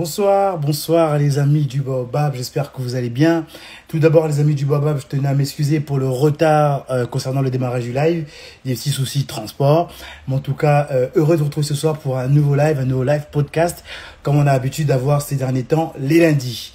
Bonsoir, bonsoir les amis du Baobab, j'espère que vous allez bien. Tout d'abord les amis du Baobab, je tenais à m'excuser pour le retard euh, concernant le démarrage du live, des petits soucis de transport. Mais en tout cas, euh, heureux de vous retrouver ce soir pour un nouveau live, un nouveau live podcast, comme on a l'habitude d'avoir ces derniers temps, les lundis.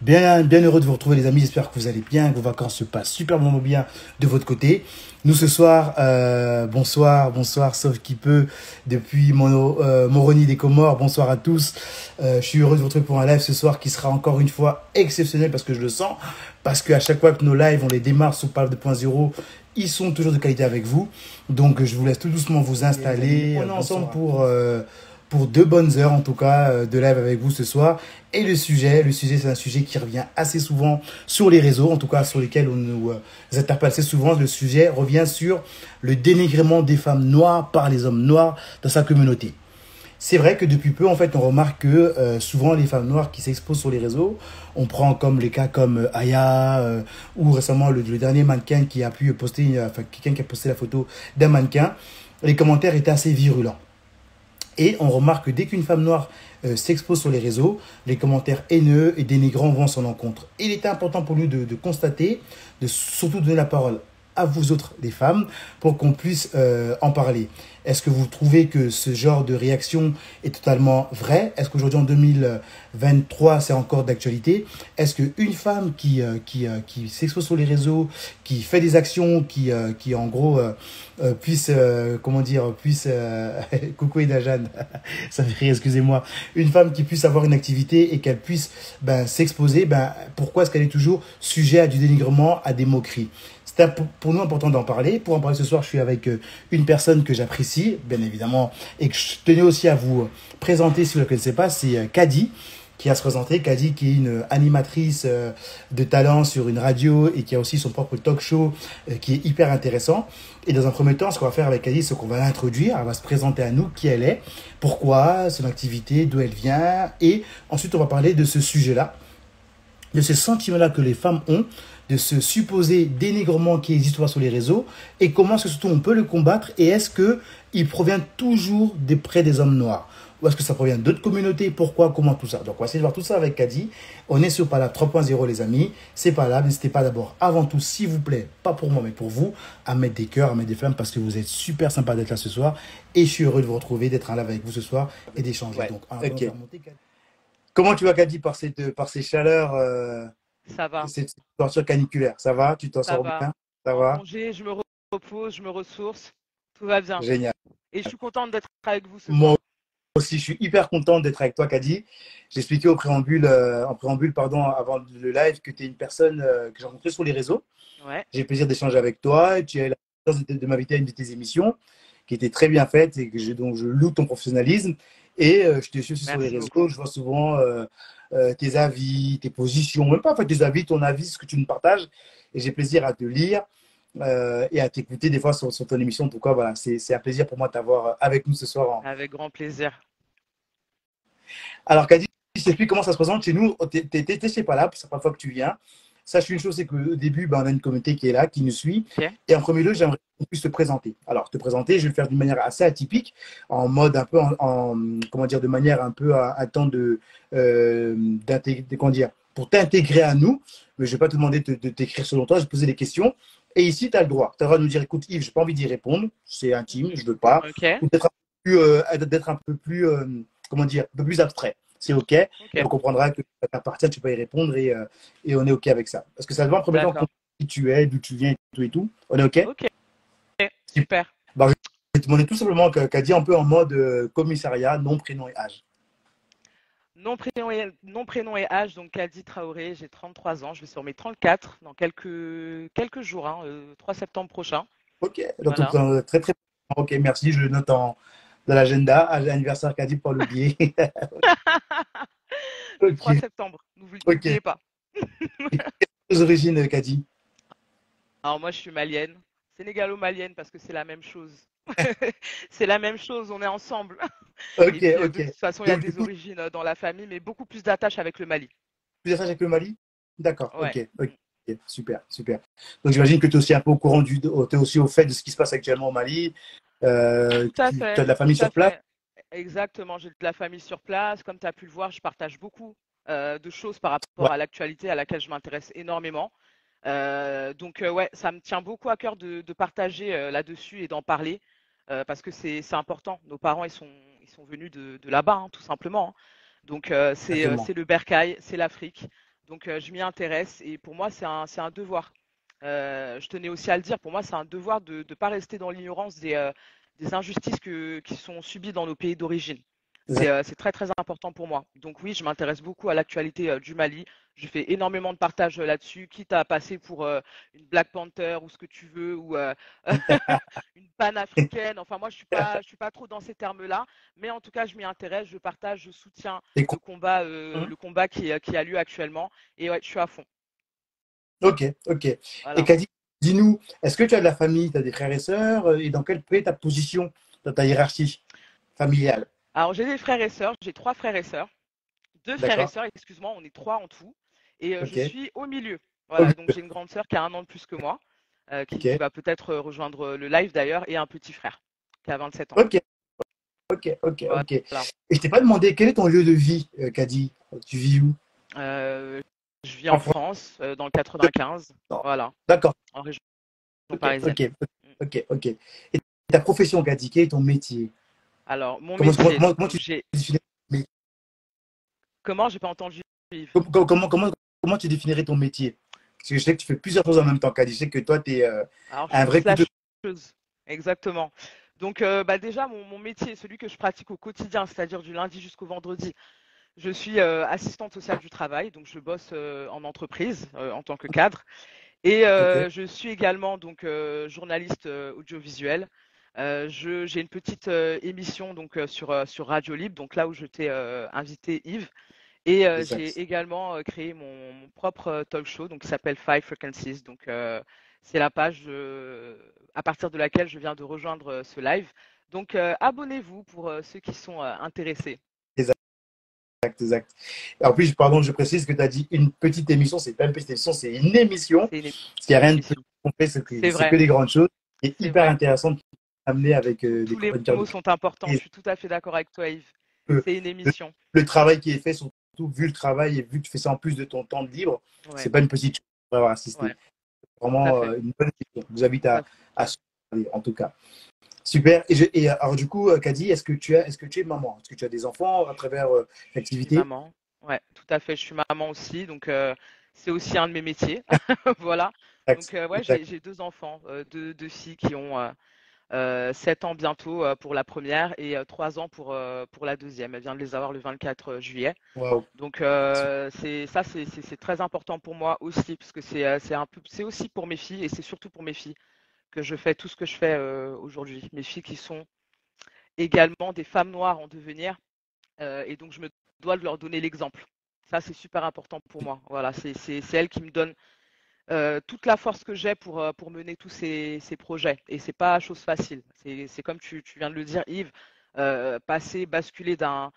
Bien, bien heureux de vous retrouver les amis, j'espère que vous allez bien, que vos vacances se passent superbement bien de votre côté. Nous ce soir, euh, bonsoir, bonsoir, sauf qui peut, depuis mon, euh, Moroni des Comores, bonsoir à tous. Euh, je suis heureux de vous retrouver pour un live ce soir qui sera encore une fois exceptionnel parce que je le sens, parce qu'à chaque fois que nos lives, on les démarre sous Palme 2.0, ils sont toujours de qualité avec vous. Donc je vous laisse tout doucement vous installer. On est ensemble pour... Pour deux bonnes heures en tout cas euh, de live avec vous ce soir. Et le sujet, le sujet c'est un sujet qui revient assez souvent sur les réseaux, en tout cas sur lesquels on nous euh, interpelle assez souvent. Le sujet revient sur le dénigrement des femmes noires par les hommes noirs dans sa communauté. C'est vrai que depuis peu, en fait, on remarque que euh, souvent les femmes noires qui s'exposent sur les réseaux, on prend comme les cas comme Aya ou récemment le, dernier mannequin qui a pu poster, enfin quelqu'un qui a posté la photo d'un mannequin, les commentaires étaient assez virulents. Et on remarque que dès qu'une femme noire euh, s'expose sur les réseaux, les commentaires haineux et dénigrants vont son encontre. Il est important pour nous de, de constater, de surtout donner la parole à vous autres, les femmes, pour qu'on puisse euh, en parler. Est-ce que vous trouvez que ce genre de réaction est totalement vrai? Est-ce qu'aujourd'hui, en 2023, c'est encore d'actualité? Est-ce qu'une femme qui, euh, euh, qui s'expose sur les réseaux, qui fait des actions, qui, qui en gros, puisse, comment dire, puisse... coucou Ida Jeanne, ça fait rire, excusez-moi. Une femme qui puisse avoir une activité et qu'elle puisse ben, s'exposer, ben, pourquoi est-ce qu'elle est toujours sujet à du dénigrement, à des moqueries? C'est pour nous important d'en parler. Pour en parler ce soir, je suis avec euh, une personne que j'apprécie, bien évidemment, et que je tenais aussi à vous présenter, si vous ne la connaissez pas, c'est euh, Kadi qui a se présenter. Kadi qui est une animatrice euh, de talent sur une radio et qui a aussi son propre talk show qui est hyper intéressant. Et dans un premier temps, ce qu'on va faire avec Kadi, c'est qu'on va l'introduire. Elle va se présenter à nous qui elle est, pourquoi, son activité, d'où elle vient. Et ensuite, on va parler de ce sujet-là, de ce sentiment-là que les femmes ont de ce supposé dénigrement qui existe sur les réseaux et comment est-ce que surtout on peut le combattre et est-ce que il provient toujours des près des hommes noirs ou est-ce que ça provient d'autres communautés Pourquoi Comment tout ça Donc, on va essayer de voir tout ça avec Kadi. On est sur Palab 3.0, les amis. C'est pas là. N'hésitez pas d'abord, avant tout, s'il vous plaît, pas pour moi, mais pour vous, à mettre des cœurs, à mettre des flammes parce que vous êtes super sympa d'être là ce soir. Et je suis heureux de vous retrouver, d'être en live avec vous ce soir et d'échanger. Donc, Comment tu vas, Kadi, par, cette, par ces chaleurs euh, ça va. C'est une situation caniculaire. Ça va Tu t'en sors bien? Ça va? Je me repose, je me ressource. Tout va bien. Génial. Et je suis contente d'être avec vous ce Moi aussi, je suis hyper contente d'être avec toi, Kadi. J'expliquais au préambule, euh, en préambule pardon, avant le live que tu es une personne euh, que j'ai rencontrée sur les réseaux. Ouais. J'ai le plaisir d'échanger avec toi. Tu as eu la chance de, m'inviter à une de tes émissions qui était très bien faite et que je, donc je loue ton professionnalisme. Et euh, je te suis sur les réseaux. Je vois souvent euh, tes avis, tes positions, même pas en fait tes avis, ton avis, ce que tu nous partages. Et j'ai plaisir à te lire euh, et à t'écouter des fois sur, ton émission. En tout cas, voilà, c'est un plaisir pour moi de t'avoir avec nous ce soir. Avec grand plaisir. Alors, Kadi, je t'explique comment ça se présente chez nous. Tu chez pas là, c'est la première fois que tu viens. Sache une chose, c'est qu'au début, ben, on a une communauté qui est là, qui nous suit. Et en premier lieu, j'aimerais qu'on puisse te présenter. Alors, te présenter, je vais le faire d'une manière assez atypique, en mode un peu, en, comment dire, de manière un peu à, temps de, euh, comment dire, pour t'intégrer à nous. Mais je ne vais pas te demander de, t'écrire selon toi, je vais poser des questions. Et ici, tu as le droit. Tu as le droit de nous dire, écoute, Yves, je n'ai pas envie d'y répondre, c'est intime, je ne veux pas. Ou d'être un peu plus, euh, un peu plus euh, comment dire, un peu plus abstrait c'est OK. On comprendra que ça t'appartient, tu peux y répondre et, euh, et, on est OK avec ça. Parce que ça en premier temps qui tu es, d'où tu viens et tout et tout. On est OK? OK. Super. Bah, je vais te demander tout simplement qu'a dit un peu en mode euh, commissariat, nom, prénom et âge. Nom prénom, et, nom, prénom et âge, donc Kadi Traoré, j'ai 33 ans, je vais sur mes 34 dans quelques, quelques jours, hein, 3 euh, septembre prochain. Ok, donc très très Ok, merci, je le note en, dans l'agenda, anniversaire Kadi pour l'oublier. Le 3 septembre, n'oubliez pas. Quelles origines, Kadi Alors moi, je suis malienne, sénégalo-malienne parce que c'est la même chose. c'est la même chose, on est ensemble. Ok, ok. De toute façon, il y a des origines dans la famille, mais beaucoup plus d'attaches avec le Mali. Plus d'attaches avec le Mali? D'accord, ok, ok. Super, super. Donc j'imagine que tu es aussi un peu au courant du, tu es aussi au fait de ce qui se passe actuellement au Mali, euh, tu as de la famille sur place? exactement. J'ai de la famille sur place. Comme tu as pu le voir, je partage beaucoup de choses par rapport à l'actualité à laquelle je m'intéresse énormément. donc ouais, ça me tient beaucoup à cœur de, partager là-dessus et d'en parler parce que c'est important. Nos parents, ils sont, ils sont venus de, là-bas, hein, tout simplement. Hein. Donc c'est le bercail, c'est l'Afrique. Donc je m'y intéresse et pour moi, c'est un, un devoir. Je tenais aussi à le dire, pour moi, c'est un devoir de ne pas rester dans l'ignorance des, des injustices que, qui sont subies dans nos pays d'origine. Euh, c'est très très important pour moi. Donc oui, je m'intéresse beaucoup à l'actualité euh, du Mali. Je fais énormément de partages euh, là-dessus, quitte à passer pour une Black Panther ou ce que tu veux, ou une panafricaine. Enfin moi, je suis pas, je suis pas trop dans ces termes-là, mais en tout cas, je m'y intéresse, je partage, je soutiens le combat, mmh. le combat qui, qui, a lieu actuellement. Et ouais, je suis à fond. Ok, ok. Et Kadi, dis-nous, est-ce que tu as de la famille, tu as des frères et sœurs, et dans quelle est ta position dans ta hiérarchie familiale? Alors, j'ai des frères et sœurs, j'ai trois frères et sœurs. Deux frères et sœurs, excuse-moi, on est trois en tout. Et euh, je suis au milieu. Voilà, donc j'ai une grande sœur qui a un an de plus que moi, euh, qui, va peut-être euh, rejoindre le live d'ailleurs, et un petit frère qui a 27 ans. Ok, ok, ok, ok. Et je t'ai pas demandé quel est ton lieu de vie, Kadi? Tu vis où? Je vis en, France, dans le 95. Voilà. D'accord. En région parisienne. Ok, ok, ok. Et ta profession, Kadi, quel est ton métier? Alors, mon comment, métier. Comment, tu définirais Comment J'ai pas entendu. Comment, comment, comment, tu définirais ton métier? Parce que je sais que tu fais plusieurs choses en même temps, Kadi. Je sais que toi, tu es euh, un vrai de... Exactement. Donc, euh, bah déjà, mon, mon, métier, celui que je pratique au quotidien, c'est-à-dire du lundi jusqu'au vendredi, je suis euh, assistante sociale du travail, donc je bosse en entreprise en tant que cadre. Et je suis également donc journaliste audiovisuel. Euh, j'ai une petite euh, émission donc euh, sur, sur Radio Libre, donc là où je t'ai invité Yves. Et j'ai également créé mon, propre talk show donc, qui s'appelle Five Frequencies. Donc c'est la page à partir de laquelle je viens de rejoindre ce live. Donc abonnez-vous pour ceux qui sont intéressés. Exact, exact. En plus, pardon, je précise que tu as dit une petite émission, c'est pas une petite émission, c'est une émission. Une émission. Il n'y a rien de complet, c'est que, des grandes choses. Et hyper intéressant amener avec euh, Tous les mots sont importants. Je suis tout à fait d'accord avec toi, Yves. C'est une émission. Le, travail qui est fait, surtout vu le travail et vu que tu fais ça en plus de ton temps de libre, c'est pas une petite chose pour avoir assisté. Vraiment euh, une bonne question. Je vous invite à, à, en tout cas. Super. Et, et, alors du coup, euh, Kadi, est-ce que tu as, est-ce que tu es maman? Est-ce que tu as des enfants à travers l'activité? Maman. Ouais, tout à fait. Je suis maman aussi, donc c'est aussi un de mes métiers. voilà. Donc ouais, j'ai deux enfants, deux, deux, filles qui ont 7 euh, ans bientôt euh, pour la première et 3 euh, ans pour, pour la deuxième. Elle vient de les avoir le 24 juillet. Donc c'est ça, c'est très important pour moi aussi, parce que c'est aussi pour mes filles et c'est surtout pour mes filles que je fais tout ce que je fais aujourd'hui. Mes filles qui sont également des femmes noires en devenir. et donc je me dois de leur donner l'exemple. Ça, c'est super important pour moi. Voilà, c'est elles qui me donnent euh, toute la force que j'ai pour, euh, mener tous ces, projets. Et c'est pas chose facile. C'est comme tu, viens de le dire, Yves, euh, passer, basculer d'un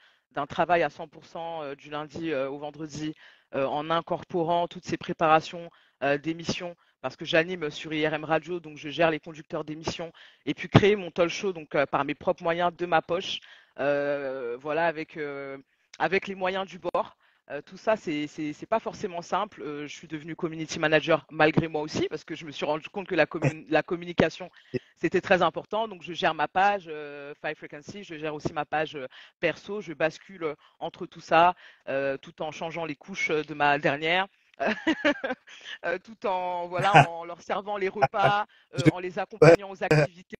travail à 100% du lundi au vendredi en incorporant toutes ces préparations d'émissions parce que j'anime sur IRM Radio, donc je gère les conducteurs d'émissions, et puis créer mon talk show donc par mes propres moyens de ma poche, voilà avec avec les moyens du bord. Euh, tout ça, c'est n'est pas forcément simple. Euh, je suis devenue community manager malgré moi aussi parce que je me suis rendu compte que la, la communication, c'était très important. Donc, je gère ma page euh, Five Frequency, je gère aussi ma page perso. Je bascule entre tout ça tout en changeant les couches de ma dernière. tout en voilà en leur servant les repas, en les accompagnant aux activités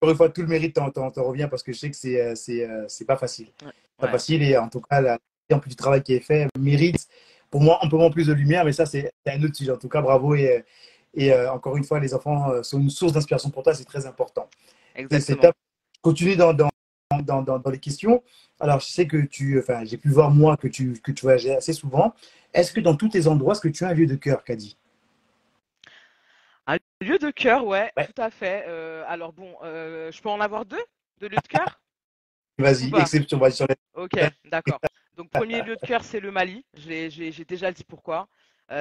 encore une fois, tout le mérite t'en revient parce que je sais que c'est c'est euh, pas facile. Pas facile et en tout cas, la, en plus du travail qui est fait mérite pour moi un peu moins plus de lumière, mais ça, c'est un autre sujet. En tout cas, bravo et, et euh, encore une fois, les enfants euh, sont une source d'inspiration pour toi, c'est très important. Exactement. Continue dans, dans, dans, dans, les questions. Alors, je sais que tu, enfin, j'ai pu voir moi que tu, que tu voyages assez souvent. Est-ce que dans tous tes endroits, est-ce que tu as un lieu de cœur, Kadi un lieu de cœur, ouais, tout à fait. Euh, alors bon, euh, je peux en avoir deux? De lieu de cœur? Vas-y, exception, vas-y sur les... Ok, d'accord. Donc premier lieu de cœur, c'est le Mali. J'ai déjà dit pourquoi.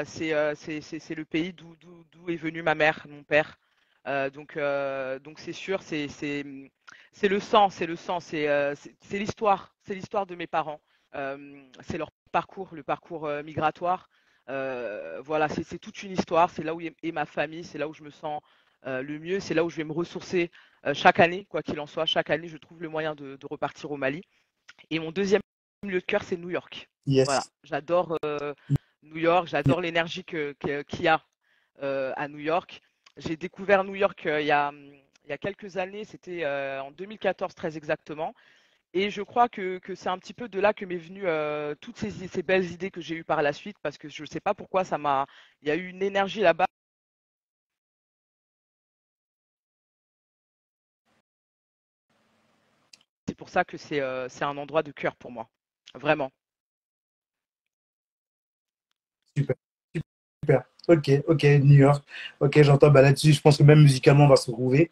c'est le pays d'où est venue ma mère, mon père. Donc donc c'est sûr, c'est le sang, c'est le sang, c'est l'histoire, c'est l'histoire de mes parents. c'est leur parcours, le parcours migratoire. voilà, c'est toute une histoire. C'est là où est ma famille, c'est là où je me sens le mieux, c'est là où je vais me ressourcer chaque année, quoi qu'il en soit. Chaque année, je trouve le moyen de, repartir au Mali. Et mon deuxième lieu de cœur, c'est New York. Voilà, j'adore New York, j'adore l'énergie qu'il y a à New York. J'ai découvert New York il y, a, il, y a, quelques années, c'était en 2014 très exactement. Et je crois que, c'est un petit peu de là que m'est venue toutes ces, belles idées que j'ai eues par la suite, parce que je ne sais pas pourquoi ça m'a. Il y a eu une énergie là-bas c'est pour ça que euh, c'est un endroit de cœur pour moi. Vraiment. Super. Ok, ok, New York. Ok, j'entends. Bah, Là-dessus, je pense que même musicalement, on va se retrouver.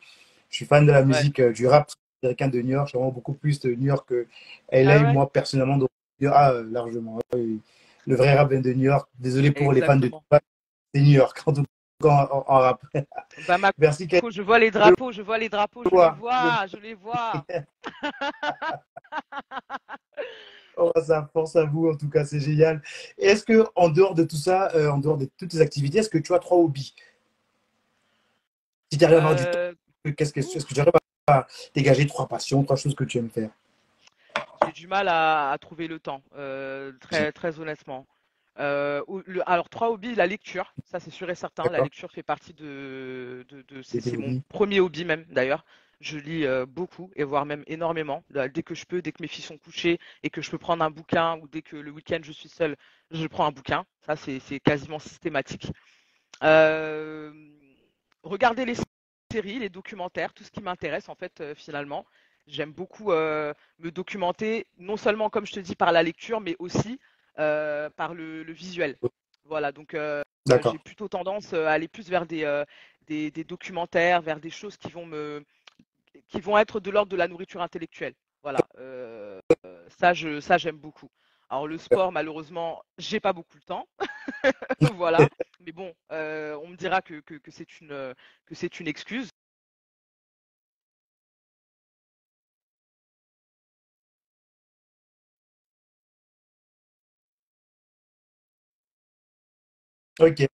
Je suis fan de la musique, euh, du rap américain de New York. Je vraiment beaucoup plus de New York que LA, ah moi, personnellement. Donc, ah, euh, largement. Le vrai rap vient de New York. Désolé pour les fans de c'est New York. En tout en, rap. Bah, Merci. Je vois les drapeaux, je vois les drapeaux, je, les vois, je les vois. oh, ça force à vous, en tout cas, c'est génial. Est-ce que, en dehors de tout ça, euh, en dehors de toutes tes activités, est-ce que tu as trois hobbies? Si tu arrives à avoir du temps, qu'est-ce que, est-ce que tu arrives à dégager trois passions, trois choses que tu aimes faire? J'ai du mal à, trouver le temps, euh, très, très honnêtement. Euh, alors, trois hobbies, la lecture, ça c'est sûr et certain. La lecture fait partie de. c'est mon premier hobby même d'ailleurs. Je lis euh, beaucoup et voire même énormément. Dès que je peux, dès que mes filles sont couchées et que je peux prendre un bouquin ou dès que le week-end je suis seule, je prends un bouquin. Ça c'est quasiment systématique. Euh, regarder les séries, les documentaires, tout ce qui m'intéresse en fait finalement. J'aime beaucoup me documenter, non seulement comme je te dis par la lecture, mais aussi euh, par le, visuel. Voilà, donc euh, j'ai plutôt tendance euh, à aller plus vers des, des, documentaires, vers des choses qui vont me qui vont être de l'ordre de la nourriture intellectuelle. Voilà, ça je ça j'aime beaucoup. Alors le sport, malheureusement, j'ai pas beaucoup de temps. voilà. Mais bon, on me dira que, que, c'est une, que c'est une excuse. Ok.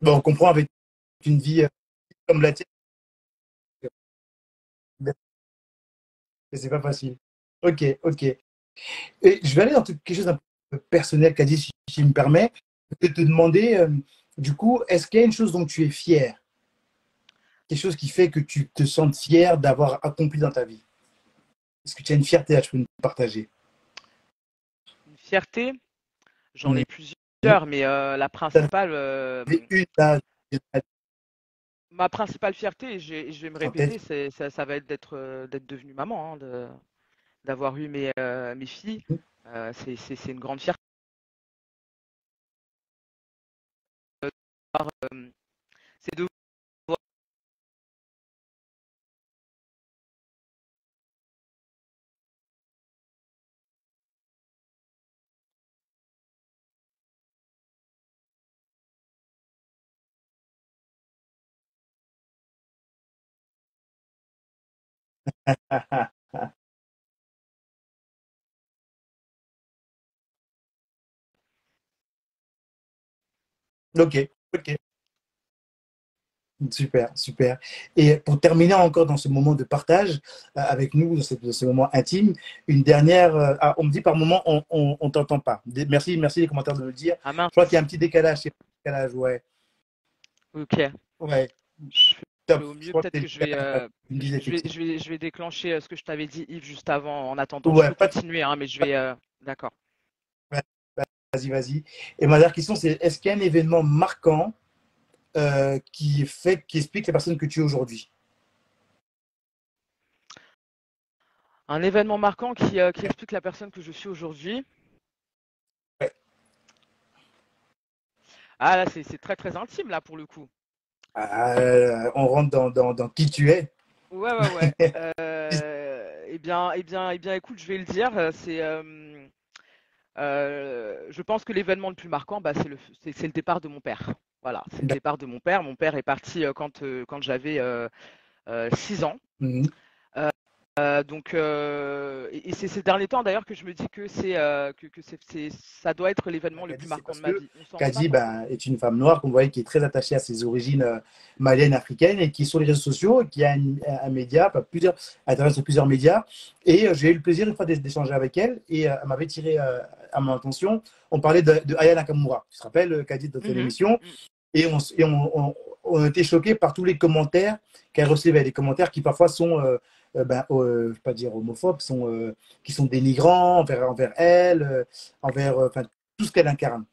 Bon, on comprend avec une vie euh, comme la tienne. C'est pas facile. Ok, ok. Et je vais aller dans quelque chose d'un peu personnel, Kadi, si tu me permets. Je vais te demander, euh, du coup, est-ce qu'il y a une chose dont tu es fier? Quelque chose qui fait que tu te sens fier d'avoir accompli dans ta vie? Est-ce que tu as une fierté à tu peux nous partager? Une fierté? J'en ai plusieurs mais euh, la principale. Euh, ma principale fierté, je, je vais me répéter, c'est, ça, ça, va être d'être, euh, d'être devenue maman, hein, de, d'avoir eu mes, mes filles. Mmh. c'est, c'est, c'est une grande fierté. C'est de Ok, ok. Super, super. Et pour terminer encore dans ce moment de partage euh, avec nous, dans ce, moment intime, une dernière. Euh, ah, on me dit par moment, on ne t'entend pas. Merci, merci les commentaires de me le dire. Ah, Je crois qu'il y a un petit décalage. Décalage, ouais. Ok. Ouais. Au mieux, peut-être que je vais, euh, je, vais, je, vais, déclencher euh, ce que je t'avais dit, Yves, juste avant, en attendant. Ouais, je peux continuer, hein, mais je vais. Euh, d'accord. vas-y, vas-y. Et ma dernière question, c'est est-ce qu'il y a un événement marquant qui, fait, qui explique la personne que tu es aujourd'hui? Un événement marquant qui, qui, explique la personne que je suis aujourd'hui? Ah, là, c'est très, très intime, là, pour le coup. Euh, on rentre dans, dans, dans, qui tu es. Ouais, ouais, ouais. euh, eh, bien, eh, bien, eh bien, écoute, je vais le dire. C'est, euh, je pense que l'événement le plus marquant, bah, c'est le, le, départ de mon père. Voilà, c'est le départ de mon père. Mon père est parti quand, quand j'avais 6 ans. Mmh euh, donc, euh, et, c'est ces derniers temps d'ailleurs que je me dis que c'est euh, que, que c'est, ça doit être l'événement le plus marquant de ma vie. Kadi ben, est une femme noire qu'on voit qui est très attachée à ses origines maliennes africaines et qui est sur les réseaux sociaux qui a un média, pas plusieurs, à travers plusieurs médias. Et j'ai eu le plaisir une fois d'échanger avec elle et elle m'avait tiré à mon attention. On parlait de, de Aya Nakamura. Tu te rappelles, Kadi, de ton mm-hmm. émission? Mm. Et, on, et on, on, était choqués par tous les commentaires qu'elle recevait, des commentaires qui parfois sont euh, je ne pas dire homophobes, sont, euh, qui sont dénigrants envers, envers elle, envers tout ce qu'elle incarne.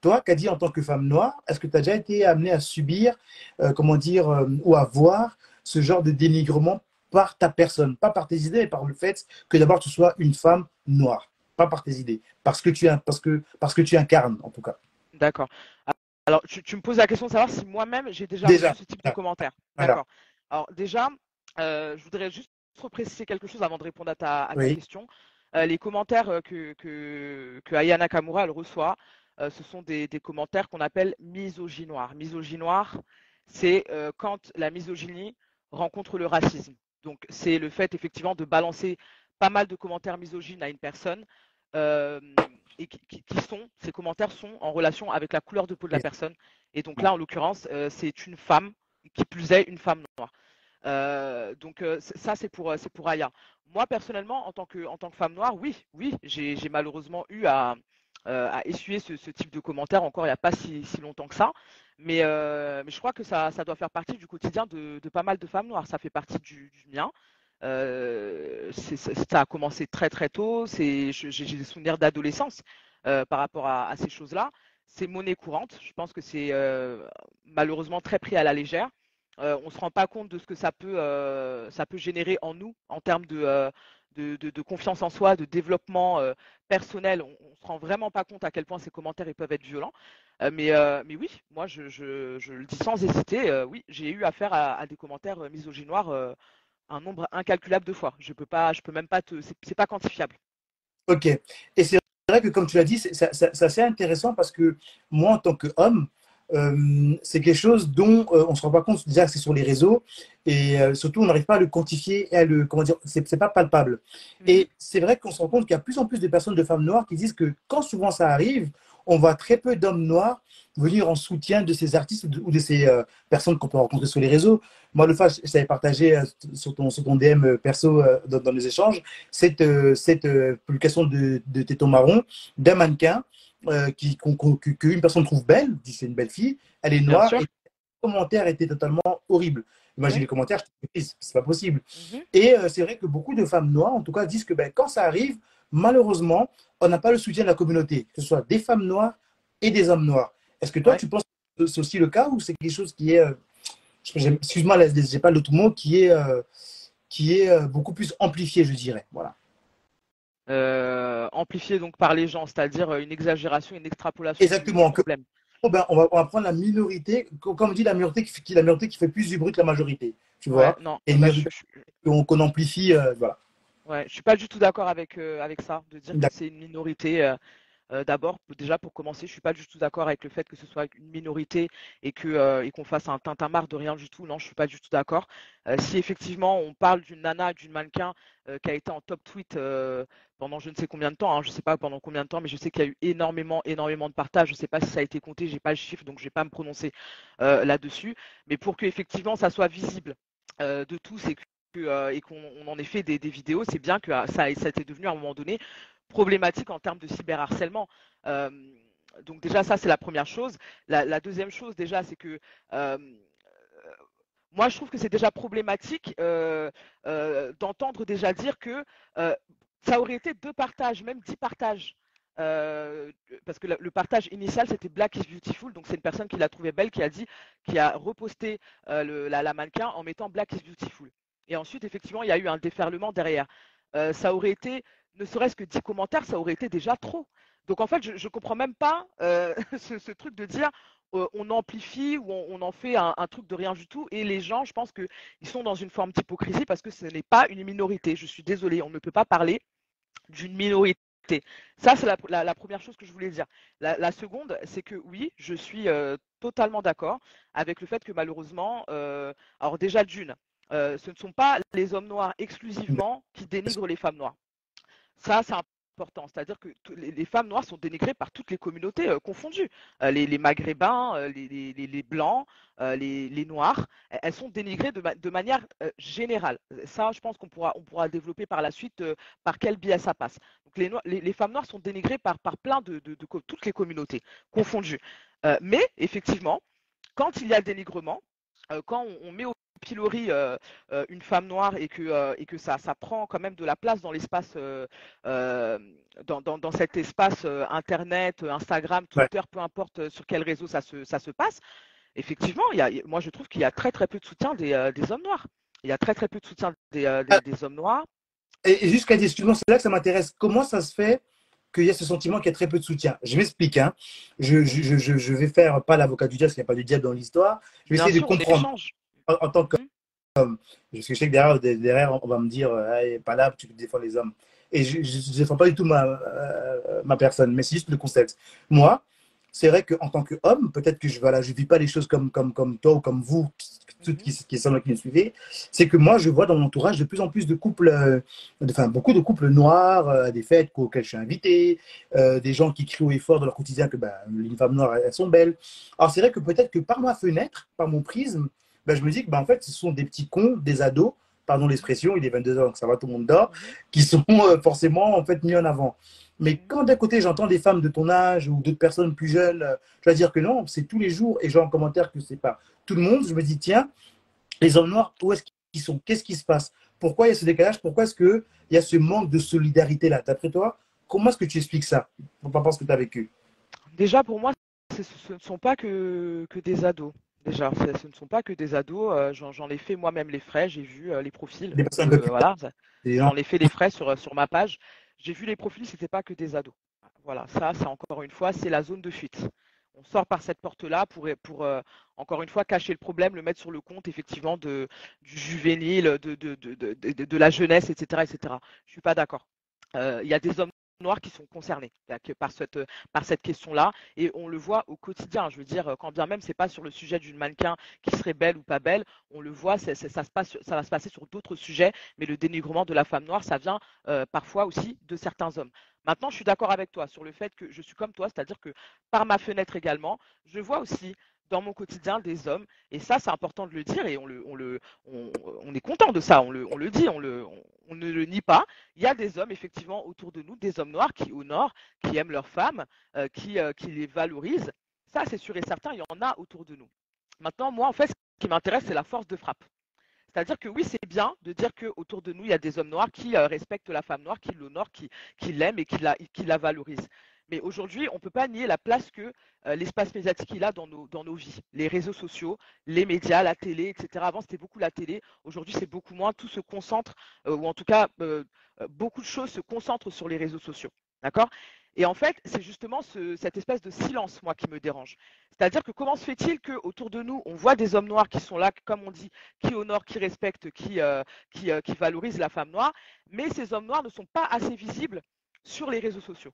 Toi, Kadi, en tant que femme noire, est-ce que tu as déjà été amenée à subir, comment dire, ou à voir ce genre de dénigrement par ta personne, pas par tes idées, mais par le fait que d'abord tu sois une femme noire, pas par tes idées, parce que tu, parce que, parce que tu incarnes en tout cas. D'accord. Alors, tu, me poses la question de savoir si moi-même j'ai déjà, déjà, ce type de commentaire. D'accord. Alors, déjà, je voudrais juste préciser quelque chose avant de répondre à ta, question. Euh, les commentaires euh, que, que, que, Ayana Kamura elle reçoit, euh, ce sont des, commentaires qu'on appelle misogynoires. Misogynoire, c'est quand la misogynie rencontre le racisme. Donc, c'est le fait effectivement de balancer pas mal de commentaires misogynes à une personne et qui, sont, ces commentaires sont en relation avec la couleur de peau de la personne. Et donc là, en l'occurrence, c'est une femme, qui plus est une femme noire. Euh, donc euh, ça, c'est pour, c'est pour Aya. Moi, personnellement, en tant que, en tant que femme noire, oui, oui, j'ai malheureusement eu à, euh, à essuyer ce, type de commentaires encore il n'y a pas si, longtemps que ça. Mais, mais je crois que ça, ça, doit faire partie du quotidien de, pas mal de femmes noires. Ça fait partie du, mien. ça a commencé très très tôt. J'ai des souvenirs d'adolescence par rapport à ces choses-là. C'est monnaie courante. Je pense que c'est malheureusement très pris à la légère. Euh, on ne se rend pas compte de ce que ça peut, euh, ça peut générer en nous en termes de, euh, de, confiance en soi, de développement personnel. On ne se rend vraiment pas compte à quel point ces commentaires peuvent être violents. mais, mais oui, moi, je, je, le dis sans hésiter, oui, j'ai eu affaire à, des commentaires misogynoires un nombre incalculable de fois. Je peux pas, je peux même pas te, c'est pas quantifiable. Ok. Et c'est vrai que comme tu l'as dit, c'est assez intéressant parce que moi, en tant qu'homme, euh, c'est quelque chose dont euh, on ne se rend pas compte déjà c'est sur les réseaux et euh, surtout on n'arrive pas à le quantifier et à le comment dire c'est pas palpable et c'est vrai qu'on se rend compte qu'il y a plus en plus de personnes de femmes noires qui disent que quand souvent ça arrive on voit très peu d'hommes noirs venir en soutien de ces artistes ou de ces personnes qu'on peut rencontrer sur les réseaux. Moi, le fait, j'avais partagé sur ton, sur ton DM perso dans, les échanges cette, cette publication de, de Téton Marron d'un mannequin euh, qu'une personne trouve belle, dit c'est une belle fille, elle est noire, et les commentaires étaient totalement horribles. Imagine les commentaires, c'est pas possible. Mhm. Et euh, c'est vrai que beaucoup de femmes noires, en tout cas, disent que ben, quand ça arrive, malheureusement, on n'a pas le soutien de la communauté, que ce soit des femmes noires et des hommes noirs. Est-ce que toi, tu penses que c'est aussi le cas ou c'est quelque chose qui est, euh, excuse-moi, j'ai pas l'autre mot, qui est, qui est beaucoup plus amplifié, je dirais. Voilà. Euh, amplifié donc par les gens, c'est-à-dire euh, une exagération, une extrapolation. Exactement. problème. Oh ben, on, va, on, va, prendre la minorité, comme dit la minorité qui, la minorité qui fait plus du bruit que la majorité. Tu vois? Non, Et qu'on amplifie, euh, voilà. Ouais, je suis pas du tout d'accord avec, avec ça, de dire que c'est une minorité. Euh, d'abord, déjà pour commencer, je ne suis pas du tout d'accord avec le fait que ce soit une minorité et qu'on euh, qu'on fasse un tintamarre de rien du tout. Non, je ne suis pas du tout d'accord. Euh, si effectivement on parle d'une nana, d'une mannequin qui a été en top tweet pendant je ne sais combien de temps, hein, je ne sais pas pendant combien de temps, mais je sais qu'il y a eu énormément, énormément de partages. Je ne sais pas si ça a été compté, je n'ai pas le chiffre, donc je ne vais pas me prononcer là-dessus. Mais pour que effectivement ça soit visible de tous et qu'on en ait fait des, vidéos, c'est bien que ça, ça a été devenu à un moment donné problématique en termes de cyberharcèlement. Euh, donc déjà, ça, c'est la première chose. La, deuxième chose, déjà, c'est que euh, moi, je trouve que c'est déjà problématique euh, d'entendre déjà dire que ça aurait été deux partages, même dix partages. parce que le, partage initial c'était Black is Beautiful, donc c'est une personne qui l'a trouvé belle, qui a dit, qui a reposté la, la, mannequin en mettant Black is Beautiful. Et ensuite, effectivement, il y a eu un déferlement derrière. ça aurait été ne serait-ce que 10 commentaires, ça aurait été déjà trop. Donc en fait, je ne comprends même pas euh, ce, truc de dire euh, on amplifie ou on, en fait un, truc de rien du tout. Et les gens, je pense qu'ils sont dans une forme d'hypocrisie parce que ce n'est pas une minorité. Je suis désolée, on ne peut pas parler d'une minorité Ça, c'est la, première chose que je voulais dire. La, seconde, c'est que oui, je suis totalement d'accord avec le fait que malheureusement, alors déjà d'une, ce ne sont pas les hommes noirs exclusivement qui dénigrent les femmes noires. Ça, c'est important. C'est-à-dire que les, femmes noires sont dénigrées par toutes les communautés euh, confondues. Euh, les, maghrébins, euh, les, blancs, les, noirs, elles sont dénigrées de, manière générale. Ça, je pense qu'on pourra, on développer par la suite par quel biais ça passe. Les, femmes noires sont dénigrées par, par plein de, toutes les communautés confondues. mais effectivement, quand il y a dénigrement, quand on, met au pilori euh, euh, une femme noire et que, euh, et que ça, ça prend quand même de la place dans l'espace, dans, dans, cet espace Internet, Instagram, Twitter, peu importe sur quel réseau ça se, ça se passe, effectivement, il y a, moi je trouve qu'il y a très très peu de soutien des, des, hommes noirs. Il y a très très peu de soutien des, ah. des, hommes noirs. Et, jusqu'à des c'est là que ça m'intéresse. Comment ça se fait qu'il y a ce sentiment qu'il y a très peu de soutien. Je m'explique. Hein. Je, je, je, je, vais faire pas l'avocat du diable parce qu'il n'y a pas de diable dans l'histoire. Je vais essayer de comprendre en, tant qu'homme. Parce que je sais que derrière, derrière on va me dire, hey, pas là, tu défends les hommes. Et je ne défends pas du tout ma, euh, ma personne, mais c'est juste le concept. Moi, c'est vrai qu'en tant qu'homme, peut-être que je ne voilà, je vis pas les choses comme, comme, comme toi ou comme vous, toutes qui, qui sont qui me suivez, c'est que moi, je vois dans mon entourage de plus en plus de couples, euh, enfin, beaucoup de couples noirs, euh, des fêtes auxquelles je suis invité, des gens qui crient haut et fort dans leur quotidien que ben, les femmes noires, elles sont belles. Alors, c'est vrai que peut-être que par ma fenêtre, par mon prisme, ben, je me dis que ben, en fait, ce sont des petits cons, des ados, pardon l'expression, il est 22h, donc ça va, tout le monde dort, qui sont euh, forcément en fait mis en avant. Mais quand d'un côté j'entends des femmes de ton âge ou d'autres personnes plus jeunes, euh, je vais dire que non, c'est tous les jours, et j'ai en commentaire que c'est pas tout le monde, je me dis tiens, les hommes noirs, où est-ce qu'ils sont? Qu'est-ce qui se passe? Pourquoi il y a ce décalage? Pourquoi est-ce qu'il y a ce manque de solidarité-là? D'après toi, comment est-ce que tu expliques ça? Par rapport à ce que tu as vécu Déjà, pour moi, ce ne sont pas que, que des ados. Déjà, ce ne sont pas que des ados. Euh, j'en ai fait moi-même les frais. J'ai vu euh, les profils. Euh, voilà, j'en ai fait les frais sur, sur ma page. J'ai vu les profils. C'était pas que des ados. Voilà, ça, c'est encore une fois, c'est la zone de fuite. On sort par cette porte-là pour, pour encore une fois, cacher le problème, le mettre sur le compte, effectivement, du juvénile, de, la jeunesse, etc., etc. Je suis pas d'accord. Il y a des hommes noirs qui sont concernés par cette, question-là. Et on le voit au quotidien. Je veux dire, quand bien même c'est pas sur le sujet d'une mannequin qui serait belle ou pas belle, on le voit, ça, se passe, ça va se passer sur d'autres sujets. Mais le dénigrement de la femme noire, ça vient euh, parfois aussi de certains hommes. Maintenant, je suis d'accord avec toi sur le fait que je suis comme toi, c'est-à-dire que par ma fenêtre également, je vois aussi dans mon quotidien des hommes. Et ça, c'est important de le dire et on, le, on, le, on, est content de ça, on le, on le dit, on, le, on, ne le nie pas. Il y a des hommes, effectivement, autour de nous, des hommes noirs qui honorent, qui aiment leurs femmes, euh, qui, euh, qui les valorisent. Ça, c'est sûr et certain, il y en a autour de nous. Maintenant, moi, en fait, ce qui m'intéresse, c'est la force de frappe. C'est-à-dire que oui, c'est bien de dire qu'autour de nous, il y a des hommes noirs qui euh, respectent la femme noire, qui l'honorent, qui, qui l'aiment et qui la, qui la valorisent. Mais aujourd'hui, on ne peut pas nier la place que euh, l'espace médiatique a dans nos, dans nos vies. Les réseaux sociaux, les médias, la télé, etc. Avant, c'était beaucoup la télé. Aujourd'hui, c'est beaucoup moins. Tout se concentre, euh, ou en tout cas, euh, beaucoup de choses se concentrent sur les réseaux sociaux. D'accord? Et en fait, c'est justement cette espèce de silence, moi, qui me dérange. C'est-à-dire que comment se fait-il qu'autour de nous, on voit des hommes noirs qui sont là, comme on dit, qui honorent, qui respectent, qui, qui valorisent la femme noire, mais ces hommes noirs ne sont pas assez visibles sur les réseaux sociaux?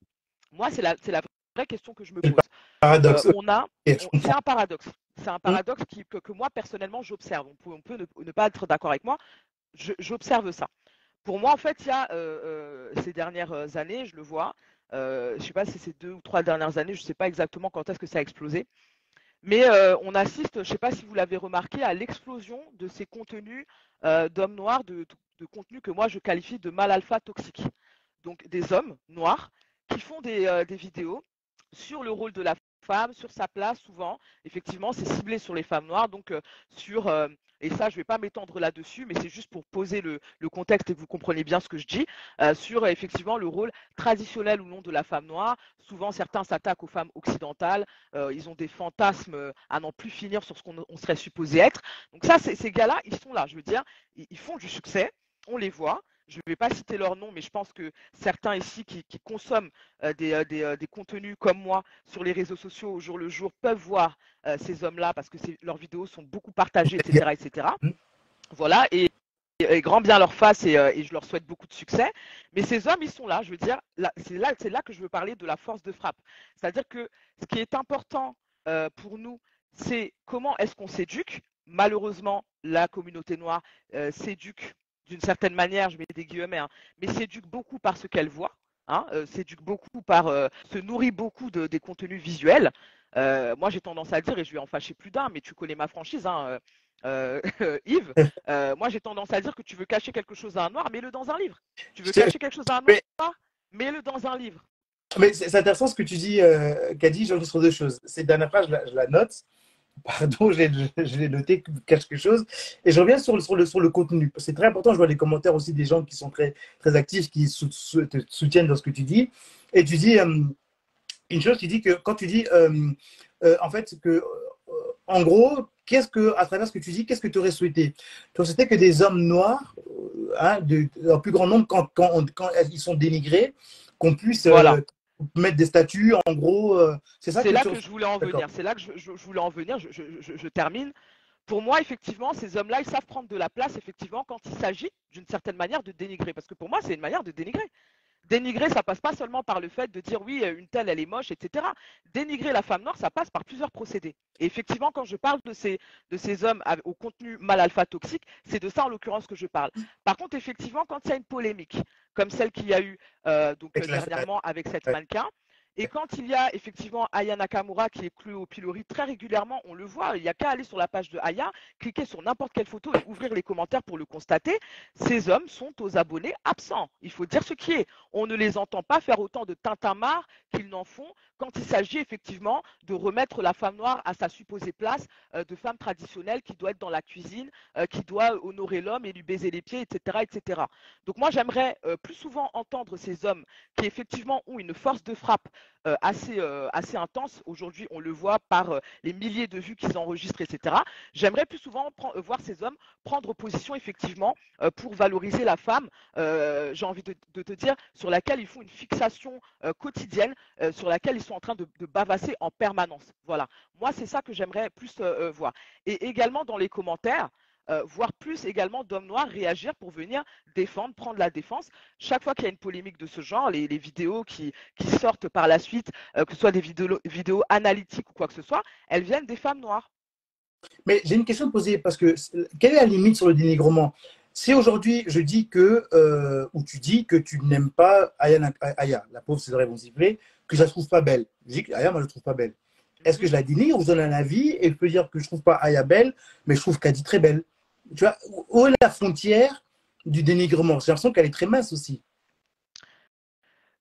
Moi, c'est la, la, vraie question que je me pose. Paradoxe. Euh, on a, c'est un paradoxe. C'est un paradoxe qui, que, moi, personnellement, j'observe. On peut, on peut ne, pas être d'accord avec moi. J'observe ça. Pour moi, en fait, il y a euh, euh, ces dernières années, je le vois, je ne sais pas si c'est deux ou trois dernières années, je ne sais pas exactement quand est-ce que ça a explosé, mais on assiste, je ne sais pas si vous l'avez remarqué, à l'explosion de ces contenus d'hommes noirs, de, de contenus que moi je qualifie de mal alpha toxiques. Donc des hommes noirs qui font euh, des, vidéos sur le rôle de la femme, sur sa place souvent. Effectivement, c'est ciblé sur les femmes noires, donc euh, sur euh, et ça, je ne vais pas m'étendre là-dessus, mais c'est juste pour poser le, contexte et que vous compreniez bien ce que je dis, sur effectivement le rôle traditionnel ou non de la femme noire. Souvent, certains s'attaquent aux femmes occidentales, ils ont des fantasmes à n'en plus finir sur ce qu'on serait supposé être. Donc ça, ces gars-là, ils sont là, je veux dire, ils font du succès, on les voit, je ne vais pas citer leur nom, mais je pense que certains ici qui, consomment euh, euh, euh, des, contenus comme moi sur les réseaux sociaux au jour le jour peuvent voir ces hommes-là parce que leurs vidéos sont beaucoup partagées, etc. etc. Voilà, et, grand bien leur face et, et, je leur souhaite beaucoup de succès. Mais ces hommes, ils sont là. Je veux dire, c'est là, c'est là que je veux parler de la force de frappe. C'est-à-dire que ce qui est important pour nous, c'est comment est-ce qu'on s'éduque. Malheureusement, la communauté noire s'éduque d'une certaine manière, je mets des guillemets, hein, mais s'éduque beaucoup par ce qu'elle voit. Hein, s'éduque beaucoup par, se nourrit beaucoup de, des contenus visuels. moi, j'ai tendance à dire, et je vais en fâcher plus d'un, mais tu connais ma franchise, hein, euh, Yves, euh, moi j'ai tendance à dire que tu veux cacher quelque chose à un noir, mets-le dans un livre. Tu veux cacher quelque chose à un noir, mets-le dans un livre. Mais c'est intéressant ce que tu dis, euh, Kadi, je sur deux choses. Cette dernière phrase, je la, note. Pardon, je l'ai noté quelque chose. Et je reviens sur, le, contenu. C'est très important. Je vois les commentaires aussi des gens qui sont très, très actifs, qui te soutiennent dans ce que tu dis. Et tu dis euh, une chose, tu dis que quand tu dis, en fait, que en gros, qu'est-ce que, à travers ce que tu dis, qu'est-ce que tu aurais souhaité? Tu aurais souhaité que des hommes noirs, euh, hein, de, en plus grand nombre, quand, quand, ils sont dénigrés, qu'on puisse euh, mettre des statuts, en gros, euh, c'est ça. C'est là que je voulais en venir. C'est là que je, voulais en venir. Je, termine. Pour moi, effectivement, ces hommes-là, ils savent prendre de la place, effectivement, quand il s'agit, d'une certaine manière, de dénigrer. Parce que pour moi, c'est une manière de dénigrer. Dénigrer, ça passe pas seulement par le fait de dire oui, une telle, elle est moche, etc. Dénigrer la femme noire, ça passe par plusieurs procédés. Et effectivement, quand je parle de ces, de ces hommes au contenu mal alpha toxique, c'est de ça en l'occurrence que je parle. Par contre, effectivement, quand il y a une polémique, comme celle qu'il y a eu euh, donc, dernièrement avec cette mannequin, et quand il y a effectivement Aya Nakamura qui est cloué au pilori très régulièrement, on le voit, il n'y a qu'à aller sur la page de Aya, cliquer sur n'importe quelle photo et ouvrir les commentaires pour le constater. Ces hommes sont aux abonnés absents. Il faut dire ce qui est. On ne les entend pas faire autant de tintamarre qu'ils n'en font quand il s'agit effectivement de remettre la femme noire à sa supposée place euh, de femme traditionnelle qui doit être dans la cuisine, euh, qui doit honorer l'homme et lui baiser les pieds, etc. etc. Donc moi, j'aimerais euh, plus souvent entendre ces hommes qui effectivement ont une force de frappe assez, assez intense. Aujourd'hui, on le voit par les milliers de vues qu'ils enregistrent, etc. J'aimerais plus souvent voir ces hommes prendre position effectivement pour valoriser la femme, j'ai envie de, de, te dire, sur laquelle ils font une fixation quotidienne, sur laquelle ils sont en train de, bavasser en permanence. Voilà. Moi, c'est ça que j'aimerais plus euh, euh, voir. Et également dans les commentaires, euh, voir plus également d'hommes noirs réagir pour venir défendre, prendre la défense. Chaque fois qu'il y a une polémique de ce genre, les, vidéos qui, sortent par la suite, que ce soit des vidéos, vidéos analytiques ou quoi que ce soit, elles viennent des femmes noires. Mais j'ai une question à poser parce que quelle est la limite sur le dénigrement? Si aujourd'hui je dis que, ou tu dis que tu n'aimes pas Aya, la pauvre c'est vrai, vont siffler, que je la trouve pas belle. Je dis que Aya, moi, je la trouve pas belle. Est-ce que je la dénigre ou je donne un avis et je peux dire que je trouve pas Aya belle, mais je trouve dit très belle? Tu vois, où est la frontière du dénigrement J'ai l'impression qu'elle est très mince aussi.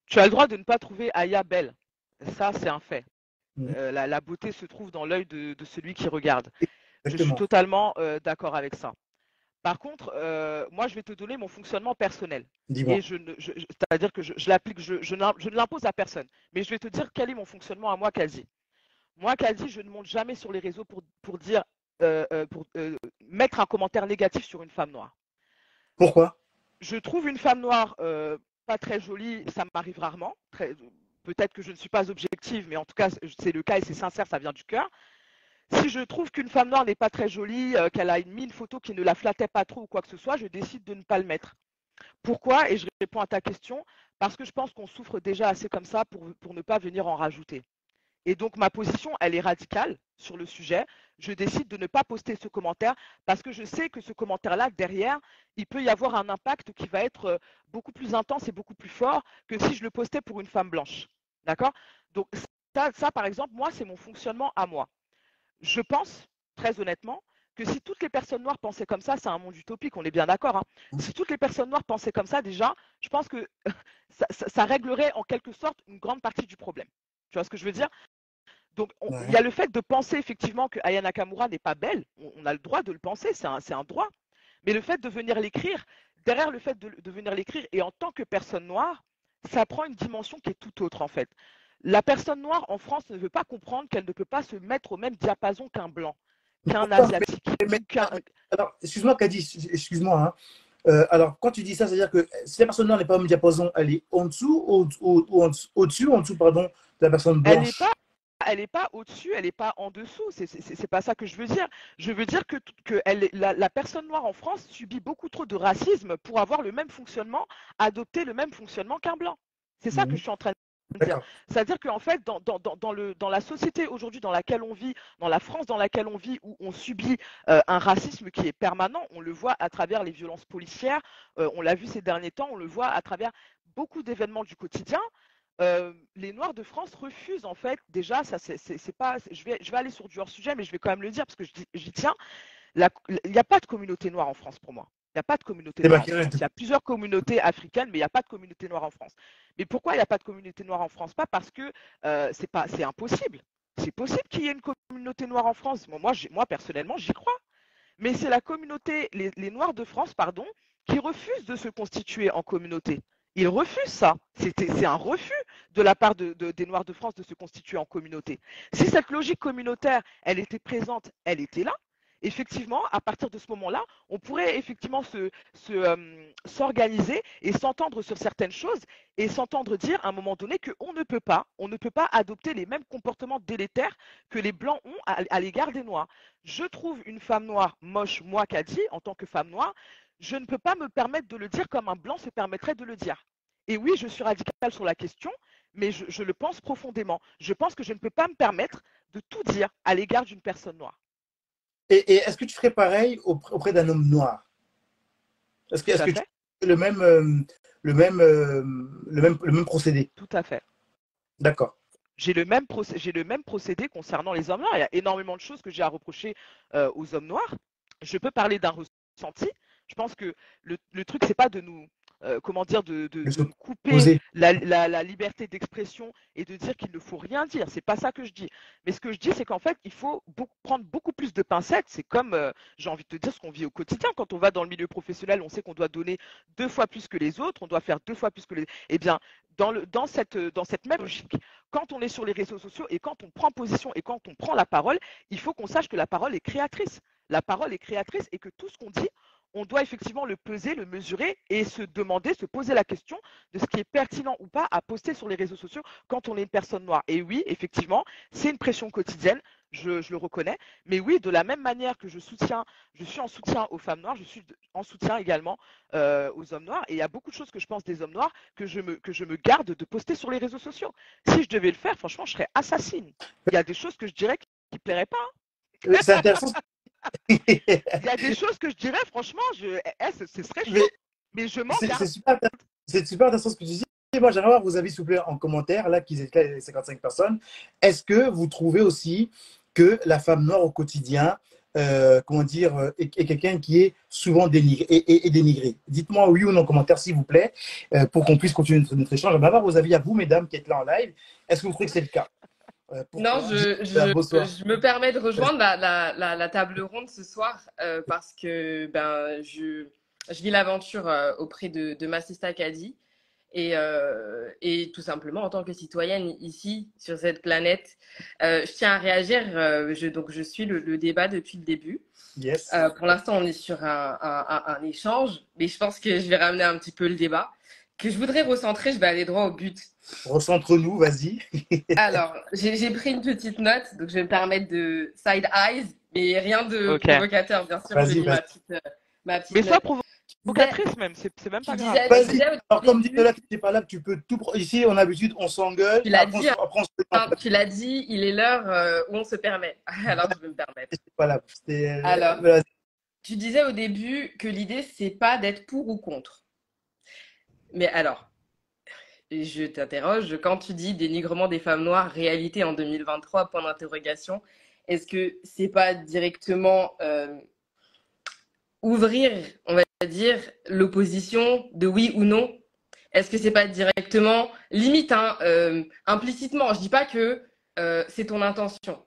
Tu as le droit de ne pas trouver Aya belle. Ça, c'est un fait. Mm. Euh, la, beauté se trouve dans l'œil de, celui qui regarde. Je suis totalement euh, d'accord avec ça. Par contre, euh, moi, je vais te donner mon fonctionnement personnel. Et je, c'est-à-dire que je, l'applique, je, ne l'impose à personne. Mais je vais te dire quel est mon fonctionnement à moi, Kazi. Moi, Kazi, je ne monte jamais sur les réseaux pour, pour dire, pour mettre un commentaire négatif sur une femme noire. Pourquoi? Je trouve une femme noire pas très jolie, ça m'arrive rarement. peut-être que je ne suis pas objective, mais en tout cas, c'est le cas et c'est sincère, ça vient du cœur. Si je trouve qu'une femme noire n'est pas très jolie, euh, qu'elle a mis une photo qui ne la flattait pas trop ou quoi que ce soit, je décide de ne pas le mettre. Pourquoi? Et je réponds à ta question, parce que je pense qu'on souffre déjà assez comme ça pour, pour ne pas venir en rajouter. Et donc ma position, elle est radicale sur le sujet. Je décide de ne pas poster ce commentaire parce que je sais que ce commentaire-là, derrière, il peut y avoir un impact qui va être euh, beaucoup plus intense et beaucoup plus fort que si je le postais pour une femme blanche. D'accord? Donc ça, ça, par exemple, moi, c'est mon fonctionnement à moi je pense, très honnêtement, que si toutes les personnes noires pensaient comme ça, c'est un monde utopique, on est bien d'accord. Hein. Si toutes les personnes noires pensaient comme ça, déjà, je pense que ça, réglerait en quelque sorte une grande partie du problème. Tu vois ce que je veux dire? Donc, il y a le fait de penser effectivement que Aya Nakamura n'est pas belle. On, a le droit de le penser, c'est un, droit. Mais le fait de venir l'écrire, derrière le fait de, de venir l'écrire, et en tant que personne noire, ça prend une dimension qui est tout autre en fait. La personne noire en France ne veut pas comprendre qu'elle ne peut pas se mettre au même diapason qu'un blanc, qu'un asiatique. alors, excuse-moi, Kadi, excuse-moi. Hein. Euh, alors, quand tu dis ça, c'est-à-dire que si la personne noire n'est pas au même diapason, elle est en dessous ou, au-dessus, en dessous, pardon, la personne blanche Elle n'est pas au-dessus, elle n'est pas en dessous. C'est pas ça que je veux dire. Je veux dire que, que elle, la, la, personne noire en France subit beaucoup trop de racisme pour avoir le même fonctionnement, adopter le même fonctionnement qu'un blanc. C'est ça que mhm. je suis en train de dire. C'est-à-dire qu'en fait, dans, dans, dans, le, dans la société aujourd'hui dans laquelle on vit, dans la France dans laquelle on vit, où on subit euh, un racisme qui est permanent, on le voit à travers les violences policières, euh, on l'a vu ces derniers temps, on le voit à travers beaucoup d'événements du quotidien. Euh, les Noirs de France refusent en fait déjà, ça c'est pas, je vais, je vais aller sur du hors sujet, mais je vais quand même le dire parce que j'y tiens. il n'y a pas de communauté noire en France pour moi. Il n'y a pas de communauté noire. Il y a plusieurs communautés africaines, mais il n'y a pas de communauté noire en France. Mais pourquoi il n'y a pas de communauté noire en France? Pas parce que euh, c'est pas, c'est impossible. C'est possible qu'il y ait une communauté noire en France. Moi, moi, personnellement, j'y crois. Mais c'est la communauté, les, les Noirs de France, pardon, qui refusent de se constituer en communauté. Ils refusent ça. C'est un refus de la part de, des Noirs de France de se constituer en communauté. Si cette logique communautaire, elle était présente, elle était là, effectivement, à partir de ce moment-là, on pourrait effectivement euh, s'organiser se, et s'entendre sur certaines choses et s'entendre dire à un moment donné qu'on ne peut pas, on ne peut pas adopter les mêmes comportements délétères que les blancs ont à, à l'égard des noirs. Je trouve une femme noire moche, moi dit, en tant que femme noire, je ne peux pas me permettre de le dire comme un blanc se permettrait de le dire. Et oui, je suis radicale sur la question, mais je, le pense profondément. Je pense que je ne peux pas me permettre de tout dire à l'égard d'une personne noire. Et, est-ce que tu ferais pareil auprès d'un homme noir? Est-ce que, tu fais le même, euh, le, même, euh, le, même, le même procédé? Tout à fait. D'accord. J'ai le, même j'ai le même procédé concernant les hommes noirs. Il y a énormément de choses que j'ai à reprocher euh, aux hommes noirs. Je peux parler d'un ressenti. Je pense que le, le truc, c'est pas de nous, euh, comment dire, de, couper la, liberté d'expression et de dire qu'il ne faut rien dire. C'est pas ça que je dis. Mais ce que je dis, c'est qu'en fait, il faut prendre beaucoup plus de pincettes. C'est comme, euh, j'ai envie de te dire, ce qu'on vit au quotidien. Quand on va dans le milieu professionnel, on sait qu'on doit donner deux fois plus que les autres, on doit faire deux fois plus que les. Eh bien, dans, le, dans, cette, dans cette même logique, quand on est sur les réseaux sociaux et quand on prend position et quand on prend la parole, il faut qu'on sache que la parole est créatrice. La parole est créatrice et que tout ce qu'on dit, on doit effectivement le peser, le mesurer et se demander, se poser la question de ce qui est pertinent ou pas à poster sur les réseaux sociaux quand on est une personne noire. Et oui, effectivement, c'est une pression quotidienne, je, le reconnais. Mais oui, de la même manière que je soutiens, je suis en soutien aux femmes noires, je suis en soutien également euh, aux hommes noirs. Et il y a beaucoup de choses que je pense des hommes noirs que je me, garde de poster sur les réseaux sociaux. Si je devais le faire, franchement, je serais assassine. Il y a des choses que je dirais qui ne plairaient pas. Hein. Intéressant il y a des choses que je dirais, franchement, je, eh, ce, serait chaud. Mais, je m'en C'est super, super, intéressant ce que tu dis. Moi, j'aimerais avoir vos avis, s'il vous plaît, en commentaire, là, qu'ils étaient les 55 personnes. Est-ce que vous trouvez aussi que la femme noire au quotidien, euh, comment dire, euh, est, quelqu'un qui est souvent dénigré et, dénigré? Dites-moi oui ou non en commentaire, s'il vous plaît, euh, pour qu'on puisse continuer notre, notre échange. J'aimerais avoir vos avis à vous, mesdames, qui êtes là en live. Est-ce que vous trouvez que c'est le cas? Euh, non, je, je, me permets de rejoindre la, la, la, table ronde ce soir euh, parce que ben, je, je vis l'aventure euh, auprès de, de Massista Kadi et, et tout simplement en tant que citoyenne ici sur cette planète, je tiens à réagir. je, donc je suis le, débat depuis le début. Yes. pour l'instant, on est sur un, un, un, échange, mais je pense que je vais ramener un petit peu le débat que je voudrais recentrer. Je vais aller droit au but. Recentre-nous, vas-y. Alors, j'ai pris une petite note, donc je vais me permettre de side eyes, mais rien de provocateur, bien sûr. J'ai ma petite, euh, ma petite. Mais soit provocatrice même, c'est même pas grave. Vas-y. Alors, comme dit là, tu n'es pas là, tu peux tout. Ici, on a l'habitude, on s'engueule. Tu l'as dit. tu l'as dit. Il est l'heure euh, où on se permet. Alors, je vais me permettre. Voilà. Euh, Alors, tu disais au début que l'idée c'est pas d'être pour ou contre. Mais alors, je t'interroge, quand tu dis dénigrement des femmes noires, réalité en 2023, point d'interrogation, est-ce que c'est pas directement euh, ouvrir, on va dire, l'opposition de oui ou non? Est-ce que c'est pas directement, limite, hein, euh, implicitement? Je dis pas que euh, c'est ton intention.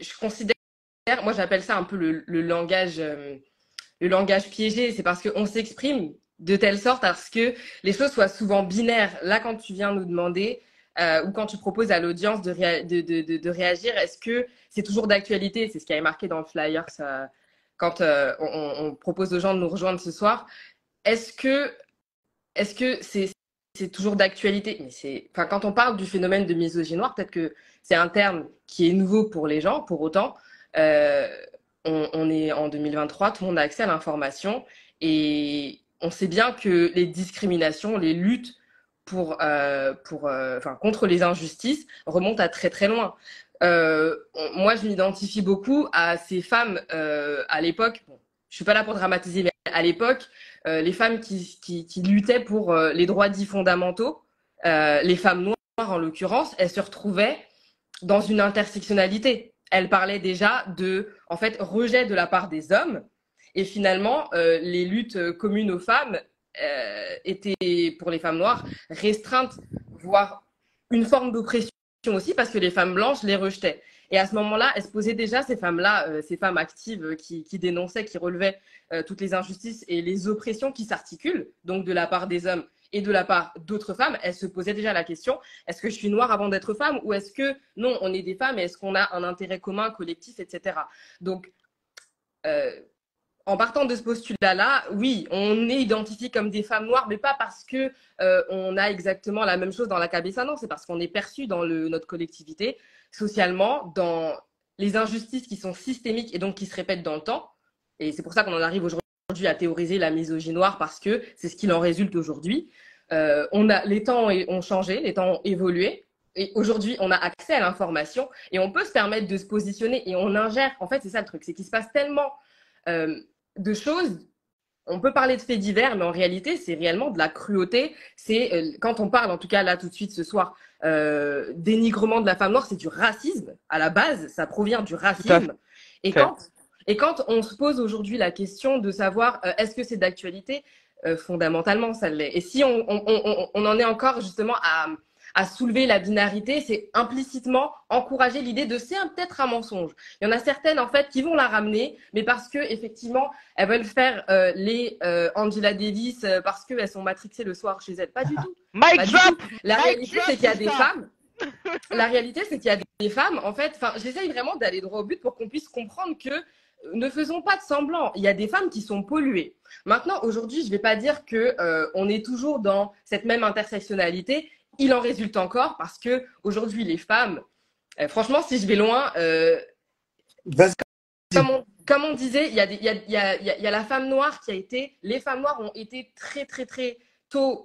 Je considère, moi j'appelle ça un peu le, langage, le langage piégé. C'est parce qu'on s'exprime de telle sorte à ce que les choses soient souvent binaires. Là, quand tu viens nous demander euh, ou quand tu proposes à l'audience de, réagir, est-ce que c'est toujours d'actualité? C'est ce qui avait marqué dans le flyer quand euh, on, propose aux gens de nous rejoindre ce soir. Est-ce que est-ce c'est toujours d'actualité? Mais quand on parle du phénomène de misogynie noire, peut-être que c'est un terme qui est nouveau pour les gens. Pour autant, euh, on, est en 2023, tout le monde a accès à l'information et on sait bien que les discriminations, les luttes pour, euh, pour, euh, contre les injustices remontent à très très loin. moi, je m'identifie beaucoup à ces femmes à l'époque. Bon, je suis pas là pour dramatiser, mais à l'époque, euh, les femmes qui, qui, luttaient pour euh, les droits dits fondamentaux, euh, les femmes noires en l'occurrence, elles se retrouvaient dans une intersectionnalité. Elles parlaient déjà de, en fait, rejet de la part des hommes. Et finalement, les luttes communes aux femmes étaient, pour les femmes noires, restreintes, voire une forme d'oppression aussi, parce que les femmes blanches les rejetaient. Et à ce moment-là, elles se posaient déjà, ces femmes-là, ces femmes actives qui, qui, dénonçaient, qui relevaient euh, toutes les injustices et les oppressions qui s'articulent, donc de la part des hommes et de la part d'autres femmes, elles se posaient déjà la question est-ce que je suis noire avant d'être femme ou est-ce que non, on est des femmes et est-ce qu'on a un intérêt commun, collectif, etc. Donc, euh, en partant de ce postulat-là, oui, on est identifié comme des femmes noires, mais pas parce que euh, on a exactement la même chose dans la cabessa, non, c'est parce qu'on est perçu dans notre collectivité, socialement, dans les injustices qui sont systémiques et donc qui se répètent dans le temps. Et c'est pour ça qu'on en arrive aujourd'hui à théoriser la misogynie noire parce que c'est ce qu'il en résulte aujourd'hui. Euh, les temps ont changé, les temps ont évolué. Et aujourd'hui, on a accès à l'information et on peut se permettre de se positionner et on ingère. En fait, c'est ça le truc, c'est qu'il se passe tellement euh, de choses. On peut parler de faits divers, mais en réalité, c'est réellement de la cruauté. C'est euh, quand on parle, en tout cas là tout de suite ce soir, dénigrement de la femme noire, c'est du racisme à la base. Ça provient du racisme. Et quand et quand on se pose aujourd'hui la question de savoir euh, est-ce que c'est d'actualité, euh, fondamentalement, ça l'est. Et si on, en est encore justement à, soulever la binarité, c'est implicitement encourager l'idée de c'est peut-être un mensonge. Il y en a certaines en fait qui vont la ramener, mais parce que effectivement elles veulent faire euh, les Angela Davis parce qu'elles sont matrixées le soir chez elles. Pas du tout. La réalité c'est qu'il y a des femmes. La réalité c'est qu'il y a des femmes en fait. J'essaye vraiment d'aller droit au but pour qu'on puisse comprendre que ne faisons pas de semblant. Il y a des femmes qui sont polluées. Maintenant, aujourd'hui, je ne vais pas dire que euh, on est toujours dans cette même intersectionnalité. Il en résulte encore parce que aujourd'hui, les femmes, euh, franchement, si je vais loin, euh, comme, on, disait, il y, a y, a, la femme noire qui a été, les femmes noires ont été très, très, très tôt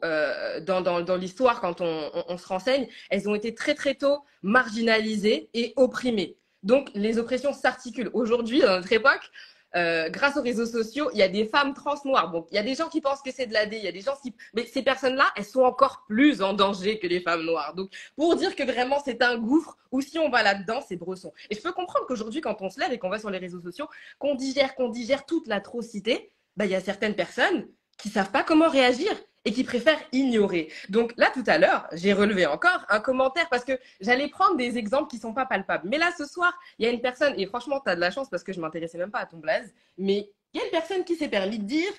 dans, dans, l'histoire quand on, on se renseigne, elles ont été très, très tôt marginalisées et opprimées. Donc, les oppressions s'articulent. Aujourd'hui, dans notre époque, euh, grâce aux réseaux sociaux, il y a des femmes trans noires. Donc, il y a des gens qui pensent que c'est de la il y a des gens qui... Mais ces personnes-là, elles sont encore plus en danger que les femmes noires. Donc, pour dire que vraiment c'est un gouffre, ou si on va là-dedans, c'est bresson. Et je peux comprendre qu'aujourd'hui, quand on se lève et qu'on va sur les réseaux sociaux, qu'on digère, qu'on digère toute l'atrocité, bah, il y a certaines personnes qui savent pas comment réagir et qui préfèrent ignorer. Donc là, tout à l'heure, j'ai relevé encore un commentaire parce que j'allais prendre des exemples qui sont pas palpables. Mais là, ce soir, il y a une personne, et franchement, tu as de la chance parce que je m'intéressais même pas à ton blaze, mais il y a une personne qui s'est permis de dire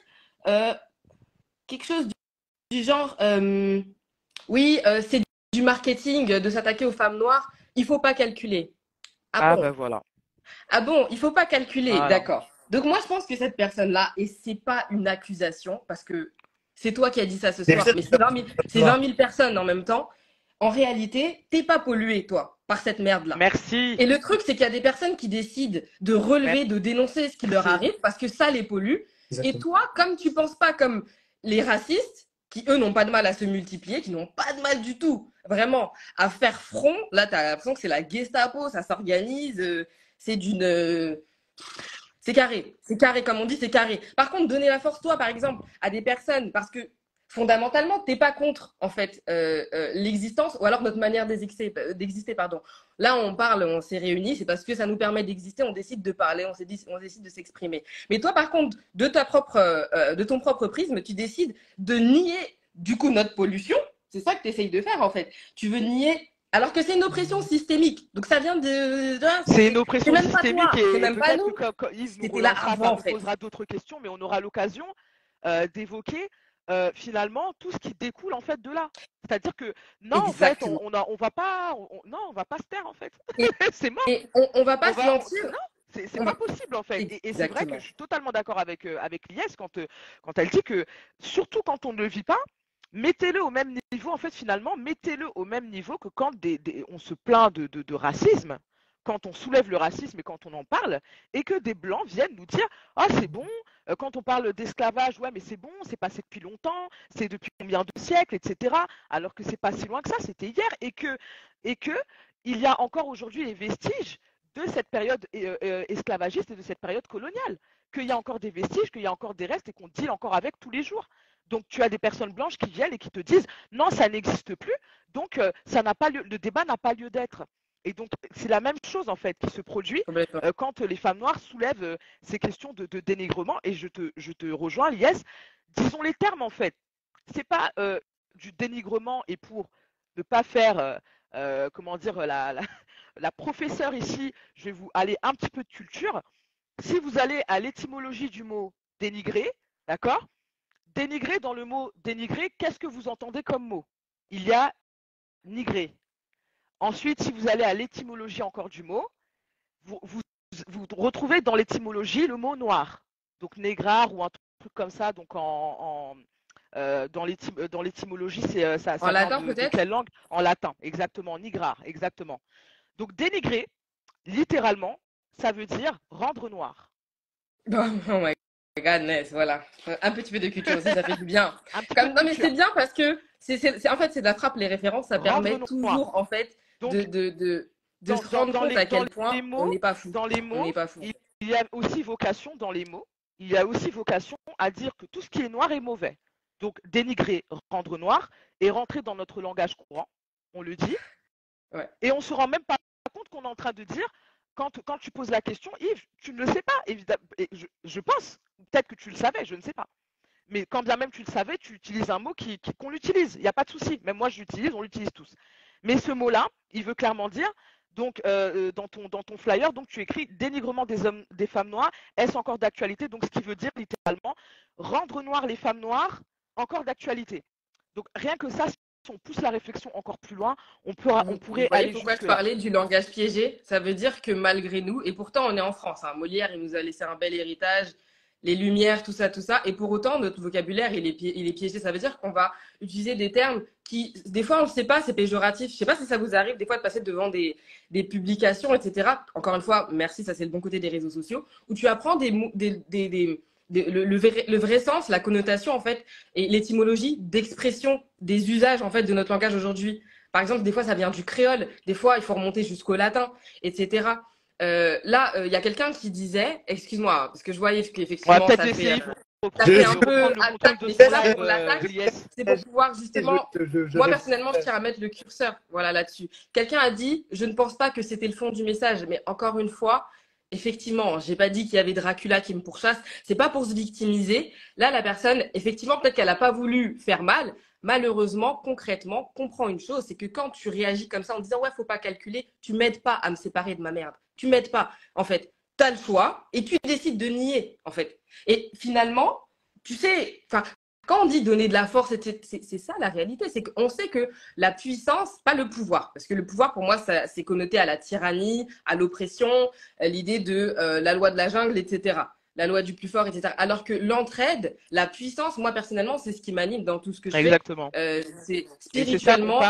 euh, quelque chose du, genre, euh, oui, euh, c'est du marketing de s'attaquer aux femmes noires, il faut pas calculer. Ah, ah ben voilà. Ah bon, il faut pas calculer, d'accord. Donc moi, je pense que cette personne-là, et c'est pas une accusation, parce que c'est toi qui as dit ça ce soir, mais c'est 20, 000, personnes en même temps. En réalité, t'es pas pollué, toi, par cette merde-là. Merci. Et le truc, c'est qu'il y a des personnes qui décident de relever, de dénoncer ce qui leur arrive parce que ça les pollue. Et toi, comme tu penses pas comme les racistes, qui eux n'ont pas de mal à se multiplier, qui n'ont pas de mal du tout, vraiment, à faire front, là, tu as l'impression que c'est la Gestapo, ça s'organise, euh, c'est d'une. Euh, c'est carré. C'est carré, comme on dit, c'est carré. Par contre, donner la force, toi, par exemple, à des personnes, parce que fondamentalement, tu n'es pas contre, en fait, euh, euh, l'existence, ou alors notre manière d'exister, euh, d'exister, pardon. Là, on parle, on s'est réunis, c'est parce que ça nous permet d'exister, on décide de parler, on, on décide de s'exprimer. Mais toi, par contre, de, ta propre, de ton propre prisme, tu décides de nier, du coup, notre pollution. C'est ça que tu essayes de faire, en fait. Tu veux nier alors que c'est une oppression systémique. Donc ça vient de. c'est une oppression systémique et même pas nous. C'était là avant, on posera d'autres questions, mais on aura l'occasion euh, d'évoquer euh, finalement tout ce qui découle en fait de là. C'est-à-dire que non, en fait, on, on, on va pas, non, on va pas se taire en fait. c'est mort. Et on, on va pas se mentir. C'est pas possible en fait. Et, c'est vrai que je suis totalement d'accord avec, euh, avec Lies quand, quand elle dit que surtout quand on ne le vit pas, mettez-le au même niveau, en fait, finalement, mettez-le au même niveau que quand on se plaint de, racisme, quand on soulève le racisme et quand on en parle, et que des blancs viennent nous dire Ah, c'est bon, euh, quand on parle d'esclavage, ouais, mais c'est bon, c'est passé depuis longtemps, c'est depuis combien de siècles, etc. Alors que c'est pas si loin que ça, c'était hier, et que, et que il y a encore aujourd'hui les vestiges de cette période euh, euh, esclavagiste et de cette période coloniale, qu'il y a encore des vestiges, qu'il y a encore des restes et qu'on deal encore avec tous les jours. Donc tu as des personnes blanches qui viennent et qui te disent non, ça n'existe plus, donc euh, ça n'a pas le débat n'a pas lieu d'être. Et donc c'est la même chose en fait qui se produit quand les femmes noires soulèvent ces questions de, dénigrement. Et je te, je te rejoins, Lies. Disons les termes en fait. C'est pas du dénigrement et pour ne pas faire comment dire la, la professeure ici, je vais vous aller un petit peu de culture. Si vous allez à l'étymologie du mot dénigrer, d'accord Dénigrer dans le mot dénigrer, qu'est-ce que vous entendez comme mot? Il y a nigrer. Ensuite, si vous allez à l'étymologie encore du mot, vous, vous, retrouvez dans l'étymologie le mot noir. Donc négrar ou un truc comme ça. Donc en, euh, dans l'étymologie, c'est euh, ça. En latin peut-être? Quelle langue? En latin, exactement. Nigrar, exactement. Donc dénigrer, littéralement, ça veut dire rendre noir. Oh, my godness, voilà. Un petit peu de culture aussi, ça fait du bien. non mais c'est bien parce que c'est en fait c'est d'attraper les références, ça permet toujours en fait de, de, de, se rendre compte à quel point mots, on n'est pas fou. Dans les mots, pas fou. il y a aussi vocation dans les mots, il y a aussi vocation à dire que tout ce qui est noir est mauvais. Donc dénigrer, rendre noir et rentrer dans notre langage courant, on le dit. Et on se rend même pas compte qu'on est en train de dire, quand, quand tu poses la question, Yves, tu ne le sais pas, évidemment. Je, je, pense, peut-être que tu le savais, je ne sais pas. Mais quand bien même tu le savais, tu utilises un mot qu'on qui, qu'on l'utilise. Il n'y a pas de souci. Même moi, je l'utilise, on l'utilise tous. Mais ce mot-là, il veut clairement dire, donc euh, euh, dans, ton, dans ton flyer, donc tu écris dénigrement des hommes, des femmes noires, est-ce encore d'actualité? Donc ce qui veut dire littéralement rendre noires les femmes noires encore d'actualité. Donc rien que ça, on pousse la réflexion encore plus loin, on, peut, on pourrait aller pourquoi je parlais du langage piégé? Ça veut dire que malgré nous, et pourtant on est en France, hein, Molière il nous a laissé un bel héritage, les lumières, tout ça, tout ça, et pour autant notre vocabulaire il est, il est piégé. Ça veut dire qu'on va utiliser des termes qui, des fois on ne sait pas, c'est péjoratif. Je ne sais pas si ça vous arrive des fois de passer devant des, des publications, etc. Encore une fois, merci, ça c'est le bon côté des réseaux sociaux, où tu apprends des, des, des le, vrai, le, vrai, sens, la connotation en fait, et l'étymologie d'expression des usages en fait de notre langage aujourd'hui. Par exemple, des fois ça vient du créole, des fois il faut remonter jusqu'au latin, etc. Euh, là, euh, il y a quelqu'un qui disait, excuse-moi, parce que je voyais qu'effectivement ça fait, euh, ça fait un peu attaque, c'est pour pouvoir justement. moi personnellement, je tiens à mettre le curseur, voilà là-dessus. Quelqu'un a dit, je ne pense pas que c'était le fond du message, mais encore une fois, effectivement, j'ai pas dit qu'il y avait Dracula qui me pourchasse. C'est pas pour se victimiser. Là, la personne, effectivement, peut-être qu'elle n'a pas voulu faire mal. Malheureusement, concrètement, comprends une chose, c'est que quand tu réagis comme ça en disant ouais, faut pas calculer, tu m'aides pas à me séparer de ma merde. Tu m'aides pas. En fait, tu as le choix et tu décides de nier, en fait. Et finalement, tu sais, quand on dit donner de la force, c'est ça la réalité. C'est qu'on sait que la puissance, pas le pouvoir, parce que le pouvoir, pour moi, c'est connoté à la tyrannie, à l'oppression, euh, l'idée de euh, la loi de la jungle, etc. La loi du plus fort, etc. Alors que l'entraide, la puissance, moi personnellement, c'est ce qui m'anime dans tout ce que je fais. Exactement. Euh, c'est spirituellement,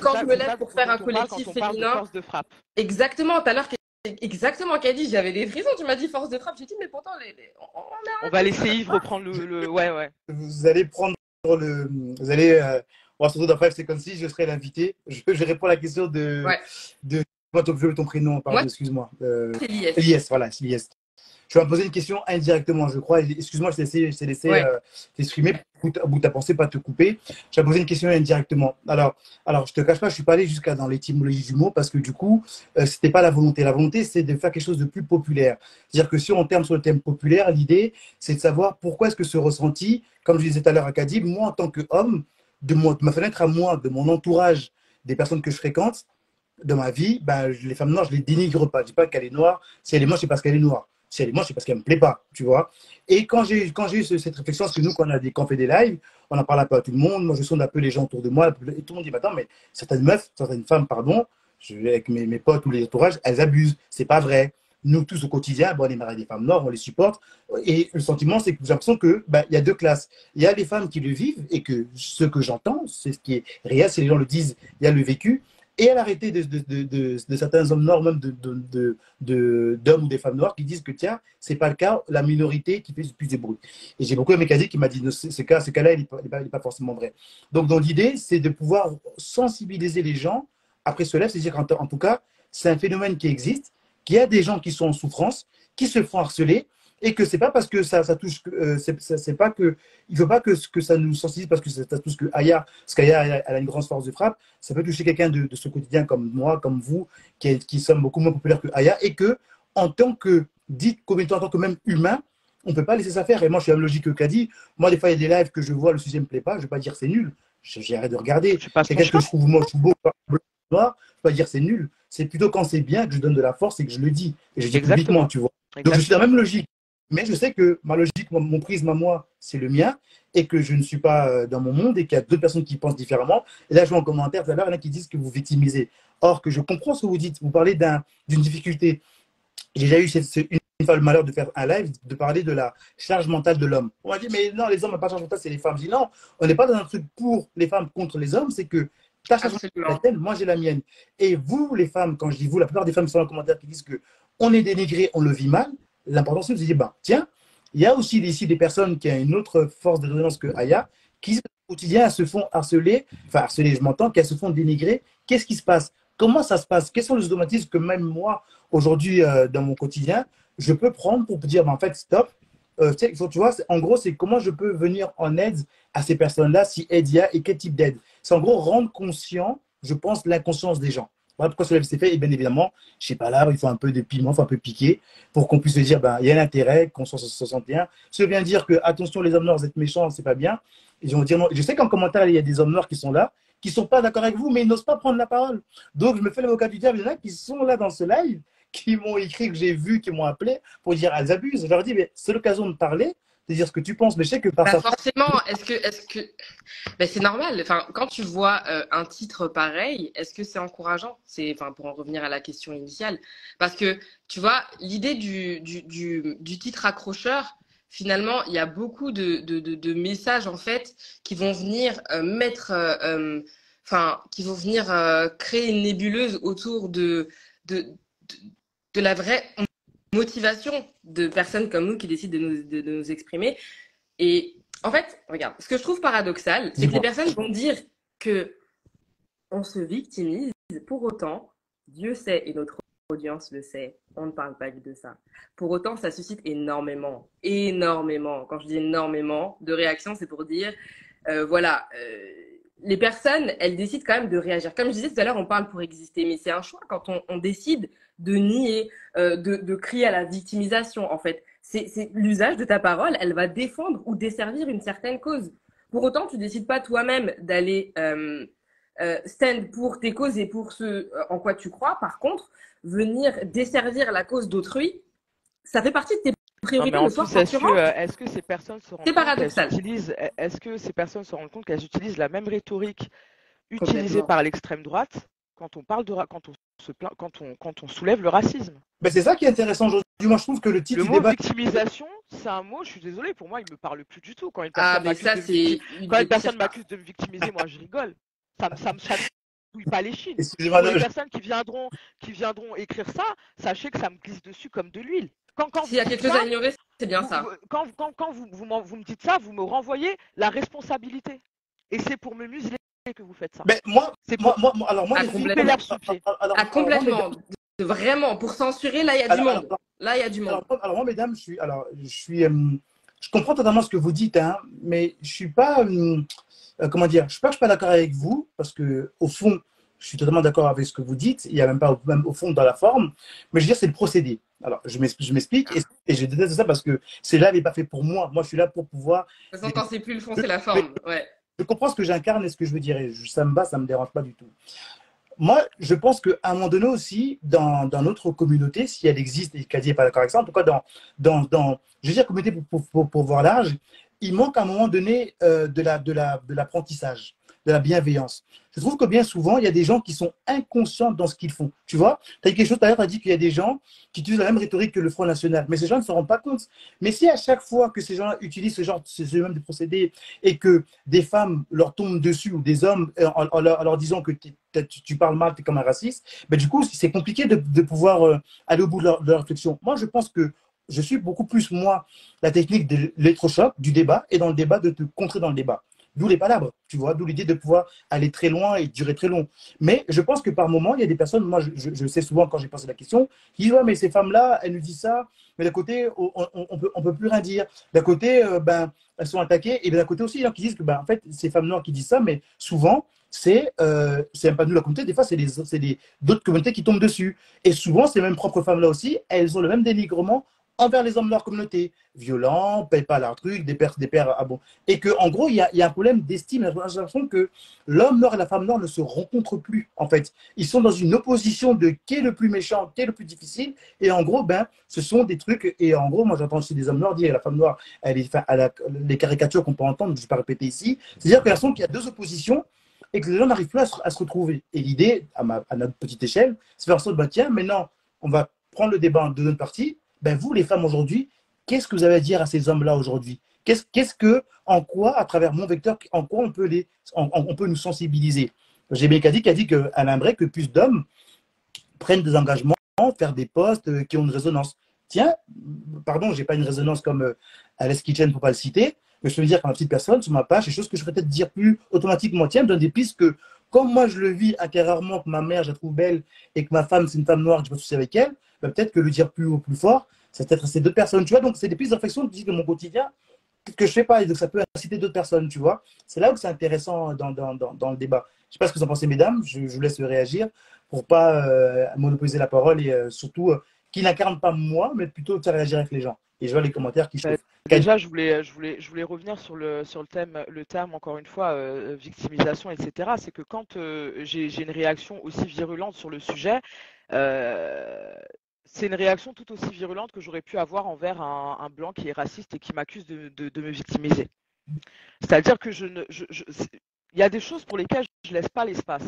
quand je me lève pour faire un collectif féminin. De frappe. Exactement. Tout à l'heure, Exactement, dit j'avais des frissons. Tu m'as dit force de frappe. J'ai dit, mais pourtant, les, on, va laisser Yves reprendre le, Ouais, ouais. Vous allez prendre le. Vous allez. Euh... On va se retrouver c'est comme si je serais l'invité. Je, je, réponds à la question de. Ouais. de... Ton, ton prénom, pardon, excuse-moi. Euh... Elias. voilà, Elias. Je vais me poser une question indirectement, je crois. Excuse-moi, je t'ai laissé, laissé euh, t'exprimer, au bout de ta pensée, pas te couper. Je vais poser une question indirectement. Alors, alors, je te cache pas, je suis pas allé jusqu'à dans l'étymologie du mot parce que du coup, euh, c'était pas la volonté. La volonté, c'est de faire quelque chose de plus populaire. C'est-à-dire que si on terme sur le thème populaire, l'idée, c'est de savoir pourquoi est-ce que ce ressenti, comme je disais tout à l'heure à Kadib, moi en tant qu'homme, de, de ma fenêtre à moi, de mon entourage, des personnes que je fréquente, de ma vie, ben, les femmes noires, je les dénigre pas. Je dis pas qu'elle est noire. Si elle est moche, c'est parce qu'elle est noire si elle est moche, c'est parce qu'elle me plaît pas, tu vois. Et quand j'ai quand j'ai eu cette réflexion, parce que nous, quand on a des quand on fait des lives, on en parle un peu à tout le monde. Moi, je sonde un peu les gens autour de moi, et tout le monde dit, attends, mais certaines meufs, certaines femmes, pardon, avec mes, mes potes ou les entourages, elles abusent. C'est pas vrai. nous tous au quotidien, bon, on est mariés des femmes noires, on les supporte. Et le sentiment, c'est que j'ai l'impression qu'il bah, y a deux classes. Il y a les femmes qui le vivent et que ce que j'entends, c'est ce qui est réel, si les gens le disent, il y a le vécu. Et à l'arrêté de, certains hommes noirs, même d'hommes ou des femmes noires, qui disent que tiens, c'est pas le cas, la minorité qui fait plus de bruit. Et j'ai beaucoup aimé Kazi qui m'a dit ce cas, ce cas-là, il n'est pas, pas, forcément vrai. Donc, dans l'idée, c'est de pouvoir sensibiliser les gens après cela, c'est-à-dire qu'en en tout cas, c'est un phénomène qui existe qu'il y a des gens qui sont en souffrance, qui se font harceler, et que c'est pas parce que ça, ça touche, euh, c'est pas que, il faut pas que, que ça nous sensibilise parce que ça touche que Aya, parce qu'Aya, elle a une grande force de frappe, ça peut toucher quelqu'un de, de, ce quotidien comme moi, comme vous, qui, qui sommes beaucoup moins populaires que Aya, et que, en tant que, dit comme en tant que même humain, on peut pas laisser ça faire. Et moi, je suis la même logique que Kadi. Moi, des fois, il y a des lives que je vois, le sujet me plaît pas, je vais pas dire c'est nul. J'arrête de regarder. C'est quelqu'un que je trouve moche ou beau, noir, je vais pas dire c'est nul. C'est plutôt quand c'est bien que je donne de la force et que je le dis. Et je dis publiquement, tu vois. Donc je suis dans la même logique. Mais je sais que ma logique, mon prisme à moi, c'est le mien et que je ne suis pas euh, dans mon monde et qu'il y a d'autres personnes qui pensent différemment. Et là, je vois en commentaire tout à l'heure, il y en a qui disent que vous victimisez. Or, que je comprends ce que vous dites. Vous parlez d'une difficulté. J'ai déjà eu une fois le malheur de faire un live, de parler de la charge mentale de l'homme. On m'a dit, mais non, les hommes n'ont pas de charge mentale, c'est les femmes. Je dis, non, on n'est pas dans un truc pour les femmes contre les hommes, c'est que ta charge mentale, moi j'ai la mienne. Et vous, les femmes, quand je dis vous, la plupart des femmes sont dans les commentaires qui disent que on est dénigré, on le vit mal. L'important, c'est de se dire, bah, tiens, il y a aussi ici des personnes qui ont une autre force de résonance que Aya, qui au quotidien se font harceler, enfin harceler, je m'entends, qu'elles se font dénigrer. Qu'est-ce qui se passe? Comment ça se passe? Quels sont les automatismes que même moi, aujourd'hui, euh, dans mon quotidien, je peux prendre pour dire, bah, en fait, stop. Euh, tu vois, en gros, c'est comment je peux venir en aide à ces personnes-là, si aide il y a et quel type d'aide? C'est en gros rendre conscient, je pense, l'inconscience des gens. Pourquoi cela s'est fait. Et bien évidemment, je sais pas là, il faut un peu de piment, il faut un peu piquer pour qu'on puisse se dire, ben, il y a l'intérêt qu'on soit 61. Ça vient dire que, attention, les hommes noirs, vous êtes méchants, c'est pas bien. Ils vont dire non. Je sais qu'en commentaire, il y a des hommes noirs qui sont là, qui sont pas d'accord avec vous, mais ils n'osent pas prendre la parole. Donc, je me fais l'avocat du diable. Il y en a qui sont là dans ce live, qui m'ont écrit, que j'ai vu, qui m'ont appelé pour dire, elles abusent. Je leur dis, c'est l'occasion de parler de dire ce que tu penses, mais je sais que par bah, Forcément, est-ce que, est-ce que, ben, c'est normal. Enfin, quand tu vois euh, un titre pareil, est-ce que c'est encourageant? C'est, enfin, pour en revenir à la question initiale, parce que tu vois, l'idée du, du, du, du, titre accrocheur, finalement, il y a beaucoup de, de, de, messages en fait qui vont venir euh, mettre, euh, enfin, qui vont venir créer une nébuleuse autour de, de, de la vraie motivation de personnes comme nous qui décident de nous, de, nous exprimer. Et en fait, regarde, ce que je trouve paradoxal, c'est que les personnes vont dire que on se victimise, pour autant, Dieu sait et notre audience le sait, on ne parle pas de ça. Pour autant, ça suscite énormément, énormément, quand je dis énormément de réactions, c'est pour dire, euh, voilà, euh, les personnes, elles décident quand même de réagir. Comme je disais tout à l'heure, on parle pour exister, mais c'est un choix quand on, on décide de nier, euh, de, de, crier à la victimisation. En fait, c'est l'usage de ta parole, elle va défendre ou desservir une certaine cause. Pour autant, tu décides pas toi-même d'aller euh, euh, stand pour tes causes et pour ce en quoi tu crois. Par contre, venir desservir la cause d'autrui, ça fait partie de tes priorités est-ce que, est que, ces personnes se rendent compte qu'elles est-ce que ces personnes se rendent compte qu'elles utilisent la même rhétorique utilisée par l'extrême droite quand on parle de quand on se plaint, quand on quand on soulève le racisme. Ben c'est ça qui est intéressant aujourd'hui. Moi, je trouve que le titre le mot victimisation, c'est un mot. Je suis désolée, pour moi, il me parle plus du tout. Quand une ah, personne ah, m'accuse de, de victimiser, moi, je rigole. Ça, ça me chatouille pas les chines. Pour les personnes qui viendront qui viendront écrire ça, sachez que ça me glisse dessus comme de l'huile. Quand, quand S'il y a quelque chose à ignorer, c'est bien ça. Quand, quand, quand vous, vous, vous me dites ça, vous me renvoyez la responsabilité. Et c'est pour me museler que vous faites ça. Mais moi, c'est moi, moi, alors moi, à complètement, à complètement. Vraiment, pour censurer, là, il y a du monde. là, il y a du monde. Alors, moi, mesdames, je suis, alors, je suis, euh, je comprends totalement ce que vous dites, hein, mais je suis pas, euh, euh, comment dire, je suis pas, je suis pas d'accord avec vous parce que au fond, je suis totalement d'accord avec ce que vous dites. Il y a même pas, même au fond, dans la forme, mais je veux dire, c'est le procédé. Alors, je m'explique et, et, je déteste ça parce que c'est là n'est pas fait pour moi. Moi, je suis là pour pouvoir. De toute façon, quand c'est plus le fond, c'est la forme. Ouais je comprends ce que j'incarne et ce que je veux dire. ça me bat, ça ne me dérange pas du tout. Moi, je pense qu'à un moment donné aussi, dans, dans notre communauté, si elle existe, et Kadi n'est pas d'accord avec ça, en tout cas, dans, dans, dans je veux dire, communauté pour, pour, pour, voir large, il manque à un moment donné euh, de l'apprentissage. La, de de la bienveillance. Je trouve que bien souvent, il y a des gens qui sont inconscients dans ce qu'ils font. Tu vois, tu as dit quelque chose tu as dit qu'il y a des gens qui utilisent la même rhétorique que le Front National, mais ces gens ne s'en rendent pas compte. Mais si à chaque fois que ces gens utilisent ce genre, de procédés et que des femmes leur tombent dessus ou des hommes euh, en, leur, disant que tu, parles mal, tu es comme un raciste, ben du coup, c'est compliqué de, pouvoir euh, aller au bout de leur, de leur réflexion. Moi, je pense que je suis beaucoup plus, moi, la technique de l'électrochoc, du débat, et dans le débat, de te contrer dans le débat. D'où les palabres, tu vois, d'où l'idée de pouvoir aller très loin et durer très long. Mais je pense que par moment, il y a des personnes, moi je, sais souvent quand j'ai posé la question, qui disent mais ces femmes-là, elles nous disent ça, mais d'un côté, on ne peut, plus rien dire. D'un côté, euh, ben, elles sont attaquées, et d'un côté aussi, il y a qui disent que, ben, en fait, ces femmes noires qui disent ça, mais souvent, c'est euh, pas nous la communauté, des fois, c'est d'autres communautés qui tombent dessus. Et souvent, ces mêmes propres femmes-là aussi, elles ont le même dénigrement envers les hommes de leur communauté. Violents, payent pas leur truc, des pères, des pères, ah bon. Et que, en gros, il y a, y a, un problème d'estime. J'ai l'impression que l'homme noir et la femme noire ne se rencontrent plus, en fait. Ils sont dans une opposition de qui est le plus méchant, qui est le plus difficile. Et en gros, ben, ce sont des trucs. Et en gros, moi, j'entends aussi des hommes noirs dire la femme noire, elle est, les caricatures qu'on peut entendre, je ne vais pas répéter ici. C'est-à-dire qu'il y a deux oppositions et que les gens n'arrivent plus à se, retrouver. Et l'idée, à, à, notre petite échelle, c'est faire en sorte, bah, tiens, maintenant, on va prendre le débat en deux parties ben vous, les femmes aujourd'hui, qu'est-ce que vous avez à dire à ces hommes-là aujourd'hui? Qu'est-ce que, en quoi, à travers mon vecteur, en quoi on peut, les, on, peut nous sensibiliser? J'ai bien dit, qui a dit qu'elle aimerait que plus d'hommes prennent des engagements, faire des postes euh, qui ont une résonance. Tiens, pardon, j'ai pas une résonance comme euh, Alice Kitchen pour pas le citer, mais je peux dire qu'en petite personne, sur ma page, des choses que je pourrais peut-être dire plus automatiquement. Tiens, me donne des pistes que, comme moi je le vis intérieurement, que ma mère, je la trouve belle, et que ma femme, c'est une femme noire, que je pas souci avec elle, ben, peut-être que le dire plus haut, plus fort, c'est peut-être ces deux personnes, tu vois. Donc, c'est des pistes de réflexion de mon quotidien que je fais pas et donc ça peut inciter d'autres personnes, tu vois. C'est là où c'est intéressant dans, dans, dans, le débat. Je sais pas ce que vous en pensez, mesdames. Je, vous laisse réagir pour pas euh, monopoliser la parole et euh, surtout euh, qui n'incarne pas moi, mais plutôt réagir avec les gens. Et je vois les commentaires qui chauffent. Déjà, je voulais, je voulais, je voulais revenir sur le, sur le thème, le terme encore une fois, victimisation, etc. C'est que quand j'ai une réaction aussi virulente sur le sujet, c'est une réaction tout aussi virulente que j'aurais pu avoir envers un, blanc qui est raciste et qui m'accuse de, me victimiser. C'est-à-dire que je ne, il y a des choses pour lesquelles je ne laisse pas l'espace.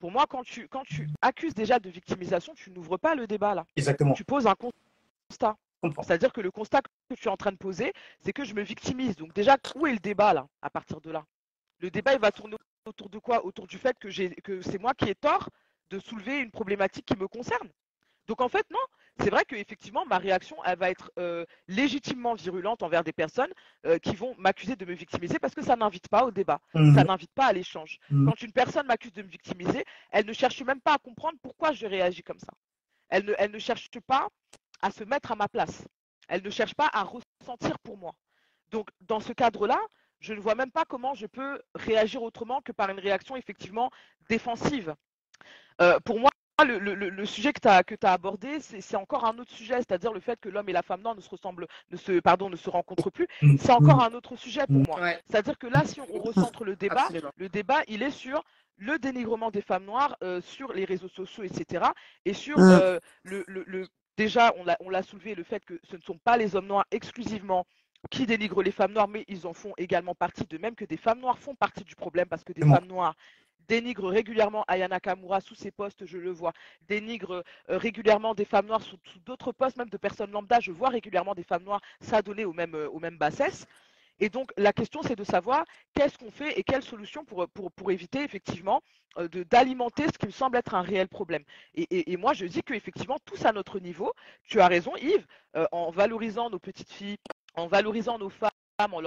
Pour moi, quand tu, quand tu accuses déjà de victimisation, tu n'ouvres pas le débat là. Exactement. Tu poses un constat. C'est-à-dire que le constat que tu es en train de poser, c'est que je me victimise. Donc déjà, où est le débat là, à partir de là? Le débat, il va tourner autour de quoi? Autour du fait que, que c'est moi qui ai tort de soulever une problématique qui me concerne. Donc en fait, non, c'est vrai qu'effectivement, ma réaction, elle va être euh, légitimement virulente envers des personnes euh, qui vont m'accuser de me victimiser parce que ça n'invite pas au débat, mmh. ça n'invite pas à l'échange. Mmh. Quand une personne m'accuse de me victimiser, elle ne cherche même pas à comprendre pourquoi je réagis comme ça. Elle ne, elle ne cherche pas à se mettre à ma place. Elle ne cherche pas à ressentir pour moi. Donc, dans ce cadre-là, je ne vois même pas comment je peux réagir autrement que par une réaction effectivement défensive. Euh, pour moi, le, sujet que tu as, que as abordé, c'est encore un autre sujet, c'est-à-dire le fait que l'homme et la femme noire ne se ressemblent, ne se, pardon, ne se rencontrent plus. C'est encore un autre sujet pour moi. C'est-à-dire que là, si on, recentre le débat, le débat, il est sur le dénigrement des femmes noires euh, sur les réseaux sociaux, etc. Et sur mm. euh, le, déjà, on l'a soulevé, le fait que ce ne sont pas les hommes noirs exclusivement qui dénigrent les femmes noires, mais ils en font également partie, de même que des femmes noires font partie du problème parce que des femmes noires dénigre régulièrement Ayana Kamura sous ses postes, je le vois, dénigre euh, régulièrement des femmes noires sous, d'autres postes, même de personnes lambda, je vois régulièrement des femmes noires s'adonner aux mêmes, euh, bassesses. Et donc la question c'est de savoir qu'est-ce qu'on fait et quelles solutions pour, éviter effectivement euh, d'alimenter ce qui me semble être un réel problème. Et, moi je dis qu'effectivement tous à notre niveau, tu as raison Yves, en valorisant nos petites filles, en valorisant nos femmes, en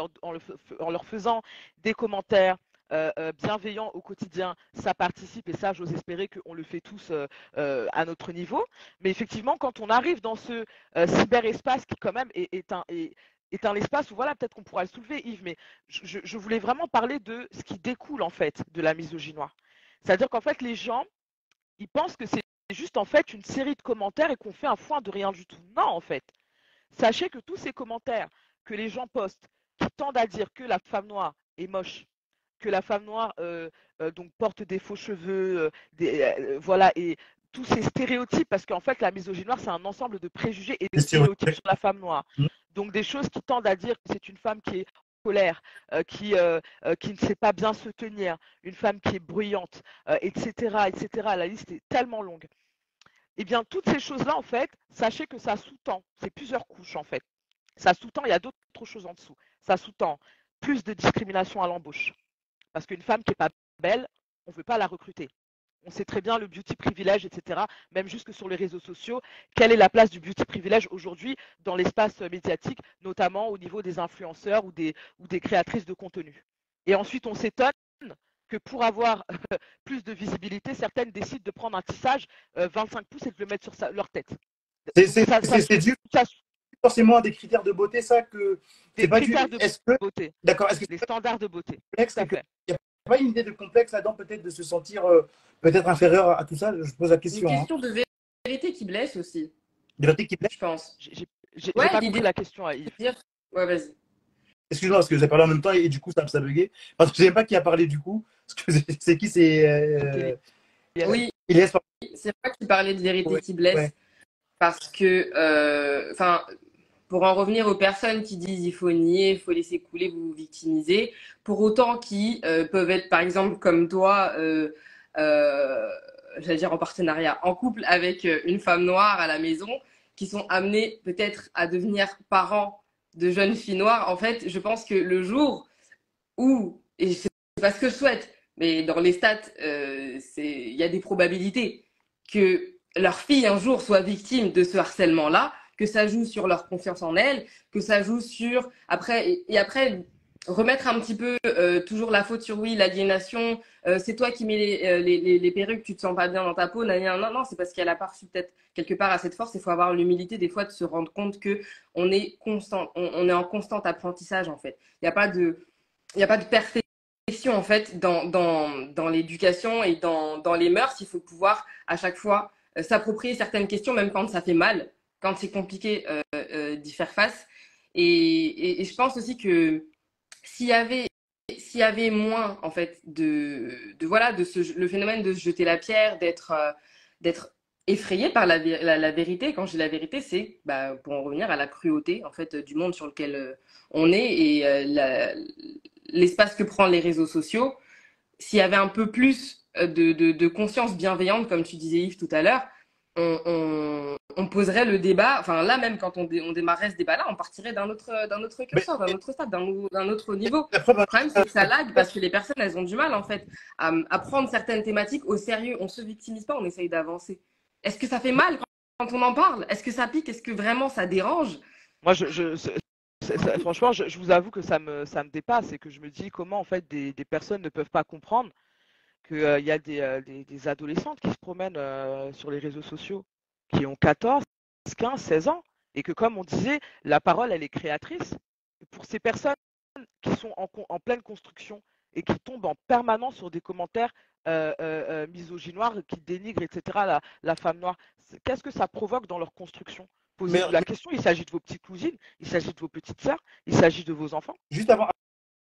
leur, faisant des commentaires, bienveillant au quotidien, ça participe et ça, j'ose espérer qu'on le fait tous euh, à notre niveau. Mais effectivement, quand on arrive dans ce cyberespace qui quand même est, un, espace où voilà, peut-être qu'on pourra le soulever, Yves, mais je, voulais vraiment parler de ce qui découle en fait de la misogynoire. C'est-à-dire qu'en fait, les gens, ils pensent que c'est juste en fait une série de commentaires et qu'on fait un foin de rien du tout. Non, en fait. Sachez que tous ces commentaires que les gens postent qui tendent à dire que la femme noire est moche, que la femme noire euh, euh, donc porte des faux cheveux, euh, des, voilà, et tous ces stéréotypes, parce qu'en fait, la misogynie noire, c'est un ensemble de préjugés et de stéréotypes sur la femme noire. Mmh. Donc, des choses qui tendent à dire que c'est une femme qui est colère, qui, qui ne sait pas bien se tenir, une femme qui est bruyante, etc., etc. La liste est tellement longue. Eh bien, toutes ces choses-là, en fait, sachez que ça sous-tend, c'est plusieurs couches, en fait. Ça sous-tend, il y a d'autres choses en dessous. Ça sous-tend plus de discrimination à l'embauche. Parce qu'une femme qui n'est pas belle, on ne veut pas la recruter. On sait très bien le beauty privilège, etc. Même jusque sur les réseaux sociaux, quelle est la place du beauty privilège aujourd'hui dans l'espace médiatique, notamment au niveau des influenceurs ou des, ou des créatrices de contenu. Et ensuite, on s'étonne que pour avoir plus de visibilité, certaines décident de prendre un tissage 25 euh, pouces et de le mettre sur leur tête. C'est forcément des critères de beauté, ça que des critères de beauté. D'accord. Est-ce que les standards de beauté Il n'y a pas une idée de complexe là-dedans, peut-être de se sentir euh, peut-être inférieur à tout ça? Je pose la question. Une hein. question de vérité qui blesse aussi. Vérité qui blesse, je pense. J'ai ouais, pas compris la question à Yves. Ouais, vas-y. Excuse-moi, parce que vous avez parlé en même temps et, du coup, ça, ça bugué. Parce que je ne sais pas qui a parlé du coup. C'est qui C'est. Euh... Oui, c'est moi qui parlais de vérité qui blesse. Parce que, euh, enfin, pour en revenir aux personnes qui disent il faut nier, il faut laisser couler, vous vous victimisez, pour autant qui euh, peuvent être, par exemple, comme toi, euh, j'allais dire en partenariat, en couple avec une femme noire à la maison, qui sont amenés peut-être à devenir parents de jeunes filles noires, en fait, je pense que le jour où, et c'est pas ce que je souhaite, mais dans les stats, euh, il y a des probabilités que leur fille un jour soit victime de ce harcèlement-là, que ça joue sur leur confiance en elle, que ça joue sur après et, après remettre un petit peu euh, toujours la faute sur oui l'aliénation, euh, c'est toi qui mets les, les, les, perruques, tu te sens pas bien dans ta peau, non non non, c'est parce qu'elle a reçu peut-être quelque part à cette force. Il faut avoir l'humilité des fois de se rendre compte que on est constant, on, est en constant apprentissage en fait. Il n'y a pas de il n'y a pas de perfection en fait dans, dans, dans l'éducation et dans, dans, les mœurs. Il faut pouvoir à chaque fois euh, s'approprier certaines questions, même quand ça fait mal, quand c'est compliqué euh, euh, d'y faire face. Et, je pense aussi que s'il y avait moins en fait de, voilà de ce, le phénomène de se jeter la pierre, d'être d'être effrayé par la, vérité. Quand j'ai la vérité, c'est bah, pour en revenir à la cruauté en fait du monde sur lequel on est et l'espace que prend les réseaux sociaux, s'il y avait un peu plus euh, de, conscience bienveillante, comme tu disais Yves tout à l'heure, on, on, poserait le débat, enfin là même quand on, on démarrait ce débat-là, on partirait d'un autre, d'un autre curseur, d'un autre stade, d'un autre niveau. Le problème c'est que ça lag parce que les personnes elles ont du mal en fait à, à prendre certaines thématiques au sérieux. On se victimise pas, on essaye d'avancer. Est-ce que ça fait mal quand on en parle? Est-ce que ça pique? Est-ce que vraiment ça dérange? Moi, je, je, franchement, je, vous avoue que ça me, ça me dépasse et que je me dis comment en fait des, personnes ne peuvent pas comprendre qu'il euh, y a euh, des, des, adolescentes qui se promènent euh, sur les réseaux sociaux, qui ont 14, 15, 16 ans, et que comme on disait, la parole, elle est créatrice. pour ces personnes qui sont en, en, pleine construction et qui tombent en permanence sur des commentaires misogynoires, qui dénigrent, etc., la, la femme noire, qu'est-ce que ça provoque dans leur construction? Posez la question, il s'agit de vos petites cousines, il s'agit de vos petites sœurs, il s'agit de vos enfants? Juste avant,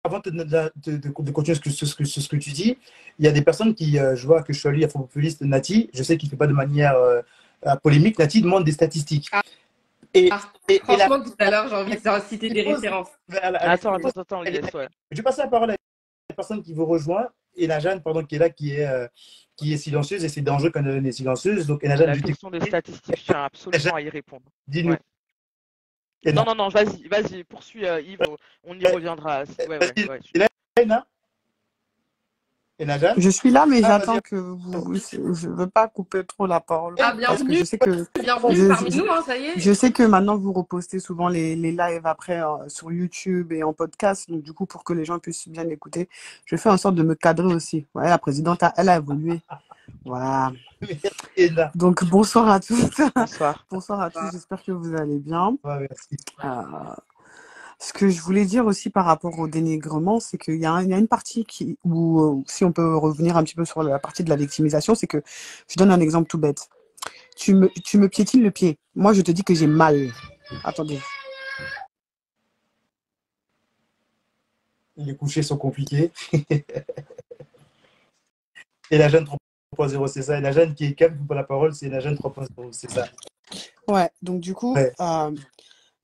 avant de, de, continuer ce que, ce, que, ce que, tu dis, il y a des personnes qui, euh, je vois que je suis allé à populiste Nati, je sais qu'il ne fait pas de manière euh, polémique, Nati demande des statistiques. Ah. Et, ah, franchement, tout à l'heure, j'ai envie de citer des références. Attends, attends, attends, Je vais passer la parole à la personne qui vous rejoint et la Jeanne, pardon, qui est là, qui est, euh, qui est silencieuse et c'est dangereux quand elle est silencieuse. Donc, la question des statistiques, je tiens absolument à y répondre. Dis-nous. Non, non, non, vas-y, vas-y, poursuis euh, Yves, on y reviendra. Ouais, ouais, je suis là, mais ah, j'attends que vous. Je veux pas couper trop la parole. Ah, bienvenue. je sais que, bienvenue parmi nous, hein, ça y est. Je sais que maintenant, vous repostez souvent les, les lives après euh, sur YouTube et en podcast. Donc, du coup, pour que les gens puissent bien écouter, je fais en sorte de me cadrer aussi. Ouais, la présidente, elle a évolué. Voilà. Donc, bonsoir à tous. Bonsoir. bonsoir à tous. J'espère que vous allez bien. Ouais, merci. Euh, ce que je voulais dire aussi par rapport au dénigrement, c'est qu'il y, a une partie qui, où, euh, si on peut revenir un petit peu sur la partie de la victimisation, c'est que je donne un exemple tout bête. Tu me, tu me piétines le pied. Moi, je te dis que j'ai mal. Attendez. Les couchers sont compliqués. Et la jeune 3.0, c'est ça. Et la jeune qui est calme pour la parole, c'est la jeune 3.0, c'est ça. Ouais, donc du coup, euh,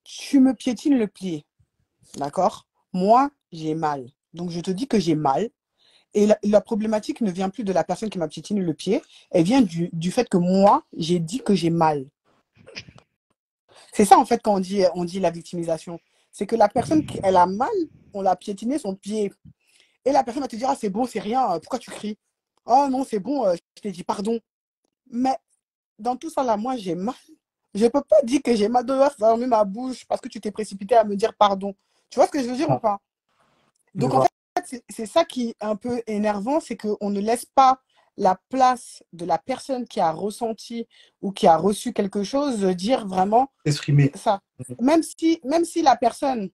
tu me piétines le pied. D'accord? Moi, j'ai mal. Donc, je te dis que j'ai mal. Et la, problématique ne vient plus de la personne qui m'a piétiné le pied, elle vient du, du fait que moi, j'ai dit que j'ai mal. C'est ça, en fait, quand on dit, on dit la victimisation. C'est que la personne, elle a mal, on l'a piétiné son pied. Et la personne va te dire, ah, c'est bon, c'est rien, pourquoi tu cries? Oh non, c'est bon, euh, je t'ai dit pardon. Mais dans tout ça, là, moi, j'ai mal. Je ne peux pas dire que j'ai mal de fermer ma bouche parce que tu t'es précipité à me dire pardon. Tu vois ce que je veux dire ou pas? Donc, en fait, c'est ça qui est un peu énervant, c'est qu'on ne laisse pas la place de la personne qui a ressenti ou qui a reçu quelque chose dire vraiment exprimer ça. Même si, même si la personne,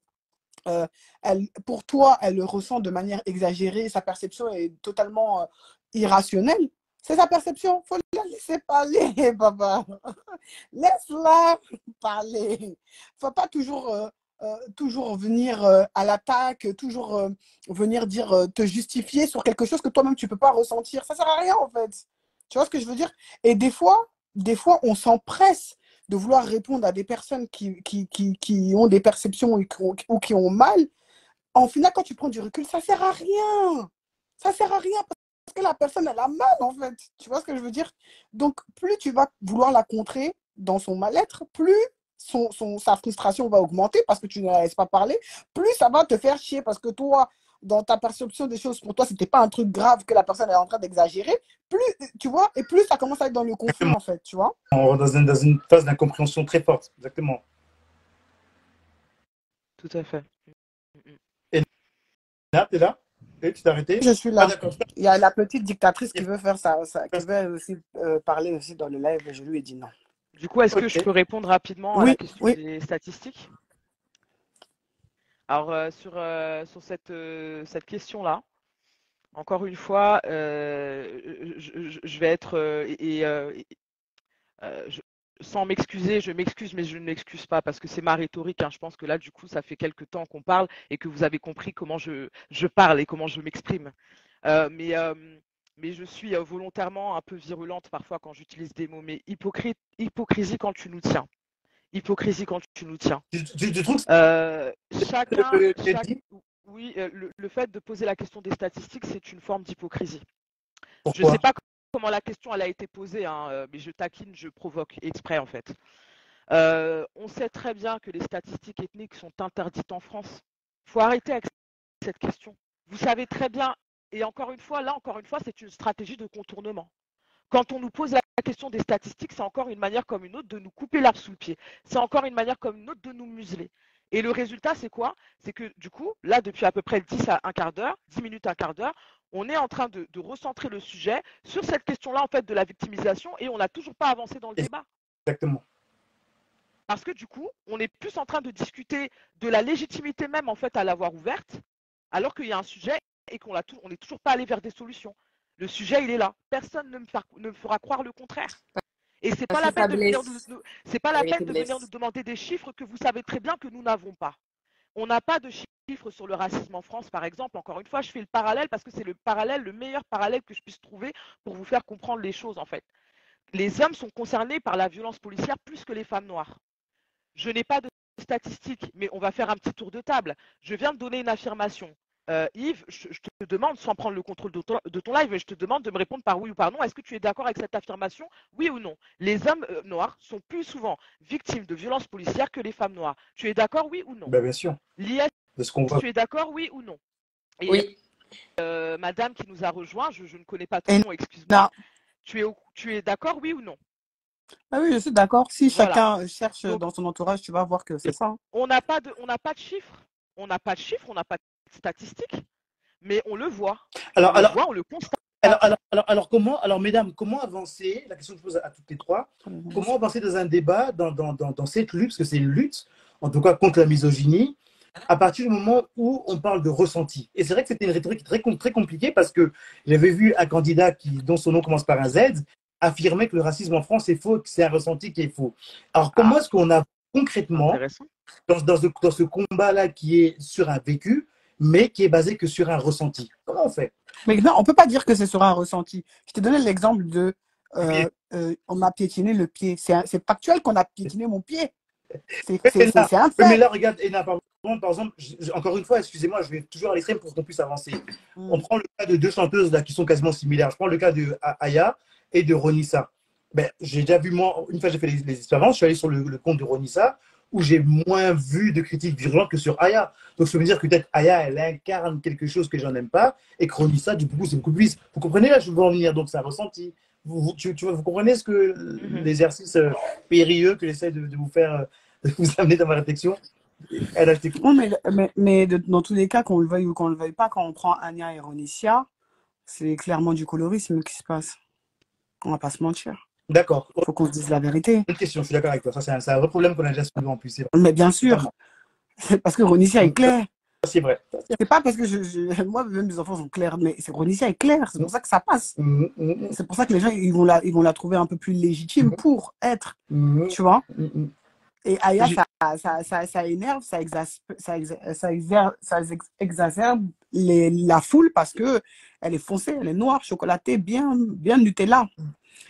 euh, elle, pour toi, elle le ressent de manière exagérée, sa perception est totalement euh, irrationnelle, c'est sa perception. Il faut la laisser parler, papa. Laisse-la parler. Il ne faut pas toujours, euh, euh, toujours venir euh, à l'attaque, toujours venir dire, te justifier sur quelque chose que toi-même tu ne peux pas ressentir. Ça ne sert à rien, en fait. Tu vois ce que je veux dire? Et des fois, des fois, on s'empresse de vouloir répondre à des personnes qui, qui, qui, qui ont des perceptions ou qui ont, mal. En final, quand tu prends du recul, ça ne sert à rien. Ça ne sert à rien que la personne, elle a mal, en fait. Tu vois ce que je veux dire? Donc, plus tu vas vouloir la contrer dans son mal-être, plus son, son, sa frustration va augmenter parce que tu ne la laisses pas parler, plus ça va te faire chier parce que toi, dans ta perception des choses, pour toi, c'était pas un truc grave que la personne est en train d'exagérer, plus, tu vois, et plus ça commence à être dans le conflit, en fait, tu vois. On rentre dans une, dans une phase d'incompréhension très forte, exactement. Tout à fait. Et là, tu es tu t'es arrêté Je suis là. Ah, Il y a la petite dictatrice qui veut faire ça, qui veut aussi euh, parler aussi dans le live. Je lui ai dit non. Du coup, est-ce que je peux répondre rapidement à la question des statistiques? Alors, euh, sur, euh, sur cette, cette question-là, encore une fois, je, vais être et, sans m'excuser, je m'excuse, mais je ne m'excuse pas parce que c'est ma rhétorique. Hein. Je pense que là, du coup, ça fait quelques temps qu'on parle et que vous avez compris comment je, je parle et comment je m'exprime. Euh, mais, euh, mais je suis euh, volontairement un peu virulente parfois quand j'utilise des mots. Mais hypocrite, hypocrisie quand tu nous tiens. Hypocrisie quand tu nous tiens. chacun, oui, le, le, fait de poser la question des statistiques, c'est une forme d'hypocrisie. Je ne sais pas comment la question a été posée, hein, euh, mais je taquine, je provoque exprès en fait. Euh, on sait très bien que les statistiques ethniques sont interdites en France. Il faut arrêter avec cette question. Vous savez très bien, et encore une fois, là encore une fois, c'est une stratégie de contournement. Quand on nous pose la question des statistiques, c'est encore une manière comme une autre de nous couper l'arbre sous le pied. C'est encore une manière comme une autre de nous museler. Et le résultat, c'est quoi? C'est que du coup, là, depuis à peu près 10 à un quart d'heure, 10 minutes à un quart d'heure, on est en train de, recentrer le sujet sur cette question-là, en fait, de la victimisation, et on n'a toujours pas avancé dans le débat. Exactement. Parce que du coup, on est plus en train de discuter de la légitimité même, en fait, à l'avoir ouverte, alors qu'il y a un sujet et qu'on n'est toujours pas allé vers des solutions. Le sujet, il est là. Personne ne me, fera croire le contraire. Et c'est pas, la peine de venir nous, pas la peine de venir nous demander des chiffres que vous savez très bien que nous n'avons pas. On n'a pas de chiffres sur le racisme en France, par exemple. Encore une fois, je fais le parallèle parce que c'est le parallèle, le meilleur parallèle que je puisse trouver pour vous faire comprendre les choses, en fait. Les hommes sont concernés par la violence policière plus que les femmes noires. Je n'ai pas de statistiques, mais on va faire un petit tour de table. Je viens de donner une affirmation. Euh, Yves, je, te demande, sans prendre le contrôle de ton, de ton, live, je te demande de me répondre par oui ou par non. Est-ce que tu es d'accord avec cette affirmation Oui ou non? Les hommes euh, noirs sont plus souvent victimes de violences policières que les femmes noires. Tu es d'accord, oui ou non? Ben, Bien sûr. L'IS, tu es d'accord, oui ou non? Oui. Euh, madame qui nous a rejoint, je, ne connais pas ton nom, excuse-moi. Tu es, tu es d'accord, oui ou non? Ah oui, je suis d'accord. Si chacun cherche dans son entourage, tu vas voir que c'est ça. Hein. On n'a pas de, on n'a pas de chiffres. On n'a pas de chiffres, on n'a pas de statistiques, mais on le voit. Alors, on alors, le voit, on le constate. Alors, alors, alors, comment, alors, mesdames, comment avancer La question que je pose à toutes les trois. Comment avancer dans un débat, dans, dans, dans, cette lutte, parce que c'est une lutte, en tout cas contre la misogynie, à partir du moment où on parle de ressenti. Et c'est vrai que c'était une rhétorique très, très compliquée parce que j'avais vu un candidat qui, dont son nom commence par un Z affirmer que le racisme en France est faux, que c'est un ressenti qui est faux. Alors, comment ah. est-ce qu'on a concrètement, dans, dans ce, dans ce combat-là qui est sur un vécu, mais qui est basé que sur un ressenti. Comment on fait? Mais non, on peut pas dire que c'est sur un ressenti. Je t'ai donné l'exemple de euh, euh, on m'a piétiné le pied. C'est factuel qu'on a piétiné mon pied. C'est un fait. Mais là, regarde, Ena, par exemple, encore une fois, excusez-moi, je vais toujours à l'extrême pour qu'on puisse avancer. Mm. On prend le cas de deux chanteuses là, qui sont quasiment similaires. Je prends le cas de Aya et de Ronissa. Ben, j'ai déjà vu, moi, une fois j'ai fait les, expériences, je suis allé sur le, compte de Ronissa, où j'ai moins vu de critiques virulentes que sur Aya. Donc, ça veut dire que peut-être Aya, elle incarne quelque chose que j'en aime pas, et que Ronissa, du coup, c'est beaucoup plus. Vous comprenez là, je veux en venir, donc ça a ressenti. Vous, tu, vous comprenez ce que mm-hmm. l'exercice euh, périlleux que j'essaie de, vous faire, euh, de vous amener dans ma réflexion? Elle mais, mais, mais dans tous les cas, qu'on le veuille ou qu'on le veuille pas, quand on prend Anya et Ronicia, c'est clairement du colorisme qui se passe. On va pas se mentir. D'accord. Il faut qu'on se dise la vérité. Une question, je suis d'accord avec toi. Ça, c'est un, vrai problème qu'on a déjà soulevé en plus. Mais bien sûr. C'est parce que Ronicia est claire. C'est vrai. C'est pas parce que je, moi, même mes enfants sont clairs, mais c'est Ronicia est claire. C'est pour ça que ça passe. Mm, mm, mm. C'est pour ça que les gens, ils vont la, ils vont la trouver un peu plus légitime pour être. Tu vois Et Aya, ça, ça, ça, ça, énerve, ça, ça, ça, exacerbe les, la foule parce que elle est foncée, elle est noire, chocolatée, bien, bien Nutella.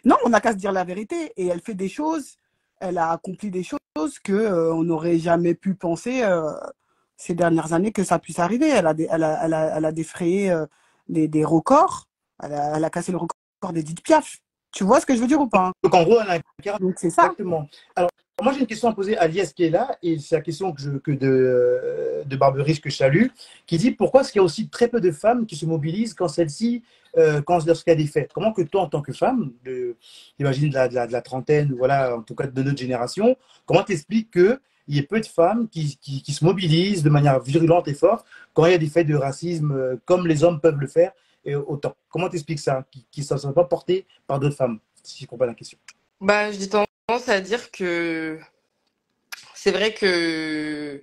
Non, on n'a qu'à se dire la vérité. Et elle fait des choses, elle a accompli des choses que euh, on n'aurait jamais pu penser euh, ces dernières années que ça puisse arriver. Elle a, elle a, elle a, elle a défrayé euh, des, des, records. Elle a, elle a, cassé le record d'Edith Piaf. Tu vois ce que je veux dire ou pas Donc en gros, elle a Donc c'est ça. Exactement. Alors moi j'ai une question à poser à Lies qui est là et c'est la question que, je, que de, de Barberis que je salue, qui dit pourquoi est-ce qu'il y a aussi très peu de femmes qui se mobilisent quand celles-ci euh, quand lorsqu'il y a des fêtes. Comment que toi, en tant que femme, de, imagine de la, trentaine, voilà, en tout cas de notre génération, comment t'expliques qu'il y ait peu de femmes qui, se mobilisent de manière virulente et forte quand il y a des faits de racisme euh, comme les hommes peuvent le faire et autant? Comment t'expliques ça Qui ne sont pas portés par d'autres femmes, si je comprends la question? Bah, J'ai tendance à dire que c'est vrai que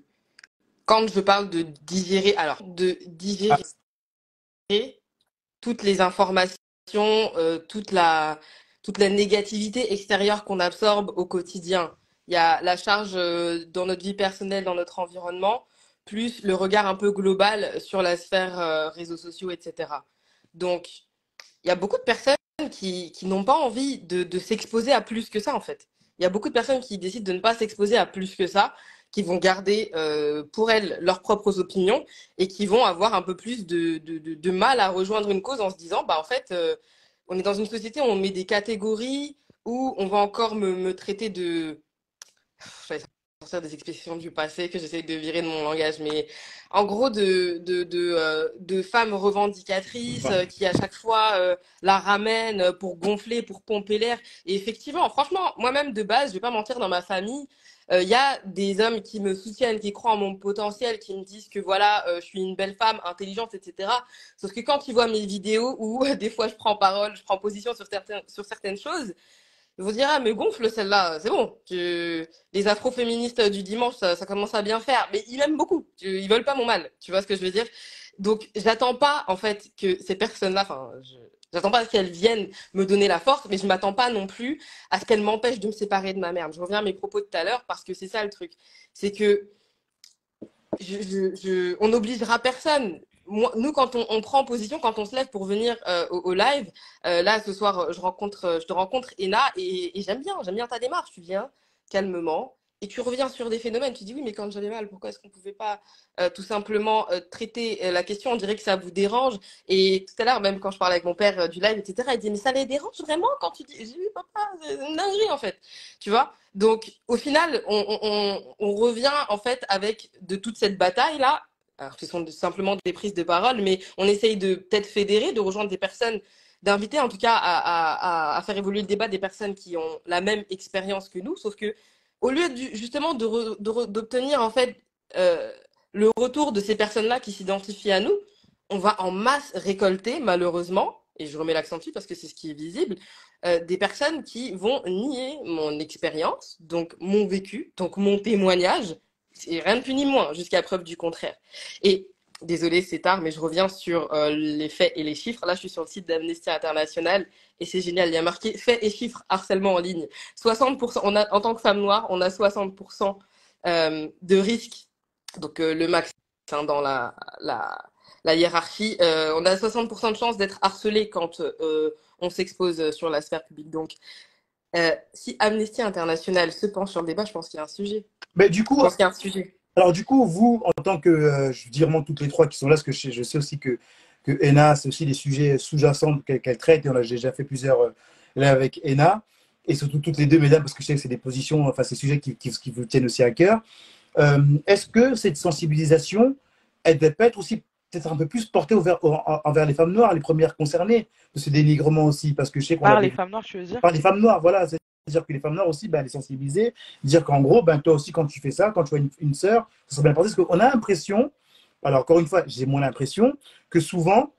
quand je parle de digérer, alors de digérer, toutes les informations, euh, toute, la, toute la négativité extérieure qu'on absorbe au quotidien. Il y a la charge euh, dans notre vie personnelle, dans notre environnement, plus le regard un peu global sur la sphère euh, réseaux sociaux, etc. Donc, il y a beaucoup de personnes qui, qui n'ont pas envie de, de s'exposer à plus que ça, en fait. Il y a beaucoup de personnes qui décident de ne pas s'exposer à plus que ça qui vont garder euh, pour elles leurs propres opinions et qui vont avoir un peu plus de, de, de, mal à rejoindre une cause en se disant, bah en fait, euh, on est dans une société où on met des catégories, où on va encore me, me traiter de... Je vais sortir des expressions du passé que j'essaie de virer de mon langage, mais en gros de, de, de, euh, de femmes revendicatrices qui à chaque fois la ramènent pour gonfler, pour pomper l'air. Et effectivement, franchement, moi-même de base, je vais pas mentir, dans ma famille, il euh, y a des hommes qui me soutiennent, qui croient en mon potentiel, qui me disent que voilà, euh, je suis une belle femme, intelligente, etc. Sauf que quand ils voient mes vidéos où des fois je prends parole, je prends position sur certaines, sur certaines choses, ils vont dire ah mais gonfle celle-là, c'est bon. Les afroféministes du dimanche, ça, ça, commence à bien faire, mais ils m'aiment beaucoup. Ils veulent pas mon mal. Tu vois ce que je veux dire? Donc j'attends pas en fait que ces personnes-là, enfin J'attends pas à ce qu'elles viennent me donner la force, mais je m'attends pas non plus à ce qu'elles m'empêchent de me séparer de ma mère. Je reviens à mes propos de tout à l'heure parce que c'est ça le truc. C'est que je, on n'obligera personne. Nous, quand on, prend position, quand on se lève pour venir euh, au, live, euh, là, ce soir, je, je te rencontre, Ena, et, et j'aime bien, j'aime bien ta démarche. Tu viens calmement, et tu reviens sur des phénomènes, tu dis oui, mais quand j'avais mal, pourquoi est-ce qu'on ne pouvait pas euh, tout simplement euh, traiter euh, la question? On dirait que ça vous dérange. Et tout à l'heure, même quand je parlais avec mon père du live, etc., il dit mais ça les dérange vraiment quand tu dis J'ai vu papa, c'est une dinguerie en fait. Tu vois? Donc au final, on, revient en fait avec de toute cette bataille-là. Alors ce sont simplement des prises de parole, mais on essaye de peut-être fédérer, de rejoindre des personnes d'inviter en tout cas à, à, faire évoluer le débat des personnes qui ont la même expérience que nous, sauf que au lieu justement d'obtenir en fait euh, le retour de ces personnes-là qui s'identifient à nous, on va en masse récolter malheureusement, et je remets l'accent dessus parce que c'est ce qui est visible, euh, des personnes qui vont nier mon expérience, donc mon vécu, donc mon témoignage, et rien de plus ni moins, jusqu'à preuve du contraire. Désolé, c'est tard, mais je reviens sur euh, les faits et les chiffres. Là, je suis sur le site d'Amnesty International et c'est génial. Il y a marqué faits et chiffres harcèlement en ligne. 60%, on a, en tant que femme noire, on a 60% euh, de risque, donc euh, le max hein, dans la, la, la hiérarchie. on a 60% de chance d'être harcelé quand on s'expose sur la sphère publique. Donc, Euh, si Amnesty International se penche sur le débat, je pense qu'il y a un sujet. Mais du coup, je pense qu'il y a un sujet. Alors du coup, vous, en tant que, euh, je dis vraiment toutes les trois qui sont là, parce que je, sais aussi que, que ENA, c'est aussi des sujets sous-jacents qu'elle traite, et on a déjà fait plusieurs euh, là avec ENA, et surtout toutes les deux, mesdames, parce que je sais que c'est des positions, enfin, c'est des sujets qui, qui, qui, vous tiennent aussi à cœur. Est-ce que cette sensibilisation, elle peut être aussi peut-être un peu plus portée envers, les femmes noires, les premières concernées de ce dénigrement aussi, parce que je sais qu'on Par les femmes noires, je veux dire? Par les femmes noires, voilà. C'est-à-dire que les femmes noires aussi, ben, les sensibiliser, dire qu'en gros, ben, toi aussi, quand tu fais ça, quand tu vois une, une sœur, ça serait bien passé. Parce qu'on a l'impression, alors encore une fois, j'ai moins l'impression, que souvent,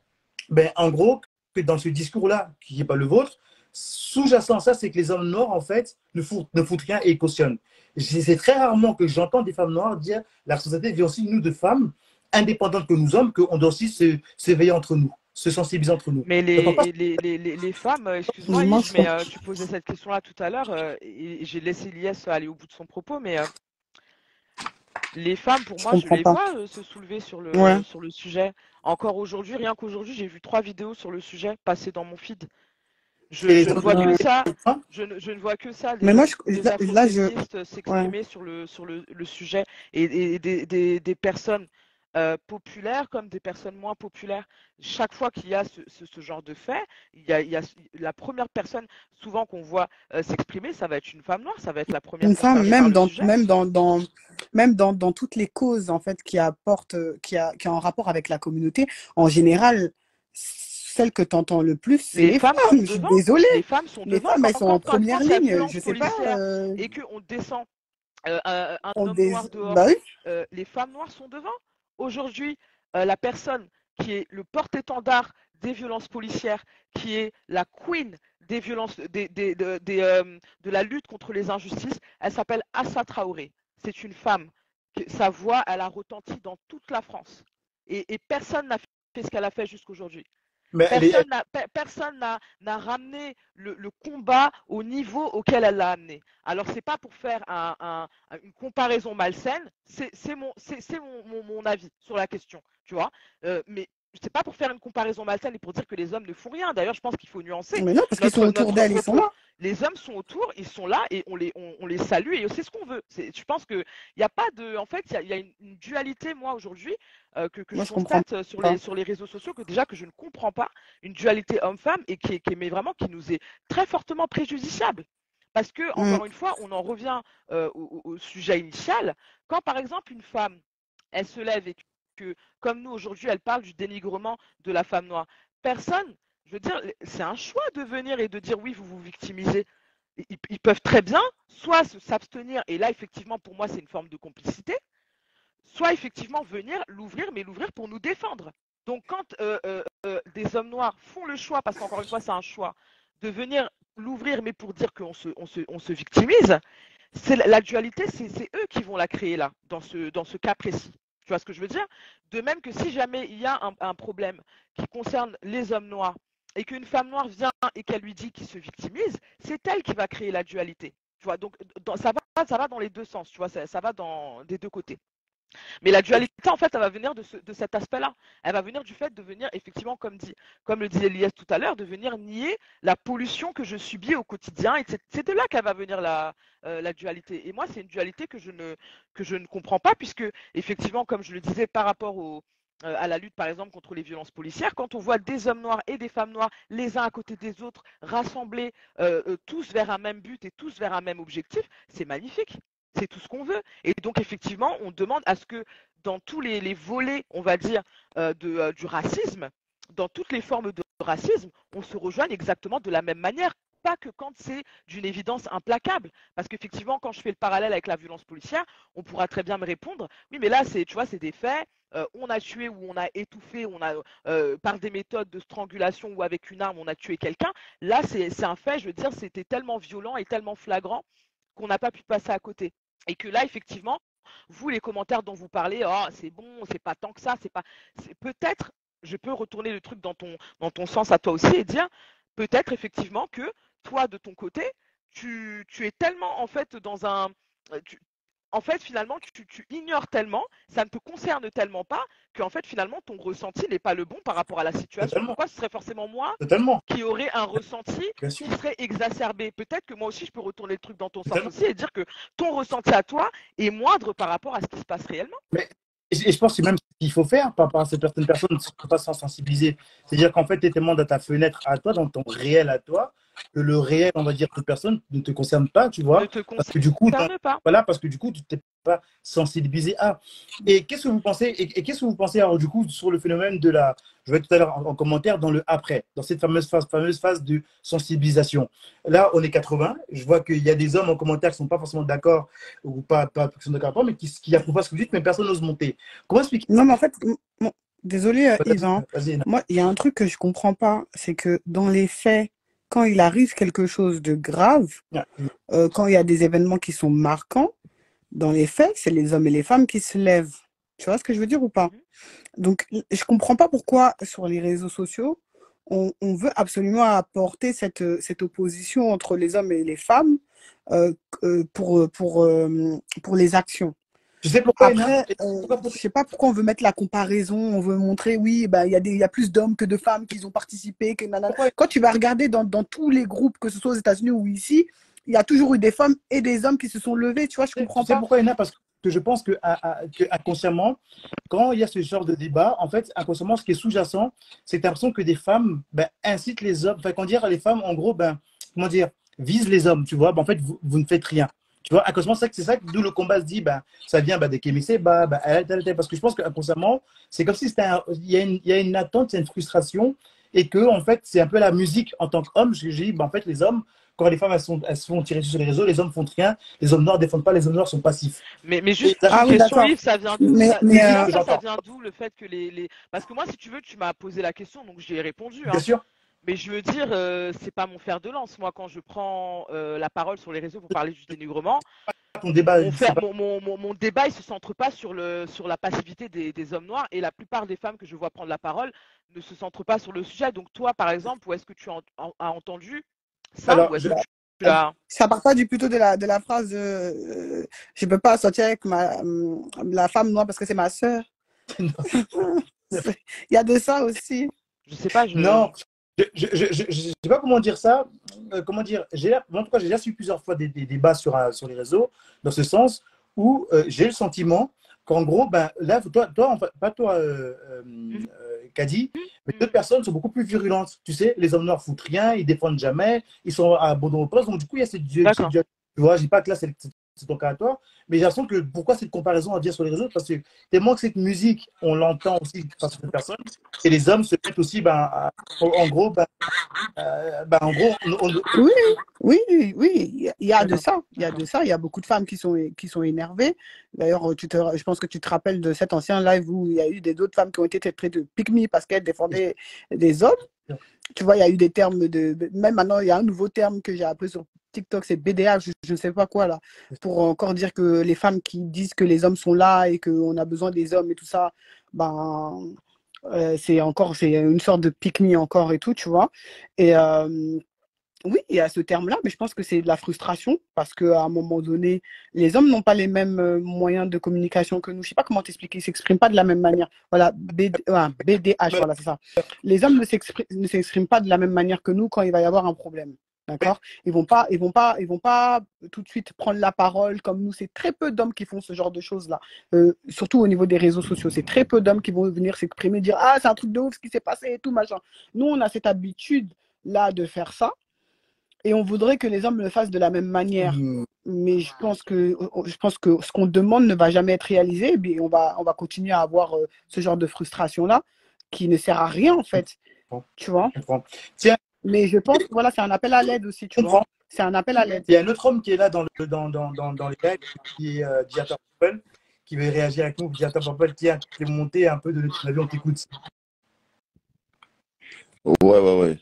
ben, en gros, que dans ce discours-là, qui n'est pas le vôtre, sous-jacent ça, c'est que les hommes noirs, en fait, ne foutent, ne rien et cautionnent. C'est très rarement que j'entends des femmes noires dire la société vient aussi, nous, de femmes, indépendantes que nous hommes, qu'on doit aussi s'éveiller entre nous, se sensibiliser entre nous. Mais les, les, les, les, femmes, euh, excuse-moi, mais euh, tu posais cette question-là tout à l'heure, euh, et j'ai laissé Lies aller au bout de son propos, mais les femmes, pour moi, je, les vois se soulever sur le, sur le sujet. Encore aujourd'hui, rien qu'aujourd'hui, j'ai vu trois vidéos sur le sujet passer dans mon feed. Je, ne vois que ça. Je ne, je ne, vois que ça. mais moi, je, là, je s'exprimer sur le sur le, le sujet et, et des, des, des, personnes euh, populaires comme des personnes moins populaires. Chaque fois qu'il y a ce, ce, genre de fait, il y, a, il y, a, la première personne souvent qu'on voit euh, s'exprimer, ça va être une femme noire, ça va être la première. Une femme, même dans, même dans, dans, même dans, dans toutes les causes en fait qui apportent, qui a, qui a un rapport avec la communauté. En général, celle que tu entends le plus, c'est les, femmes. Je suis désolée. Les femmes sont Les femmes, elles sont en première ligne. Je sais pas. Euh, et qu'on descend euh, un, homme noir dehors, bah les femmes noires sont devant. Aujourd'hui, euh, la personne qui est le porte-étendard des violences policières, qui est la queen des violences, euh, de la lutte contre les injustices, elle s'appelle Assa Traoré. C'est une femme. Sa voix, elle a retenti dans toute la France. Et, et personne n'a fait ce qu'elle a fait jusqu'aujourd'hui personne n'a ramené le, combat au niveau auquel elle l'a amené. Alors, ce n'est pas pour faire une comparaison malsaine, c'est mon, avis sur la question, tu vois. Euh, c'est pas pour faire une comparaison malsaine et pour dire que les hommes ne font rien. D'ailleurs, je pense qu'il faut nuancer. Mais non, parce qu'ils sont autour d'elle, ils sont là. Les hommes sont autour, ils sont là et on les, on, les salue et c'est ce qu'on veut. Je pense qu'il n'y a pas de. En fait, il y, a, une, dualité, moi, aujourd'hui, euh, que, que je constate sur les, sur les réseaux sociaux, que déjà que je ne comprends pas, une dualité homme-femme et qui, qui, mais vraiment qui nous est très fortement préjudiciable. Parce que, mm. encore une fois, on en revient euh, au, au, sujet initial. Quand, par exemple, une femme, elle se lève et que, comme nous aujourd'hui, elle parle du dénigrement de la femme noire. Personne, je veux dire, c'est un choix de venir et de dire oui, vous vous victimisez. Ils, peuvent très bien soit s'abstenir, et là, effectivement, pour moi, c'est une forme de complicité, soit effectivement venir l'ouvrir, mais l'ouvrir pour nous défendre. Donc, quand euh, euh, euh, des hommes noirs font le choix, parce qu'encore une fois, c'est un choix, de venir l'ouvrir, mais pour dire qu'on se, on se, on se victimise, c'est la dualité, c'est eux qui vont la créer là, dans ce, dans ce cas précis. Tu vois ce que je veux dire? De même que si jamais il y a un, problème qui concerne les hommes noirs et qu'une femme noire vient et qu'elle lui dit qu'il se victimise, c'est elle qui va créer la dualité. Tu vois, donc ça, va, ça va dans les deux sens, tu vois, ça, ça va dans des deux côtés. Mais la dualité, en fait, elle va venir de, cet aspect-là. Elle va venir du fait de venir, effectivement, comme, dit, comme le disait Elias tout à l'heure, de venir nier la pollution que je subis au quotidien. Et c'est de là qu'elle va venir la, euh, la dualité. Et moi, c'est une dualité que je, ne, que je ne comprends pas, puisque, effectivement, comme je le disais, par rapport au, euh, à la lutte, par exemple, contre les violences policières, quand on voit des hommes noirs et des femmes noires, les uns à côté des autres, rassemblés euh, tous vers un même but et tous vers un même objectif, c'est magnifique. C'est tout ce qu'on veut. Et donc, effectivement, on demande à ce que dans tous les, volets, on va dire, euh, euh, du racisme, dans toutes les formes de racisme, on se rejoigne exactement de la même manière. Pas que quand c'est d'une évidence implacable. Parce qu'effectivement, quand je fais le parallèle avec la violence policière, on pourra très bien me répondre, oui, mais là, c'est, tu vois, c'est des faits. Euh, on a tué ou on a étouffé, on a par des méthodes de strangulation ou avec une arme, on a tué quelqu'un. Là, c'est un fait, je veux dire, c'était tellement violent et tellement flagrant qu'on n'a pas pu passer à côté. Et que là, effectivement, vous, les commentaires dont vous parlez, oh, c'est bon, c'est pas tant que ça, c'est pas. Peut-être, je peux retourner le truc dans ton, dans ton sens à toi aussi et dire, peut-être effectivement que toi, de ton côté, tu, tu es tellement en fait dans un. En fait, finalement, tu, tu, ignores tellement, ça ne te concerne tellement pas, qu'en fait, finalement, ton ressenti n'est pas le bon par rapport à la situation. Pourquoi ce serait forcément moi qui aurais un ressenti qui serait exacerbé? Peut-être que moi aussi, je peux retourner le truc dans ton sens aussi et dire que ton ressenti à toi est moindre par rapport à ce qui se passe réellement. Mais, et je pense que même ce qu'il faut faire par rapport à certaines personnes, ne pas sans sensibiliser. C'est-à-dire qu'en fait, tu es tellement dans ta fenêtre à toi, dans ton réel à toi, que le réel, on va dire, de personne ne te concerne pas, tu vois. Ne te parce que du coup, pas. voilà, parce que du coup, tu t'es pas sensibilisé à. Et qu'est-ce que vous pensez Et, qu'est-ce que vous pensez alors du coup sur le phénomène de la Je vais tout à l'heure en, commentaire dans le après, dans cette fameuse phase, fameuse phase de sensibilisation. Là, on est 80. Je vois qu'il y a des hommes en commentaire qui sont pas forcément d'accord ou pas, pas qui sont d'accord, mais qui, qui approuvent pas ce que vous dites, mais personne n'ose monter. Comment expliquer Non, mais en fait, désolé, euh, Yvan. Moi, il y a un truc que je comprends pas, c'est que dans les faits quand il arrive quelque chose de grave, euh, quand il y a des événements qui sont marquants, dans les faits, c'est les hommes et les femmes qui se lèvent. Tu vois ce que je veux dire ou pas? Mhm. Donc, je comprends pas pourquoi sur les réseaux sociaux, on, veut absolument apporter cette, cette opposition entre les hommes et les femmes euh, euh, pour, pour, pour les actions. Je sais pourquoi. Après, euh, je sais pas pourquoi on veut mettre la comparaison. On veut montrer, oui, bah, il y, a y a plus d'hommes que de femmes qui ont participé. Que Quand tu vas regarder dans, dans, tous les groupes, que ce soit aux États-Unis ou ici, il y a toujours eu des femmes et des hommes qui se sont levés. Tu vois, je comprends tu sais pourquoi, Ina Parce que je pense que, inconsciemment, quand il y a ce genre de débat, en fait, inconsciemment, ce qui est sous-jacent, c'est l'impression que des femmes ben, incitent les hommes. Enfin, quand dire les femmes, en gros, ben, comment dire, visent les hommes. Tu vois, ben, en fait, vous, vous ne faites rien. Tu vois, inconsciemment, c'est ça d'où le combat se dit, ben, ça vient ben, des Kémissé, bah, bah, parce que je pense qu'inconsciemment, c'est comme si c'était il y, a une, y a une attente, il y a une frustration, et que, en fait, c'est un peu la musique en tant qu'homme. J'ai dit, ben, en fait, les hommes, quand les femmes elles, sont, elles se font tirer sur les réseaux, les hommes font rien, les hommes noirs ne défendent pas, les hommes noirs sont passifs. Mais, mais juste ah, une question, Yves, ça vient d'où ça, euh, ça, vient d'où le fait que les, les, Parce que moi, si tu veux, tu m'as posé la question, donc j'y ai répondu. Bien hein. sûr. Mais je veux dire, euh, c'est pas mon fer de lance. Moi, quand je prends euh, la parole sur les réseaux pour parler du dénigrement, mon débat, mon, mon, mon, débat, il se centre pas sur, le, sur la passivité des, des, hommes noirs et la plupart des femmes que je vois prendre la parole ne se centrent pas sur le sujet. Donc toi, par exemple, où est-ce que tu as, entendu ça Alors, je, Ça part pas du plutôt de la, de la phrase euh, je peux pas sortir avec ma, la femme noire parce que c'est ma sœur. il y a de ça aussi. Je sais pas. Je... Non, je ne sais pas comment dire ça. Euh, comment dire j'ai, En tout cas, j'ai déjà suivi plusieurs fois des, débats sur, euh, sur les réseaux, dans ce sens, où euh, j'ai le sentiment qu'en gros, ben, là, toi, toi pas toi, mm. Kadi, mais d'autres personnes sont beaucoup plus virulentes. Tu sais, les hommes noirs foutent rien, ils défendent jamais, ils sont à bon au poste. Donc, du coup, il y a cette. Tu vois, je dis pas que là, c'est c'est ton cas à toi. Mais j'ai l'impression que pourquoi cette comparaison à dire sur les réseaux Parce que tellement que cette musique, on l'entend aussi par certaines personnes, et les hommes se mettent aussi, ben, en gros, ben, euh, ben, en gros, oui, oui, oui, il y a de ça, il y a de ça, il y a beaucoup de femmes qui sont qui sont énervées. D'ailleurs, je pense que tu te rappelles de cet ancien live où il y a eu des autres femmes qui ont été traitées de pick parce qu'elles défendaient des hommes. Tu vois, il y a eu des termes de, même maintenant, il y a un nouveau terme que j'ai appris sur TikTok, c'est BDA, je ne sais pas quoi là, pour encore dire que les femmes qui disent que les hommes sont là et qu'on a besoin des hommes et tout ça, ben, euh, c'est encore, c'est une sorte de pique encore et tout, tu vois. Et euh, oui, il y a ce terme-là, mais je pense que c'est de la frustration parce qu'à un moment donné, les hommes n'ont pas les mêmes euh, moyens de communication que nous. Je ne sais pas comment t'expliquer, ils ne s'expriment pas de la même manière. Voilà, BDH, voilà, c'est ça. Les hommes ne s'expriment pas de la même manière que nous quand il va y avoir un problème. D'accord? Ils vont pas, ils vont pas, ils vont pas tout de suite prendre la parole comme nous. C'est très peu d'hommes qui font ce genre de choses-là. Euh, surtout au niveau des réseaux sociaux, c'est très peu d'hommes qui vont venir s'exprimer, dire ah c'est un truc de ouf ce qui s'est passé et tout machin. Nous on a cette habitude là de faire ça et on voudrait que les hommes le fassent de la même manière. Mmh. Mais je pense que je pense que ce qu'on demande ne va jamais être réalisé. Et on va on va continuer à avoir euh, ce genre de frustration là qui ne sert à rien en fait. Tu vois? Tiens, mais je pense que voilà, c'est un appel à l'aide aussi, tu vois. C'est un appel à l'aide. Il y a un autre homme qui est là dans, le, dans, dans, dans, dans les règles, qui est euh, Diata qui veut réagir avec nous. Diata Purple, tiens, tu es monté un peu de notre avis, on t'écoute. Ouais, ouais, ouais.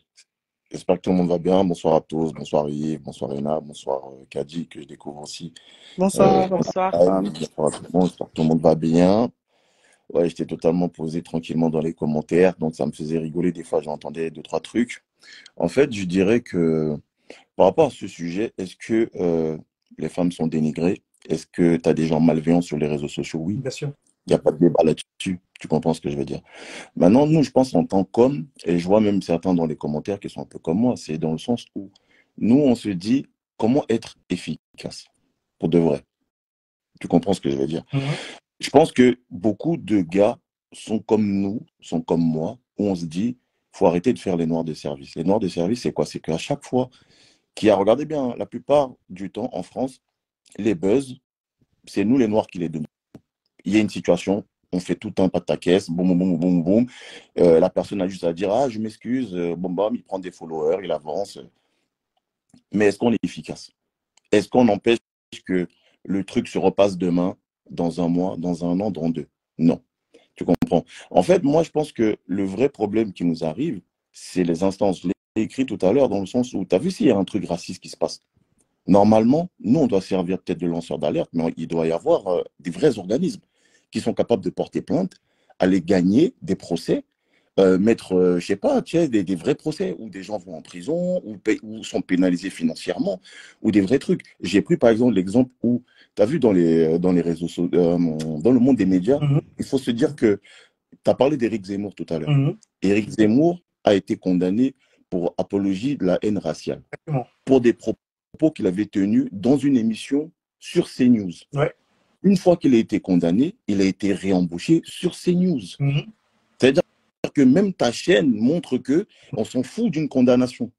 J'espère que tout le monde va bien. Bonsoir à tous. Bonsoir Yves. Bonsoir Ena. Bonsoir euh, Kadi, que je découvre aussi. Bonsoir. Euh, bonsoir. bonsoir à tout le monde. J'espère que tout le monde va bien. Ouais, j'étais totalement posé tranquillement dans les commentaires, donc ça me faisait rigoler. Des fois, j'entendais deux, trois trucs. En fait, je dirais que par rapport à ce sujet, est-ce que euh, les femmes sont dénigrées? Est-ce que tu as des gens malveillants sur les réseaux sociaux? Oui. Bien sûr. Il n'y a pas de débat là-dessus. Tu comprends ce que je veux dire? Maintenant, nous, je pense en tant qu'homme, et je vois même certains dans les commentaires qui sont un peu comme moi, c'est dans le sens où nous, on se dit comment être efficace pour de vrai. Tu comprends ce que je veux dire? Mhm. Je pense que beaucoup de gars sont comme nous, sont comme moi, où on se dit, faut arrêter de faire les noirs de service. Les noirs de service, c'est quoi? C'est qu'à chaque fois qu'il y a, regardez bien, la plupart du temps en France, les buzz, c'est nous les noirs qui les donnons. Il y a une situation, on fait tout un pataquès, boum, boum, boum, boum, boum. Euh, la personne a juste à dire, ah, je m'excuse, euh, bon, bam, il prend des followers, il avance. Mais est-ce qu'on est efficace? Est-ce qu'on empêche que le truc se repasse demain, dans un mois, dans un an, dans deux? Non. Tu comprends En fait, moi, je pense que le vrai problème qui nous arrive, c'est les instances. Je l'ai écrit tout à l'heure dans le sens où, tu as vu s'il y a un truc raciste qui se passe? Normalement, nous, on doit servir peut-être de lanceur d'alerte, mais il doit y avoir euh, des vrais organismes qui sont capables de porter plainte, aller gagner des procès, euh, mettre, je euh, je sais pas, des, des, vrais procès où des gens vont en prison ou, ou, sont pénalisés financièrement ou des vrais trucs. J'ai pris par exemple l'exemple où, tu as vu dans les, dans les réseaux dans le monde des médias, mm-hmm. il faut se dire que tu as parlé d'Éric Zemmour tout à l'heure. Mm-hmm. Éric Zemmour a été condamné pour apologie de la haine raciale, pour des propos qu'il avait tenu dans une émission sur CNews. Une fois qu'il a été condamné, il a été réembauché sur CNews. Mhm. C'est-à-dire que même ta chaîne montre que on s'en fout d'une condamnation.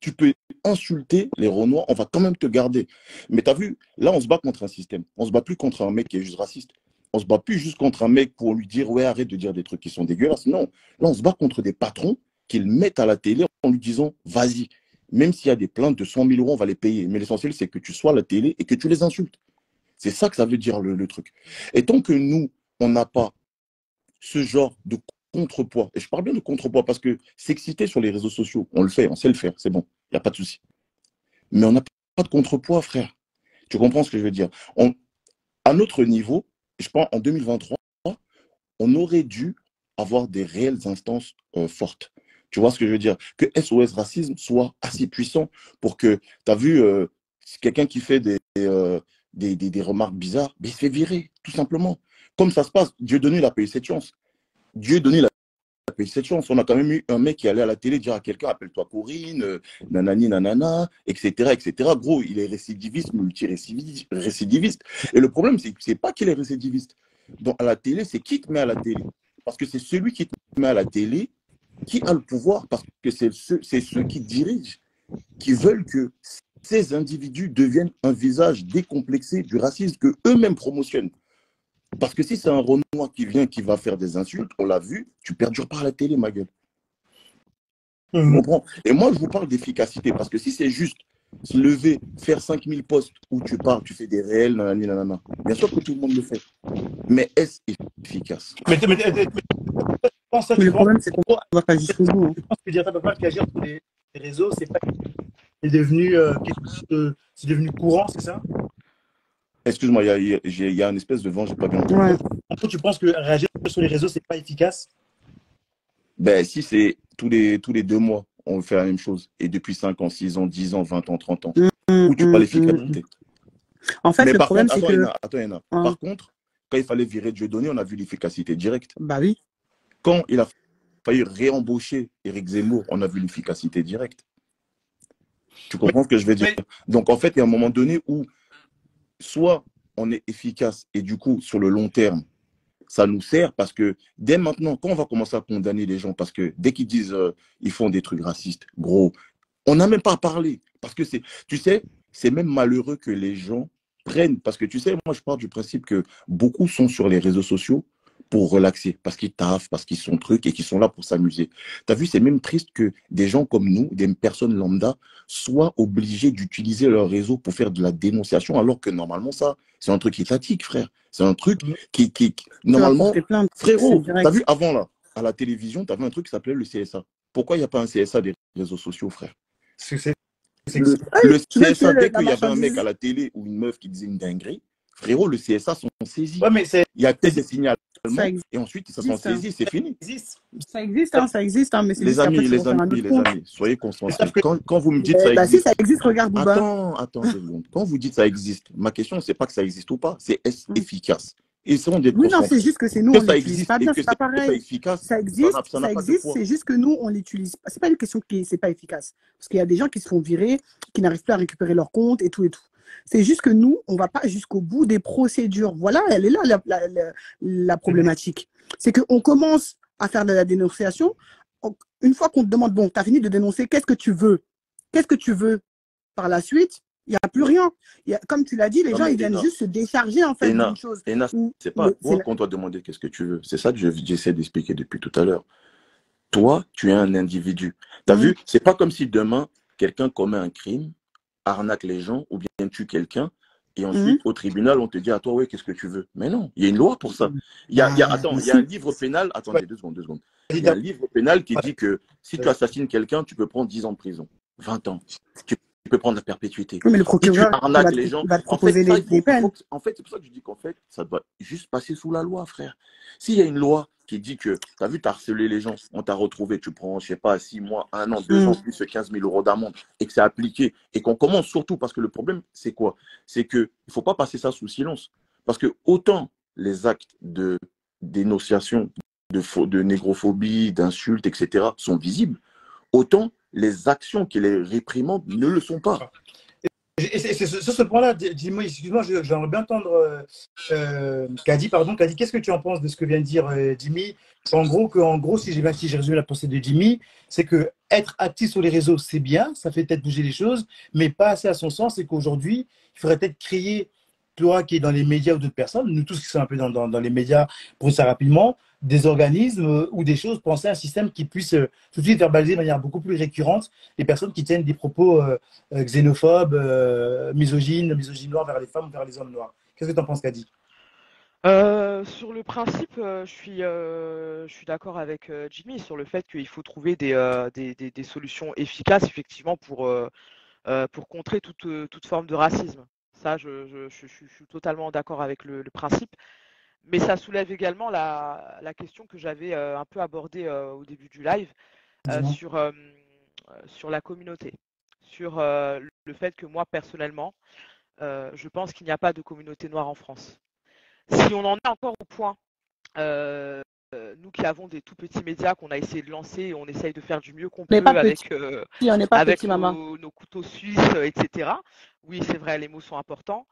Tu peux insulter les Renois, on va quand même te garder. Mais tu as vu, là, on se bat contre un système. On se bat plus contre un mec qui est juste raciste. On se bat plus juste contre un mec pour lui dire, ouais, arrête de dire des trucs qui sont dégueulasses. Non, là, on se bat contre des patrons qu'ils mettent à la télé en lui disant, vas-y, même s'il y a des plaintes de 100 000 euros, on va les payer. Mais l'essentiel, c'est que tu sois à la télé et que tu les insultes. C'est ça que ça veut dire le, truc. Et tant que nous, on n'a pas ce genre de contrepoids, et je parle bien de contrepoids parce que s'exciter sur les réseaux sociaux, on le fait, on sait le faire, c'est bon, il n'y a pas de souci. Mais on n'a pas de contrepoids, frère. Tu comprends ce que je veux dire? À notre niveau, je pense en 2023, on aurait dû avoir des réelles instances euh, fortes. Tu vois ce que je veux dire? Que SOS Racisme soit assez puissant pour que, tu as vu, euh, quelqu'un qui fait euh, des, des, des, remarques bizarres, mais il se fait virer, tout simplement. Comme ça se passe, Dieu donné la payé cette chance. Dieu donné la cette chance. On a quand même eu un mec qui allait à la télé dire à quelqu'un, appelle-toi Corinne, euh, nanani, nanana, etc., etc. Gros, il est récidiviste, multi-récidiviste. Et le problème, c'est c'est pas qu'il est récidiviste. Donc, à la télé, c'est qui te met à la télé? Parce que c'est celui qui te met à la télé qui a le pouvoir Parce que c'est ceux, ceux qui dirigent, qui veulent que ces individus deviennent un visage décomplexé du racisme que eux-mêmes promotionnent. Parce que si c'est un Renoir qui vient, qui va faire des insultes, on l'a vu, tu perdures par la télé, ma gueule. Mmh. Et moi, je vous parle d'efficacité, parce que si c'est juste se lever, faire 5000 postes où tu parles, tu fais des réels, nanana, bien sûr que tout le monde le fait. Mais est-ce efficace? Mais, le problème, c'est qu'on va pas jusqu'au bout. Hein. Je pense que dire pas qui agir sur les, réseaux, c'est pas c'est devenu, euh, c'est devenu courant, c'est ça? Excuse-moi, il y, a, une espèce de vent, j'ai pas bien entendu. Ouais. tu penses que réagir sur les réseaux, c'est pas efficace? Ben, si c'est tous les, tous les deux mois, on fait la même chose. Et depuis 5 ans, 6 ans, 10 ans, 20 ans, 30 ans, mmh, où tu parles l'efficacité. En fait, le problème, c'est que. attends, Par contre, quand il fallait virer Dieu donné, on a vu l'efficacité directe. Bah oui. Quand il a failli réembaucher Éric Zemmour, on a vu l'efficacité directe. Tu comprends ce que je veux dire? Donc, en fait, il y a un moment donné où soit on est efficace et du coup, sur le long terme, ça nous sert parce que dès maintenant, quand on va commencer à condamner les gens, parce que dès qu'ils disent euh, ils font des trucs racistes, gros, on n'a même pas à parler. Parce que c'est, tu sais, c'est même malheureux que les gens prennent. Parce que tu sais, moi, je pars du principe que beaucoup sont sur les réseaux sociaux pour relaxer, parce qu'ils taffent, parce qu'ils sont trucs et qu'ils sont là pour s'amuser. Tu as vu, c'est même triste que des gens comme nous, des personnes lambda, soient obligés d'utiliser leur réseau pour faire de la dénonciation, alors que normalement, ça, c'est un truc étatique, frère. C'est un truc qui, qui, normalement, frérot, tu as vu, avant là, à la télévision, tu avais un truc qui s'appelait le CSA. Pourquoi il n'y a pas un CSA des réseaux sociaux, frère? Le, le CSA, dès qu'il y avait un mec à la télé ou une meuf qui disait une dinguerie, frérot, le CSA sont saisis. Ouais, mais il y a peut-être des signaux et ensuite ça s'en saisit, c'est fini. Ça existe, hein, ça existe, hein, mais les amis, les amis, les amis, soyez consciencieux. Quand, quand, vous me dites ça bah, existe, si ça existe, regarde Bouba. Attends, attends une seconde. Quand vous dites ça existe, ma question c'est pas que ça existe ou pas, c'est est-ce Mm. efficace? Et sont des Oui, non, c'est juste que c'est nous, que on ça l'utilise existe pas bien, c'est pas pareil. efficace. Ça existe, ça existe, c'est juste que nous, on l'utilise pas. C'est pas une question qui c'est pas efficace. Parce qu'il y a des gens qui se font virer, qui n'arrivent plus à récupérer leur compte et tout et tout. C'est juste que nous, on va pas jusqu'au bout des procédures. Voilà, elle est là la, la, la, la problématique. C'est qu'on commence à faire de la dénonciation. On- Une fois qu'on te demande, bon, tu as fini de dénoncer, qu'est-ce que tu veux? Qu'est-ce que tu veux par la suite? Il n'y a plus rien. Il y a, comme tu l'as dit, les Non, gens, ils viennent juste se décharger en fait d'une chose. C'est pas toi qu'on doit demander qu'est-ce que tu veux. C'est ça que je- j'essaie d'expliquer depuis tout à l'heure. Toi, tu es un individu. T'as Mhm. vu? C'est pas comme si demain, quelqu'un commet un crime, arnaque les gens ou bien tue quelqu'un. Et ensuite, au tribunal, on te dit à toi, ouais, qu'est-ce que tu veux? Mais non, il y a une loi pour ça. Il y a, il y a- Ah, attends, il y a un si. livre pénal. Attendez, deux secondes, deux secondes. Vas-y, Il y a un livre pénal qui dit que si tu assassines quelqu'un, tu peux prendre 10 ans de prison, 20 ans. Tu tu peux prendre la perpétuité. Oui, mais le Si tu procureur, il va, arnaques te- les gens, va te en fait, proposer ça, les, faut peines. en fait, c'est pour ça que je dis qu'en fait, ça doit juste passer sous la loi, frère. S'il y a une loi qui dit que, tu as vu, tu as harcelé les gens, on t'a retrouvé, tu prends, je sais pas, 6 mois, 1 an, 2 Mm. ans, plus 15 000 euros d'amende, et que c'est appliqué, et qu'on commence surtout, parce que le problème, c'est quoi? C'est qu'il ne faut pas passer ça sous silence. Parce que autant les actes de dénonciation, de, de négrophobie, d'insultes, etc., sont visibles, autant les actions qui les réprimandent ne le sont pas. Et sur ce point-là, dis- dis-moi, excuse-moi, j'aimerais bien entendre euh, euh, Kadi, pardon, Kadi, qu'est-ce que tu en penses de ce que vient de dire euh, Jimmy? En gros, que, en gros, si j'ai bien si j'ai résumé la pensée de Jimmy, c'est que être actif sur les réseaux, c'est bien, ça fait peut-être bouger les choses, mais pas assez à son sens, et qu'aujourd'hui, il faudrait peut-être créer, toi qui es dans les médias ou d'autres personnes, nous tous qui sommes un peu dans, dans, dans les médias, pour ça rapidement, des organismes euh, ou des choses, penser à un système qui puisse euh, tout de suite verbaliser de manière beaucoup plus récurrente les personnes qui tiennent des propos euh, xénophobes, misogynes, misogynes noirs vers les femmes ou vers les hommes noirs. Qu'est-ce que tu en penses, Kadi? Euh, sur le principe, je suis, d'accord avec Jimmy sur le fait qu'il faut trouver des, solutions efficaces, effectivement, pour, contrer toute, forme de racisme. Ça, je, suis totalement d'accord avec le principe. Mais ça soulève également la, la question que j'avais euh, un peu abordée euh, au début du live euh, sur, sur la communauté, sur le fait que moi, personnellement, je pense qu'il n'y a pas de communauté noire en France. Si on en est encore au point, nous qui avons des tout petits médias qu'on a essayé de lancer, on essaye de faire du mieux qu'on peut avec, Si on n'est pas avec petit, maman. nos, couteaux suisses, etc. Oui, c'est vrai, les mots sont importants.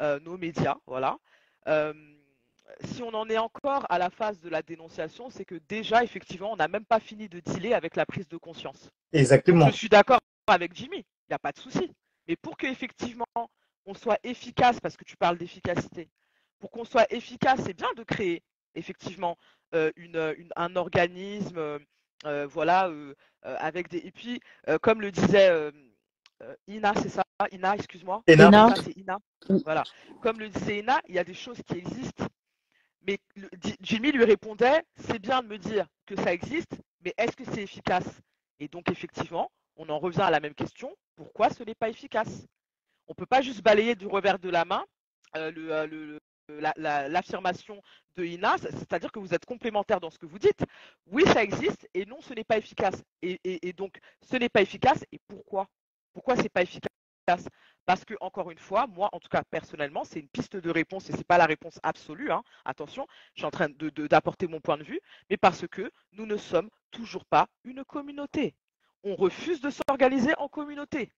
Nos médias, voilà. Si on en est encore à la phase de la dénonciation, c'est que déjà, effectivement, on n'a même pas fini de dealer avec la prise de conscience. Exactement. Je suis d'accord avec Jimmy, il n'y a pas de souci. Mais pour qu'effectivement on soit efficace, parce que tu parles d'efficacité, pour qu'on soit efficace, c'est bien de créer effectivement euh, une, une- un organisme, euh, euh, voilà, euh, euh, avec des. Et puis, euh, comme le disait euh, euh, Ina, c'est ça? Ina, excuse-moi. Ina. Ina. c'est Ina. Voilà. Comme le disait Ina, il y a des choses qui existent. Mais Jimmy lui répondait, c'est bien de me dire que ça existe, mais est-ce que c'est efficace? Et donc, effectivement, on en revient à la même question, pourquoi ce n'est pas efficace? On ne peut pas juste balayer du revers de la main euh, euh, l'affirmation de Ina, c'est-à-dire que vous êtes complémentaires dans ce que vous dites. Oui, ça existe, et non, ce n'est pas efficace. Et donc, ce n'est pas efficace, et pourquoi? Pourquoi c'est pas efficace? Parce que, encore une fois, moi, en tout cas, personnellement, c'est une piste de réponse et ce n'est pas la réponse absolue. hein. Attention, je suis en train de- de- d'apporter mon point de vue, mais parce que nous ne sommes toujours pas une communauté. On refuse de s'organiser en communauté.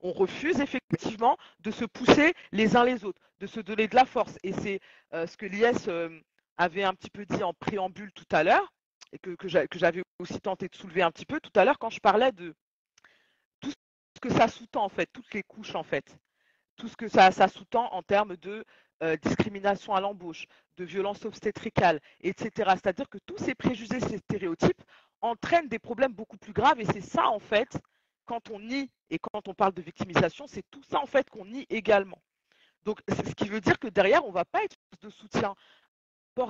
On refuse effectivement de se pousser les uns les autres, de se donner de la force. Et c'est euh, ce que l'IS euh, avait un petit peu dit en préambule tout à l'heure, et que, que j'a- que j'avais aussi tenté de soulever un petit peu tout à l'heure quand je parlais de que ça sous-tend en fait, toutes les couches en fait, tout ce que ça, ça sous-tend en termes de euh, discrimination à l'embauche, de violence obstétricale, etc. C'est-à-dire que tous ces préjugés, ces stéréotypes entraînent des problèmes beaucoup plus graves et c'est ça en fait, quand on nie et quand on parle de victimisation, c'est tout ça en fait qu'on nie également. Donc, ce qui veut dire que derrière, on ne va pas être de soutien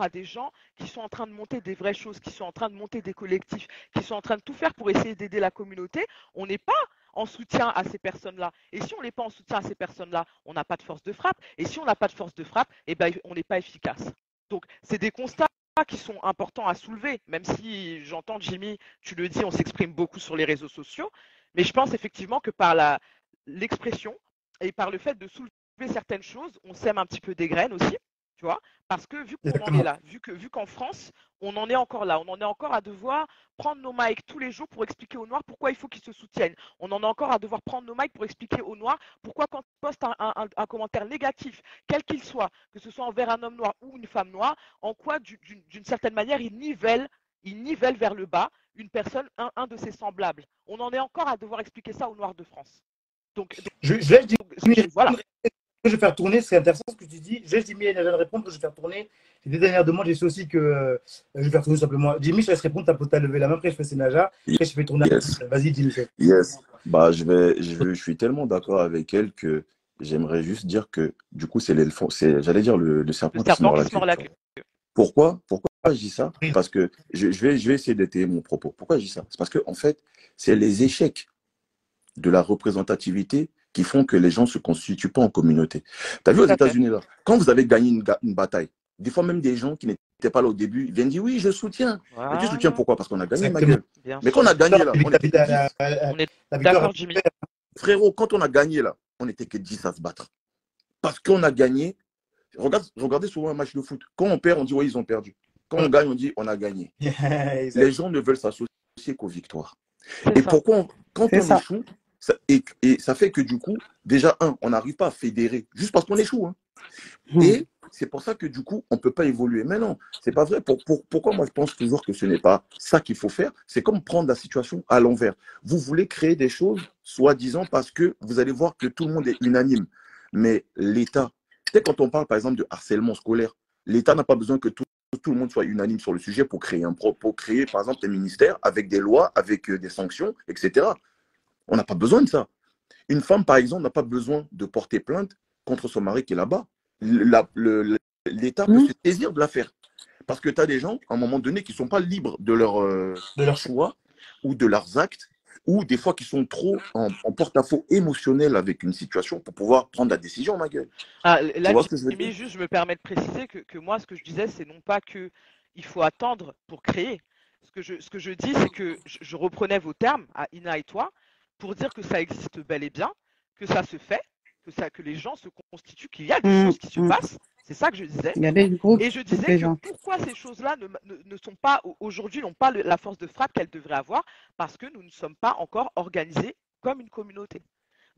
à des gens qui sont en train de monter des vraies choses, qui sont en train de monter des collectifs, qui sont en train de tout faire pour essayer d'aider la communauté. On n'est pas en soutien à ces personnes-là. Et si on n'est pas en soutien à ces personnes-là, on n'a pas de force de frappe. Et si on n'a pas de force de frappe, eh ben, on n'est pas efficace. Donc, c'est des constats qui sont importants à soulever, même si j'entends Jimmy, tu le dis, on s'exprime beaucoup sur les réseaux sociaux, mais je pense effectivement que par l'expression et par le fait de soulever certaines choses, on sème un petit peu des graines aussi tu vois Parce que vu qu'on en est là, vu que vu qu'en France, on en est encore là, on en est encore à devoir prendre nos mics tous les jours pour expliquer aux Noirs pourquoi il faut qu'ils se soutiennent. On en est encore à devoir prendre nos mics pour expliquer aux Noirs pourquoi quand ils postent un, commentaire négatif, quel qu'il soit, que ce soit envers un homme noir ou une femme noire, en quoi d'une certaine manière ils nivellent, ils nivellent vers le bas une personne, un, de ses semblables. On en est encore à devoir expliquer ça aux Noirs de France. Donc, je, je, voilà je vais faire tourner, c'est intéressant ce que tu dis. J'ai Jimmy elle vient répondre, je vais faire tourner. Les deux dernières demandes, j'ai aussi que euh, je vais faire tourner simplement. Jimmy, je laisse répondre, tu as levé la main, après je fais Sénaja, après je fais tourner. Vas-y, Jimmy. Yes. Bah, je, vais, je, je suis tellement d'accord avec elle que j'aimerais juste dire que du coup, c'est l'éléphant, j'allais dire le, le serpent, qui se mord la queue. Pourquoi Pourquoi je dis ça? Parce que je, je, vais, je vais essayer d'étayer mon propos. Pourquoi je dis ça? C'est parce que, en fait, c'est les échecs de la représentativité qui font que les gens ne se constituent pas en communauté. Tu as vu aux États-Unis, là, quand vous avez gagné une, bataille, des fois même des gens qui n'étaient pas là au début, viennent dire oui, je soutiens. Mais tu soutiens pourquoi? Parce qu'on a gagné, ma gueule. Mais quand on a gagné, là, on était on est d'accord, Jimmy. Frérot, quand on a gagné, là, on n'était que 10 à se battre. Parce qu'on a gagné. Regarde, regardez souvent un match de foot. Quand on perd, on dit oui, ils ont perdu. Quand on gagne, on dit on a gagné. les gens ne veulent s'associer qu'aux victoires. Et pourquoi, quand on échoue, et, ça fait que du coup, déjà, un, on n'arrive pas à fédérer juste parce qu'on échoue. Hein. Hmm. Et c'est pour ça que du coup, on ne peut pas évoluer. Mais non, c'est pas vrai. Pour, pourquoi moi je pense toujours que ce n'est pas ça qu'il faut faire? C'est comme prendre la situation à l'envers. Vous voulez créer des choses, soi-disant, parce que vous allez voir que tout le monde est unanime. Mais l'État, tu quand on parle par exemple de harcèlement scolaire, l'État n'a pas besoin que tout, tout, le monde soit unanime sur le sujet pour créer un pour créer par exemple des ministères avec des lois, avec euh, des sanctions, etc. On n'a pas besoin de ça. Une femme, par exemple, n'a pas besoin de porter plainte contre son mari qui est là-bas. L'État peut mmh. se saisir de l'affaire. Parce que tu as des gens, à un moment donné, qui ne sont pas libres de leur, euh, de leur choix ou de leurs actes, ou des fois qui sont trop en, porte-à-faux émotionnel avec une situation pour pouvoir prendre la décision, ma gueule. Ah, là, je, juste, je me permets de préciser que, moi, ce que je disais, c'est non pas qu'il faut attendre pour créer. Ce que je, ce que je dis, c'est que je, reprenais vos termes à Ina et toi, pour dire que ça existe bel et bien, que ça se fait, que, ça, que les gens se constituent, qu'il y a des mmh, choses qui se mmh. passent. C'est ça que je disais. Il y et je disais que pourquoi ces choses-là ne, ne, sont pas, aujourd'hui, n'ont pas la force de frappe qu'elles devraient avoir, parce que nous ne sommes pas encore organisés comme une communauté.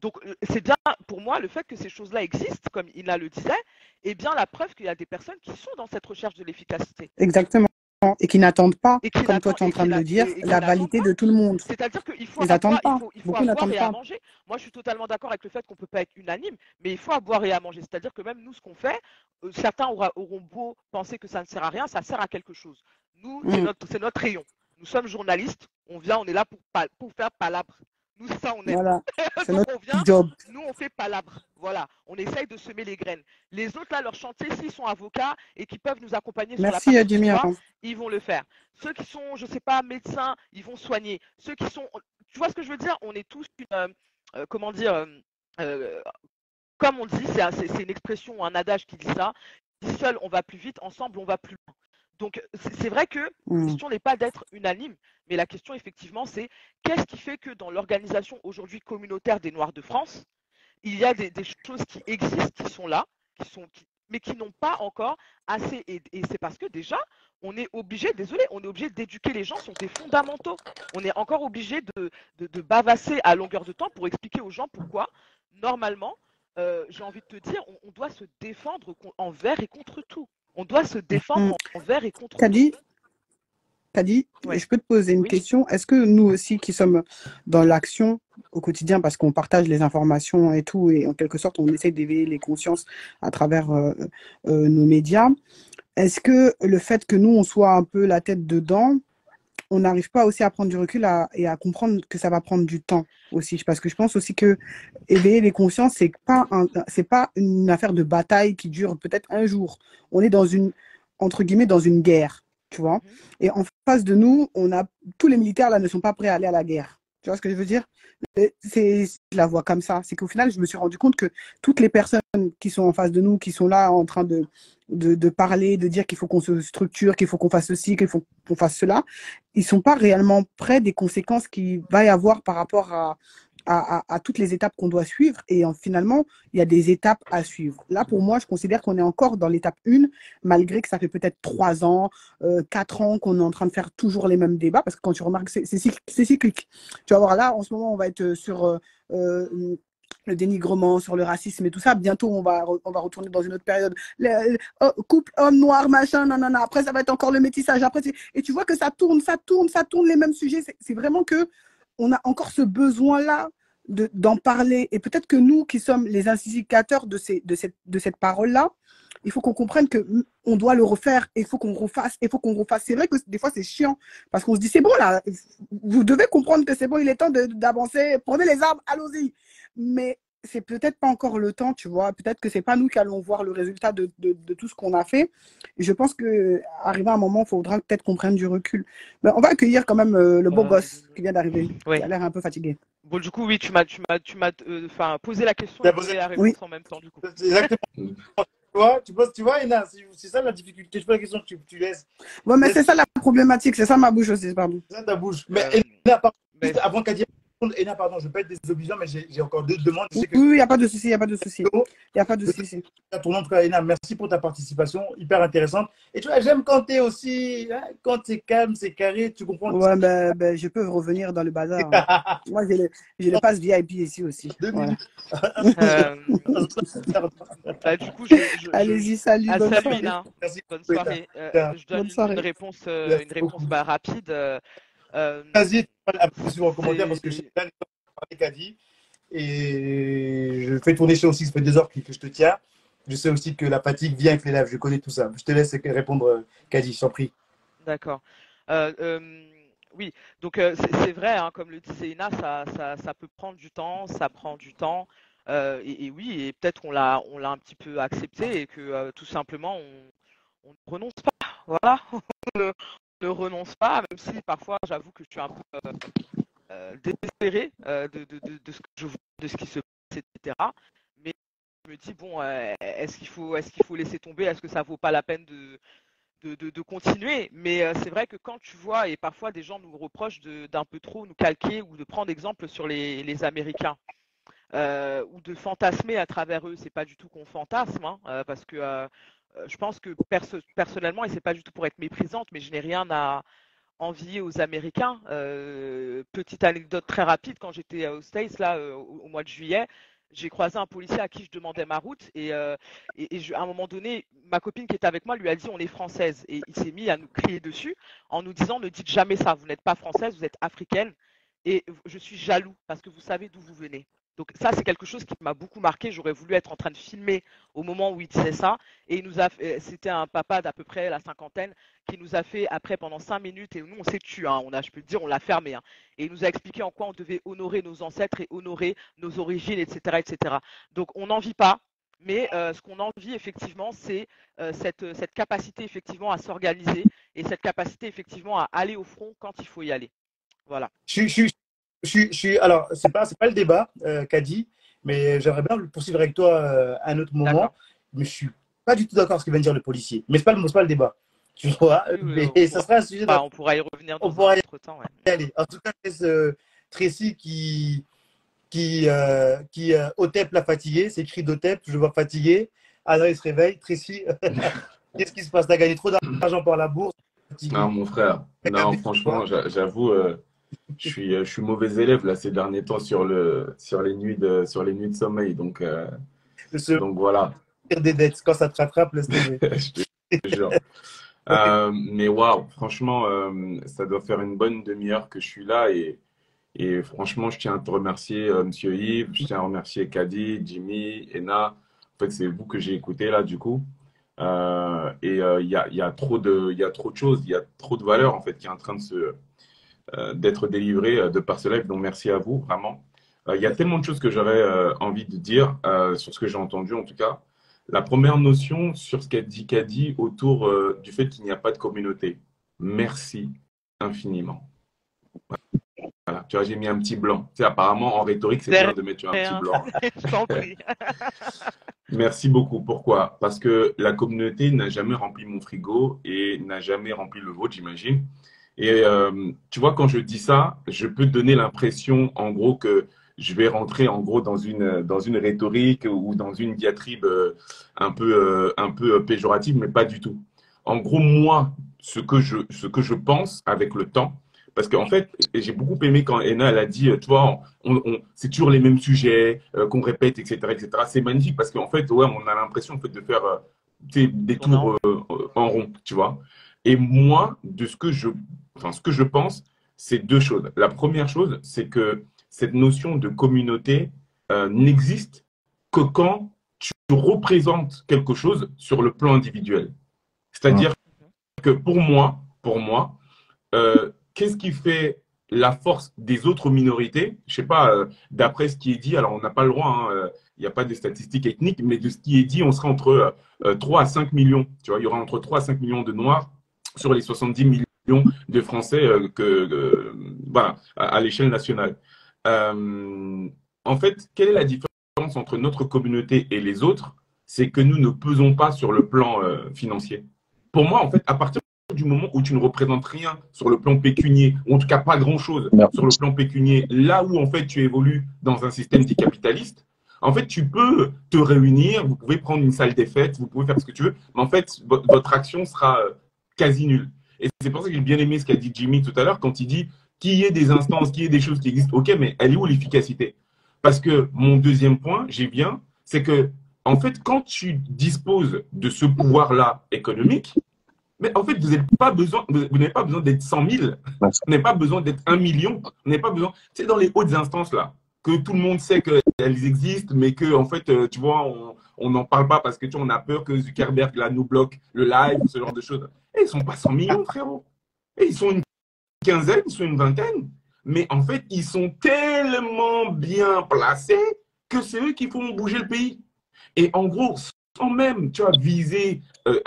Donc, euh, c'est bien pour moi le fait que ces choses-là existent, comme Ina le disait, est bien la preuve qu'il y a des personnes qui sont dans cette recherche de l'efficacité. Exactement et qui n'attendent pas, comme toi tu es en train de le dire, la validité de tout le monde. C'est-à-dire qu'il faut, Ils attendent pas. il faut, avoir et à manger. Moi, je suis totalement d'accord avec le fait qu'on ne peut pas être unanime, mais il faut avoir et à manger. C'est-à-dire que même nous, ce qu'on fait, euh, certains auront beau penser que ça ne sert à rien, ça sert à quelque chose. Nous, c'est mm. notre, notre rayon. Nous sommes journalistes, on vient, on est là pour, pour faire palabre. Nous, ça, on est. Voilà. C'est notre job. Nous, on fait palabre. Voilà. On essaye de semer les graines. Les autres, là, leur chantier, s'ils sont avocats et qui peuvent nous accompagner sur la partie ils vont le faire. Ceux qui sont, je ne sais pas, médecins, ils vont soigner. Ceux qui sont. Tu vois ce que je veux dire? On est tous une. Euh, euh, comment dire euh, Comme on dit, c'est une expression ou un adage qui dit ça. Seul, on va plus vite. Ensemble, on va plus loin. Donc, c'est vrai que la mmh. question n'est pas d'être unanime, mais la question, effectivement, c'est qu'est-ce qui fait que dans l'organisation aujourd'hui communautaire des Noirs de France, il y a des, choses qui existent, qui sont là, qui sont, mais qui n'ont pas encore assez. Et, c'est parce que déjà, on est obligé, désolé, on est obligé d'éduquer les gens sur des fondamentaux. On est encore obligé de, de, bavasser à longueur de temps pour expliquer aux gens pourquoi, normalement, euh, j'ai envie de te dire, on, doit se défendre envers et contre tout. On doit se défendre mm. envers et contre Kadi, Kadi, je peux te poser une question. Est-ce que nous aussi qui sommes dans l'action au quotidien, parce qu'on partage les informations et tout, et en quelque sorte on essaie d'éveiller les consciences à travers euh, euh, nos médias, est-ce que le fait que nous on soit un peu la tête dedans, on n'arrive pas aussi à prendre du recul et à comprendre que ça va prendre du temps aussi. Parce que je pense aussi que éveiller les consciences, c'est pas c'est pas une affaire de bataille qui dure peut-être un jour. On est dans une, entre guillemets, dans une guerre, tu vois. Mhm. Et en face de nous, on a, tous les militaires là ne sont pas prêts à aller à la guerre. Tu vois ce que je veux dire? C'est, la vois comme ça. C'est qu'au final, je me suis rendu compte que toutes les personnes qui sont en face de nous, qui sont là en train de, parler, de dire qu'il faut qu'on se structure, qu'il faut qu'on fasse ceci, qu'il faut qu'on fasse cela, ils sont pas réellement prêts des conséquences qu'il va y avoir par rapport à, à, toutes les étapes qu'on doit suivre. Et finalement, il y a des étapes à suivre. Là, pour moi, je considère qu'on est encore dans l'étape 1, malgré que ça fait peut-être 3 ans, euh, 4 ans qu'on est en train de faire toujours les mêmes débats, parce que quand tu remarques, c'est cyclique. Tu vas voir, là, en ce moment, on va être sur... Euh, euh, le dénigrement, sur le racisme et tout ça. Bientôt, on va, on va retourner dans une autre période. Oh, couple homme noir, machin, non. Après, ça va être encore le métissage. Après, et tu vois que ça tourne, ça tourne, ça tourne les mêmes sujets. C'est vraiment que on a encore ce besoin-là d'en parler. Et peut-être que nous, qui sommes les instigateurs de, ces, de cette, de cette parole-là, il faut qu'on comprenne que on doit le refaire, il faut qu'on refasse, il faut qu'on refasse. C'est vrai que des fois c'est chiant parce qu'on se dit c'est bon là, vous devez comprendre que c'est bon, il est temps d'avancer, prenez les armes, allons-y. Mais c'est peut-être pas encore le temps, tu vois. Peut-être que c'est pas nous qui allons voir le résultat de, de, tout ce qu'on a fait. Et je pense que arrivé à un moment, il faudra peut-être qu'on prenne du recul. Mais on va accueillir quand même euh, le beau euh, gosse qui vient d'arriver. Il a l'air un peu fatigué. Bon, du coup, oui, tu m'as, tu m'as, tu m'as, euh, enfin, posé la question et posé la réponse en même temps, du coup. Exactement. tu vois, tu, vois, tu vois, Ina, c'est ça la difficulté. Je pose la question que tu, tu laisses. Ouais, mais c'est ça la problématique, c'est ça ma bouche aussi, pardon. C'est ça ta bouche. Mais Ina, avant qu'à dire Ena, pardon, je ne vais pas être désobligeant, mais j'ai encore deux demandes. oui, il n'y a pas de souci, il n'y a pas de souci. Il n'y a pas de souci. Ton cas, Ena, merci pour ta participation, hyper intéressante. Et tu vois, j'aime quand tu es aussi, hein, quand tu es calme, c'est carré, tu comprends Ouais, ben, ben, je peux revenir dans le bazar. Hein. Moi, j'ai le, le passe VIP ici aussi. Deux minutes. Euh, bah, du coup, Allez-y, salut. bonne soirée. Merci. Bonne soirée. Euh, je donne une réponse, euh, une réponse bah, rapide. Euh, Vas-y, sur en commentaire parce que j'ai plein de qu'a dit. Et je fais tourner chez aussi, ça fait deux heures que je te tiens. Je sais aussi que la fatigue vient avec les lèvres, je connais tout ça. Je te laisse répondre, Kadi, je t'en prie. D'accord. Euh, euh, oui, donc c'est vrai, hein, comme le dit Céline, ça, ça, ça, peut prendre du temps, ça prend du temps. Et, et, oui, et peut-être qu'on l'a, on l'a un petit peu accepté et que tout simplement on, on ne renonce pas. Voilà, ne renonce pas, même si parfois j'avoue que je suis un peu euh, euh, désespéré euh, de, ce que je vois, de ce qui se passe, etc. Mais je me dis bon, est-ce qu'il faut, est-ce qu'il faut laisser tomber? Est-ce que ça vaut pas la peine de de, continuer? Mais c'est vrai que quand tu vois, et parfois des gens nous reprochent d'un peu trop nous calquer ou de prendre exemple sur les, Américains. ou de fantasmer à travers eux, c'est pas du tout qu'on fantasme, hein, parce que euh, je pense que personnellement, et c'est pas du tout pour être méprisante, mais je n'ai rien à envier aux Américains. Euh, petite anecdote très rapide, quand j'étais aux States, là, euh, au, mois de juillet, j'ai croisé un policier à qui je demandais ma route et, à un moment donné, ma copine qui était avec moi lui a dit on est française et il s'est mis à nous crier dessus en nous disant ne dites jamais ça, vous n'êtes pas française, vous êtes africaine et je suis jaloux parce que vous savez d'où vous venez. Donc ça, c'est quelque chose qui m'a beaucoup marqué. J'aurais voulu être en train de filmer au moment où il disait ça. Et il nous a, c'était un papa d'à peu près la cinquantaine qui nous a fait après pendant cinq minutes. Et nous, on s'est tué. Hein. on a, je peux te dire, on l'a fermé. Hein. et il nous a expliqué en quoi on devait honorer nos ancêtres et honorer nos origines, etc., etc. Donc on n'en vit pas. Mais euh, ce qu'on envie effectivement, c'est euh, cette, capacité effectivement à s'organiser et cette capacité effectivement à aller au front quand il faut y aller. Voilà. Je, suis, alors, c'est pas, pas le débat euh, qu'a dit, mais j'aimerais bien le poursuivre avec toi euh, à un autre moment. Mais je suis pas du tout d'accord avec ce que vient de dire le policier. Mais c'est pas, pas le débat. Tu vois, mais ça sera un sujet. on pourra y revenir dans on un autre temps. Allez, en tout cas, c'est euh, Tracy qui, qui, qui Otep l'a fatigué. C'est écrit d'Otep, je vois fatigué. Alors il se réveille. Tracy, qu'est-ce qui se passe? T'as gagné trop d'argent par la bourse Non, mon frère. Non, franchement, j'avoue je suis, je suis mauvais élève là ces derniers temps sur, le, sur, les, nuits de, sur les nuits de sommeil. Donc, euh, donc voilà. Des dettes quand ça te rattrape, laisse euh, mais waouh, franchement, euh, ça doit faire une bonne demi-heure que je suis là et, et franchement, je tiens à te remercier, Monsieur Yves, je tiens à remercier Kadi, Jimmy, Ena. En fait, c'est vous que j'ai écouté là, du coup. et il y, a, y, a trop de, y a trop de choses, il y a trop de valeurs en fait qui est en train de se, euh, d'être délivré euh, de par ce live. Donc, merci à vous, vraiment. Euh, il y a tellement de choses que j'aurais envie de dire sur ce que j'ai entendu, en tout cas. La première notion sur ce qu'a dit Kadi autour du fait qu'il n'y a pas de communauté. Merci infiniment. Voilà. Tu vois, j'ai mis un petit blanc. Tu sais, apparemment, en rhétorique, c'est bien de mettre un petit blanc. Merci beaucoup. Pourquoi? Parce que la communauté n'a jamais rempli mon frigo et n'a jamais rempli le vôtre, j'imagine. Et euh, tu vois, quand je dis ça, je peux donner l'impression, en gros, que je vais rentrer en gros dans une dans une rhétorique ou dans une diatribe euh, un peu euh, un peu péjorative, mais pas du tout. En gros, moi, ce que je ce que je pense avec le temps, parce qu'en fait, j'ai beaucoup aimé quand Ena elle a dit, tu vois, on, c'est toujours les mêmes sujets qu'on répète, etc., etc. C'est magnifique parce qu'en fait, ouais, on a l'impression en fait de faire des tours en rond, tu vois. Et moi, de ce que je enfin, ce que je pense, c'est deux choses. La première chose, c'est que cette notion de communauté euh, n'existe que quand tu représentes quelque chose sur le plan individuel. C'est-à-dire que pour moi, pour moi, euh, qu'est-ce qui fait la force des autres minorités? Je sais pas, euh, d'après ce qui est dit, alors on n'a pas le droit, hein, il n'y a pas de statistiques ethniques, mais de ce qui est dit, on sera entre 3 à 5 millions. Tu vois, il y aura entre 3 à 5 millions de Noirs sur les 70 millions de Français euh, que, voilà, à, l'échelle nationale. Euh, en fait, quelle est la différence entre notre communauté et les autres? C'est que nous ne pesons pas sur le plan euh, financier. Pour moi, en fait, à partir du moment où tu ne représentes rien sur le plan pécunier, ou en tout cas pas grand-chose sur le plan pécunier, là où en fait tu évolues dans un système dit capitaliste, en fait, tu peux te réunir, vous pouvez prendre une salle des fêtes, vous pouvez faire ce que tu veux, mais en fait, votre action sera quasi nulle. Et c'est pour ça que j'ai bien aimé ce qu'a dit Jimmy tout à l'heure quand il dit qu'il y ait des instances, qu'il y ait des choses qui existent. Ok, mais elle est où l'efficacité? Parce que mon deuxième point, j'ai bien, c'est que en fait, quand tu disposes de ce pouvoir-là économique, mais en fait, vous n'avez pas besoin, vous n'avez pas besoin d'être 100 000, vous n'avez pas besoin d'être 1 million, vous n'avez pas besoin. C'est dans les hautes instances là que tout le monde sait qu'elles existent, mais que en fait, euh, tu vois, on n'en parle pas parce que tu on a peur que Zuckerberg là nous bloque le live, ce genre de choses. Et ils sont pas 100 millions, frérot. Et ils sont une quinzaine, ils sont une vingtaine. Mais en fait, ils sont tellement bien placés que c'est eux qui font bouger le pays. Et en gros, sans même tu vois, viser euh,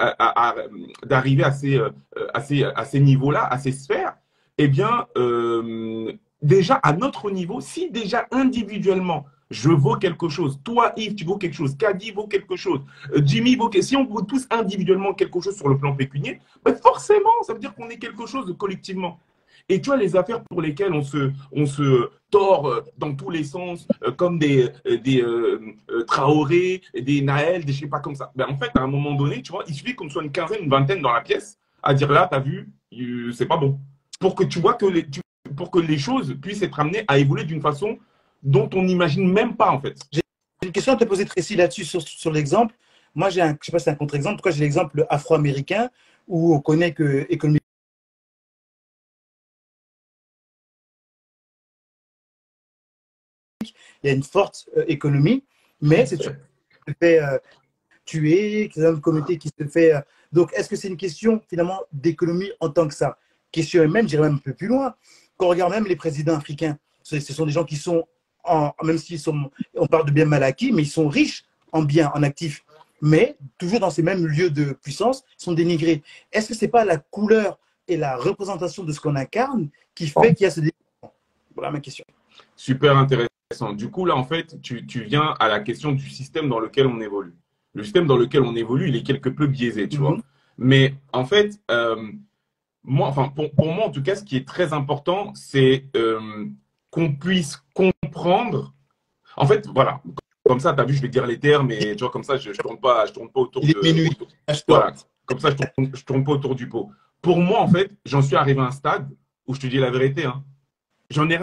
d'arriver à ces, euh, à ces, à ces niveaux-là, à ces sphères, eh bien, euh, déjà à notre niveau, si déjà individuellement, je vaux quelque chose, toi Yves, tu vaux quelque chose, Caddy vaut quelque chose, euh, Jimmy vaut quelque chose, si on vaut tous individuellement quelque chose sur le plan pécunier, ben forcément, ça veut dire qu'on est quelque chose collectivement. Et tu vois, les affaires pour lesquelles on se, on se tord euh, dans tous les sens, euh, comme des, des Traoré, des Naël, des je sais pas comme ça. Ben, en fait, à un moment donné, tu vois, il suffit qu'on soit une quinzaine, une vingtaine dans la pièce à dire là, tu as vu, c'est pas bon. Pour que tu vois que les, pour que les choses puissent être amenées à évoluer d'une façon dont on n'imagine même pas, en fait. J'ai une question à te poser, Tracy, là-dessus, sur, l'exemple. Moi, j'ai un, je sais pas si c'est un contre-exemple. Pourquoi j'ai l'exemple afro-américain où on connaît que économie il y a une forte euh, économie, mais c'est sûr se fait euh, tuer, c'est une communauté qui se fait. Euh, donc, est-ce que c'est une question finalement d'économie en tant que ça? Question même, j'irais même un peu plus loin on regarde même les présidents africains, ce, sont des gens qui sont, en, même s'ils sont, on parle de biens mal acquis, mais ils sont riches en biens, en actifs, mais toujours dans ces mêmes lieux de puissance, sont dénigrés. Est-ce que ce n'est pas la couleur et la représentation de ce qu'on incarne qui fait qu'il y a ce dénigrement? Voilà ma question. Super intéressant. Du coup, là, en fait, tu, viens à la question du système dans lequel on évolue. Le système dans lequel on évolue, il est quelque peu biaisé, tu vois. Mhm. Mais en fait, euh, moi, enfin, pour, moi, en tout cas, ce qui est très important, c'est euh, qu'on puisse comprendre. En fait, voilà. Comme ça, tu as vu, je vais dire les termes, mais tu vois, comme ça, je ne tourne, pas, je tourne pas autour de. Voilà. Comme ça, je ne tourne, tourne, pas autour du pot. Pour moi, en fait, j'en suis arrivé à un stade où je te dis la vérité. Hein, j'en ai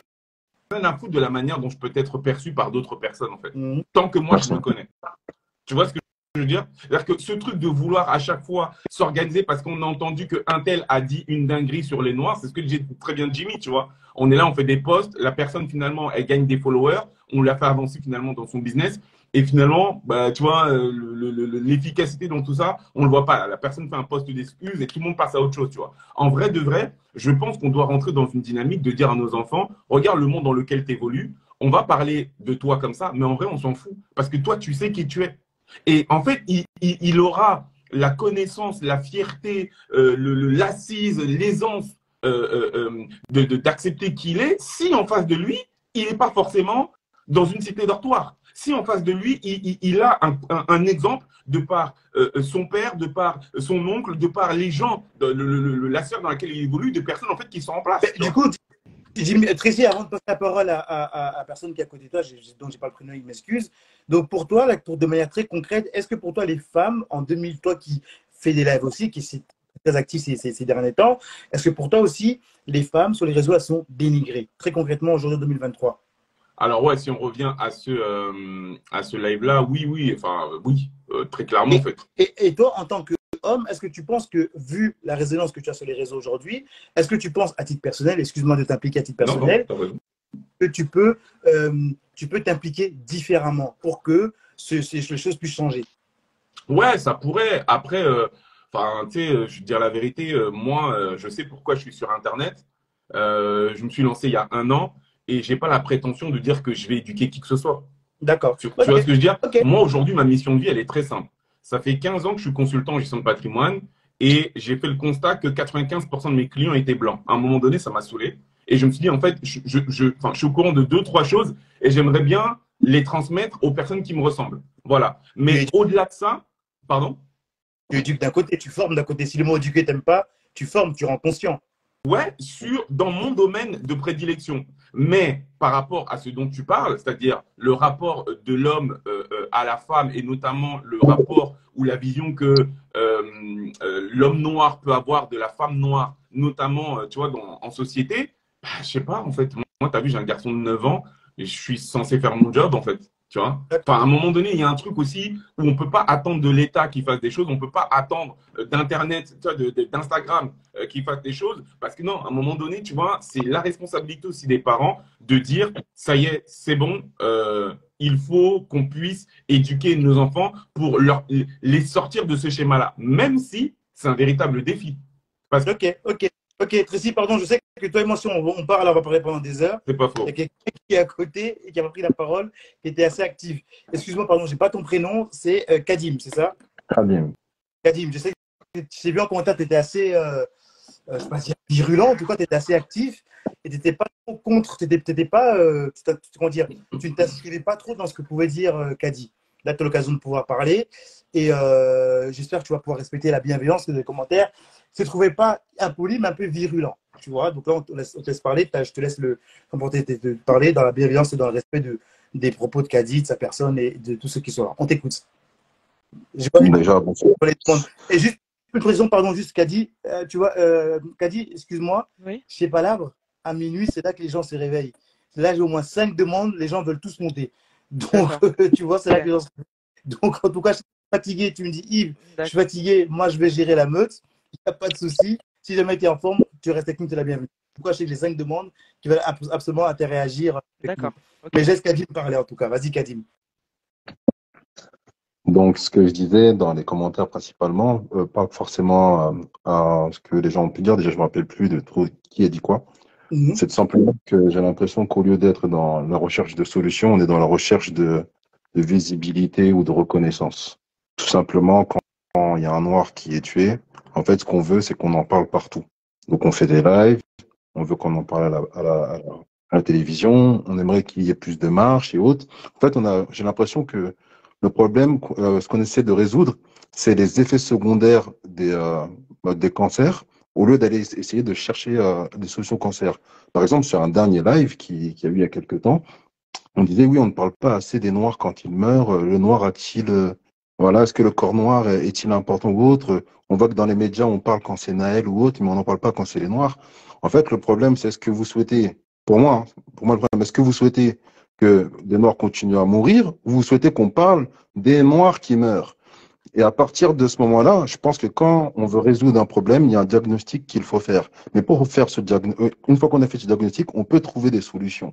rien à foutre de la manière dont je peux être perçu par d'autres personnes, en fait. Mmh. Tant que moi, je me connais. Tu vois ce que je veux dire C'est-à-dire que ce truc de vouloir à chaque fois s'organiser parce qu'on a entendu qu'un tel a dit une dinguerie sur les Noirs, c'est ce que dit très bien Jimmy, tu vois. On est là, on fait des posts, la personne finalement, elle gagne des followers, on l'a fait avancer finalement dans son business. Et finalement, bah, tu vois, euh, l'efficacité dans tout ça, on le voit pas. La personne fait un post d'excuses et tout le monde passe à autre chose, tu vois. En vrai, de vrai, je pense qu'on doit rentrer dans une dynamique de dire à nos enfants, regarde le monde dans lequel tu évolues, on va parler de toi comme ça, mais en vrai, on s'en fout. Parce que toi, tu sais qui tu es. Et en fait, il, aura la connaissance, la fierté, euh, l'assise, l'aisance d'accepter qu'il est si en face de lui, il n'est pas forcément dans une cité dortoir. Si en face de lui, il, a un, exemple de par son père, de par son oncle, de par les gens, la sœur dans laquelle il évolue, de personnes en fait qui sont en place. Tracy, avant de passer la parole à, à, personne qui est à côté de toi, dont je n'ai pas le prénom, il m'excuse. Donc pour toi, de manière très concrète, est-ce que pour toi, les femmes, en 2000, toi qui fais des lives aussi, qui est très actif ces, derniers temps, est-ce que pour toi aussi, les femmes sur les réseaux, elles sont dénigrées? Très concrètement, aujourd'hui 2023 alors ouais, si on revient à ce, euh, à ce live-là, oui, oui, enfin oui, euh, très clairement en fait. Et, toi, en tant qu'homme, est-ce que tu penses que, vu la résonance que tu as sur les réseaux aujourd'hui, est-ce que tu penses à titre personnel, excuse-moi de t'impliquer à titre personnel, que tu peux euh, tu peux t'impliquer différemment pour que ces choses puissent changer? Ouais, ça pourrait. Après, enfin, tu sais, je veux dire la vérité, moi, je sais pourquoi je suis sur Internet. je me suis lancé il y a un an et j'ai pas la prétention de dire que je vais éduquer qui que ce soit. D'accord. Tu, vois ce que je veux dire? Moi, aujourd'hui, ma mission de vie, elle est très simple. Ça fait 15 ans que je suis consultant en gestion de patrimoine et j'ai fait le constat que 95% de mes clients étaient blancs. À un moment donné, ça m'a saoulé. Et je me suis dit, en fait, je, je, je, je suis au courant de deux, trois choses et j'aimerais bien les transmettre aux personnes qui me ressemblent. Voilà. Mais au-delà de ça, pardon? Tu éduques d'un côté, tu formes d'un côté. Si le mot éduquer t'aime pas, tu formes, tu rends conscient. Ouais, sur, dans mon domaine de prédilection. Mais par rapport à ce dont tu parles, c'est-à-dire le rapport de l'homme euh, euh, à la femme et notamment le rapport ou la vision que euh, l'homme noir peut avoir de la femme noire, notamment tu vois, en société, bah, je sais pas en fait. Moi, tu as vu, j'ai un garçon de 9 ans et je suis censé faire mon job en fait. Tu vois enfin, à un moment donné, il y a un truc aussi où on ne peut pas attendre de l'État qu'il fasse des choses, on ne peut pas attendre d'Internet, d'Instagram qu'il fasse des choses, parce que non, à un moment donné, tu vois, c'est la responsabilité aussi des parents de dire, ça y est, c'est bon, euh, il faut qu'on puisse éduquer nos enfants pour leur, les sortir de ce schéma-là, même si c'est un véritable défi. Parce... Ok, ok. Ok, Tracy, pardon, je sais que toi et moi, si on, parle, on va parler pendant des heures. C'est pas faux. Il y a quelqu'un qui est à côté et qui a pris la parole, qui était assez actif. Excuse-moi, pardon, j'ai pas ton prénom, c'est euh, Kadim, c'est ça? Kadim. Kadim, je sais que j'ai vu en commentaire, tu étais assez, euh, euh, je sais pas virulent, en tout cas, tu étais assez actif et tu n'étais pas trop contre, tu n'étais pas, euh, comment dire, tu ne t'inscrivais pas trop dans ce que pouvait dire euh, Kadi. Là, tu as l'occasion de pouvoir parler et euh, j'espère que tu vas pouvoir respecter la bienveillance des commentaires se trouvait pas impoli, mais un peu virulent. Tu vois, donc là, on te laisse, parler. Je te laisse le de parler dans la bienveillance et dans le respect de, des propos de Kadi, de sa personne et de tous ceux qui sont là. On t'écoute. Déjà, Et juste une précision, pardon, juste Kadi. Euh, tu vois, euh, Kadi, excuse-moi. Oui. Chez Palabre, à minuit, c'est là que les gens se réveillent. Là, j'ai au moins cinq demandes. Les gens veulent tous monter. Donc, tu vois, c'est là que les gens se Donc, en tout cas, je suis fatigué. Tu me dis, Yves, je suis fatigué. Moi, je vais gérer la meute il n'y a pas de souci. Si jamais tu es en forme, tu restes avec nous, tu es la bienvenue. Pourquoi je sais que j'ai cinq demandes qui veulent absolument interagir. D'accord. Mais j'ai Kadim parler en tout cas. Vas-y, Kadim. Donc, ce que je disais dans les commentaires principalement, euh, pas forcément euh, à ce que les gens ont pu dire, déjà je ne me rappelle plus de trop qui a dit quoi. Mhm. C'est simplement que j'ai l'impression qu'au lieu d'être dans la recherche de solutions, on est dans la recherche de, de visibilité ou de reconnaissance. Tout simplement, quand il y a un noir qui est tué, en fait, ce qu'on veut, c'est qu'on en parle partout. Donc, on fait des lives, on veut qu'on en parle à la, télévision, on aimerait qu'il y ait plus de marches et autres. En fait, on a, j'ai l'impression que le problème, euh, ce qu'on essaie de résoudre, c'est les effets secondaires des, euh, bah, des cancers, au lieu d'aller essayer de chercher euh, des solutions cancer. Par exemple, sur un dernier live qui, qui a eu il y a quelques temps, on disait oui, on ne parle pas assez des noirs quand ils meurent. Le noir a-t-il voilà, est-ce que le corps noir est-il important ou autre? On voit que dans les médias, on parle quand c'est Naël ou autre, mais on n'en parle pas quand c'est les noirs. En fait, le problème, c'est ce que vous souhaitez, pour moi, pour moi, le problème, est-ce que vous souhaitez que des noirs continuent à mourir ou vous souhaitez qu'on parle des noirs qui meurent? Et à partir de ce moment-là, je pense que quand on veut résoudre un problème, il y a un diagnostic qu'il faut faire. Mais pour faire ce diagnostic, une fois qu'on a fait ce diagnostic, on peut trouver des solutions.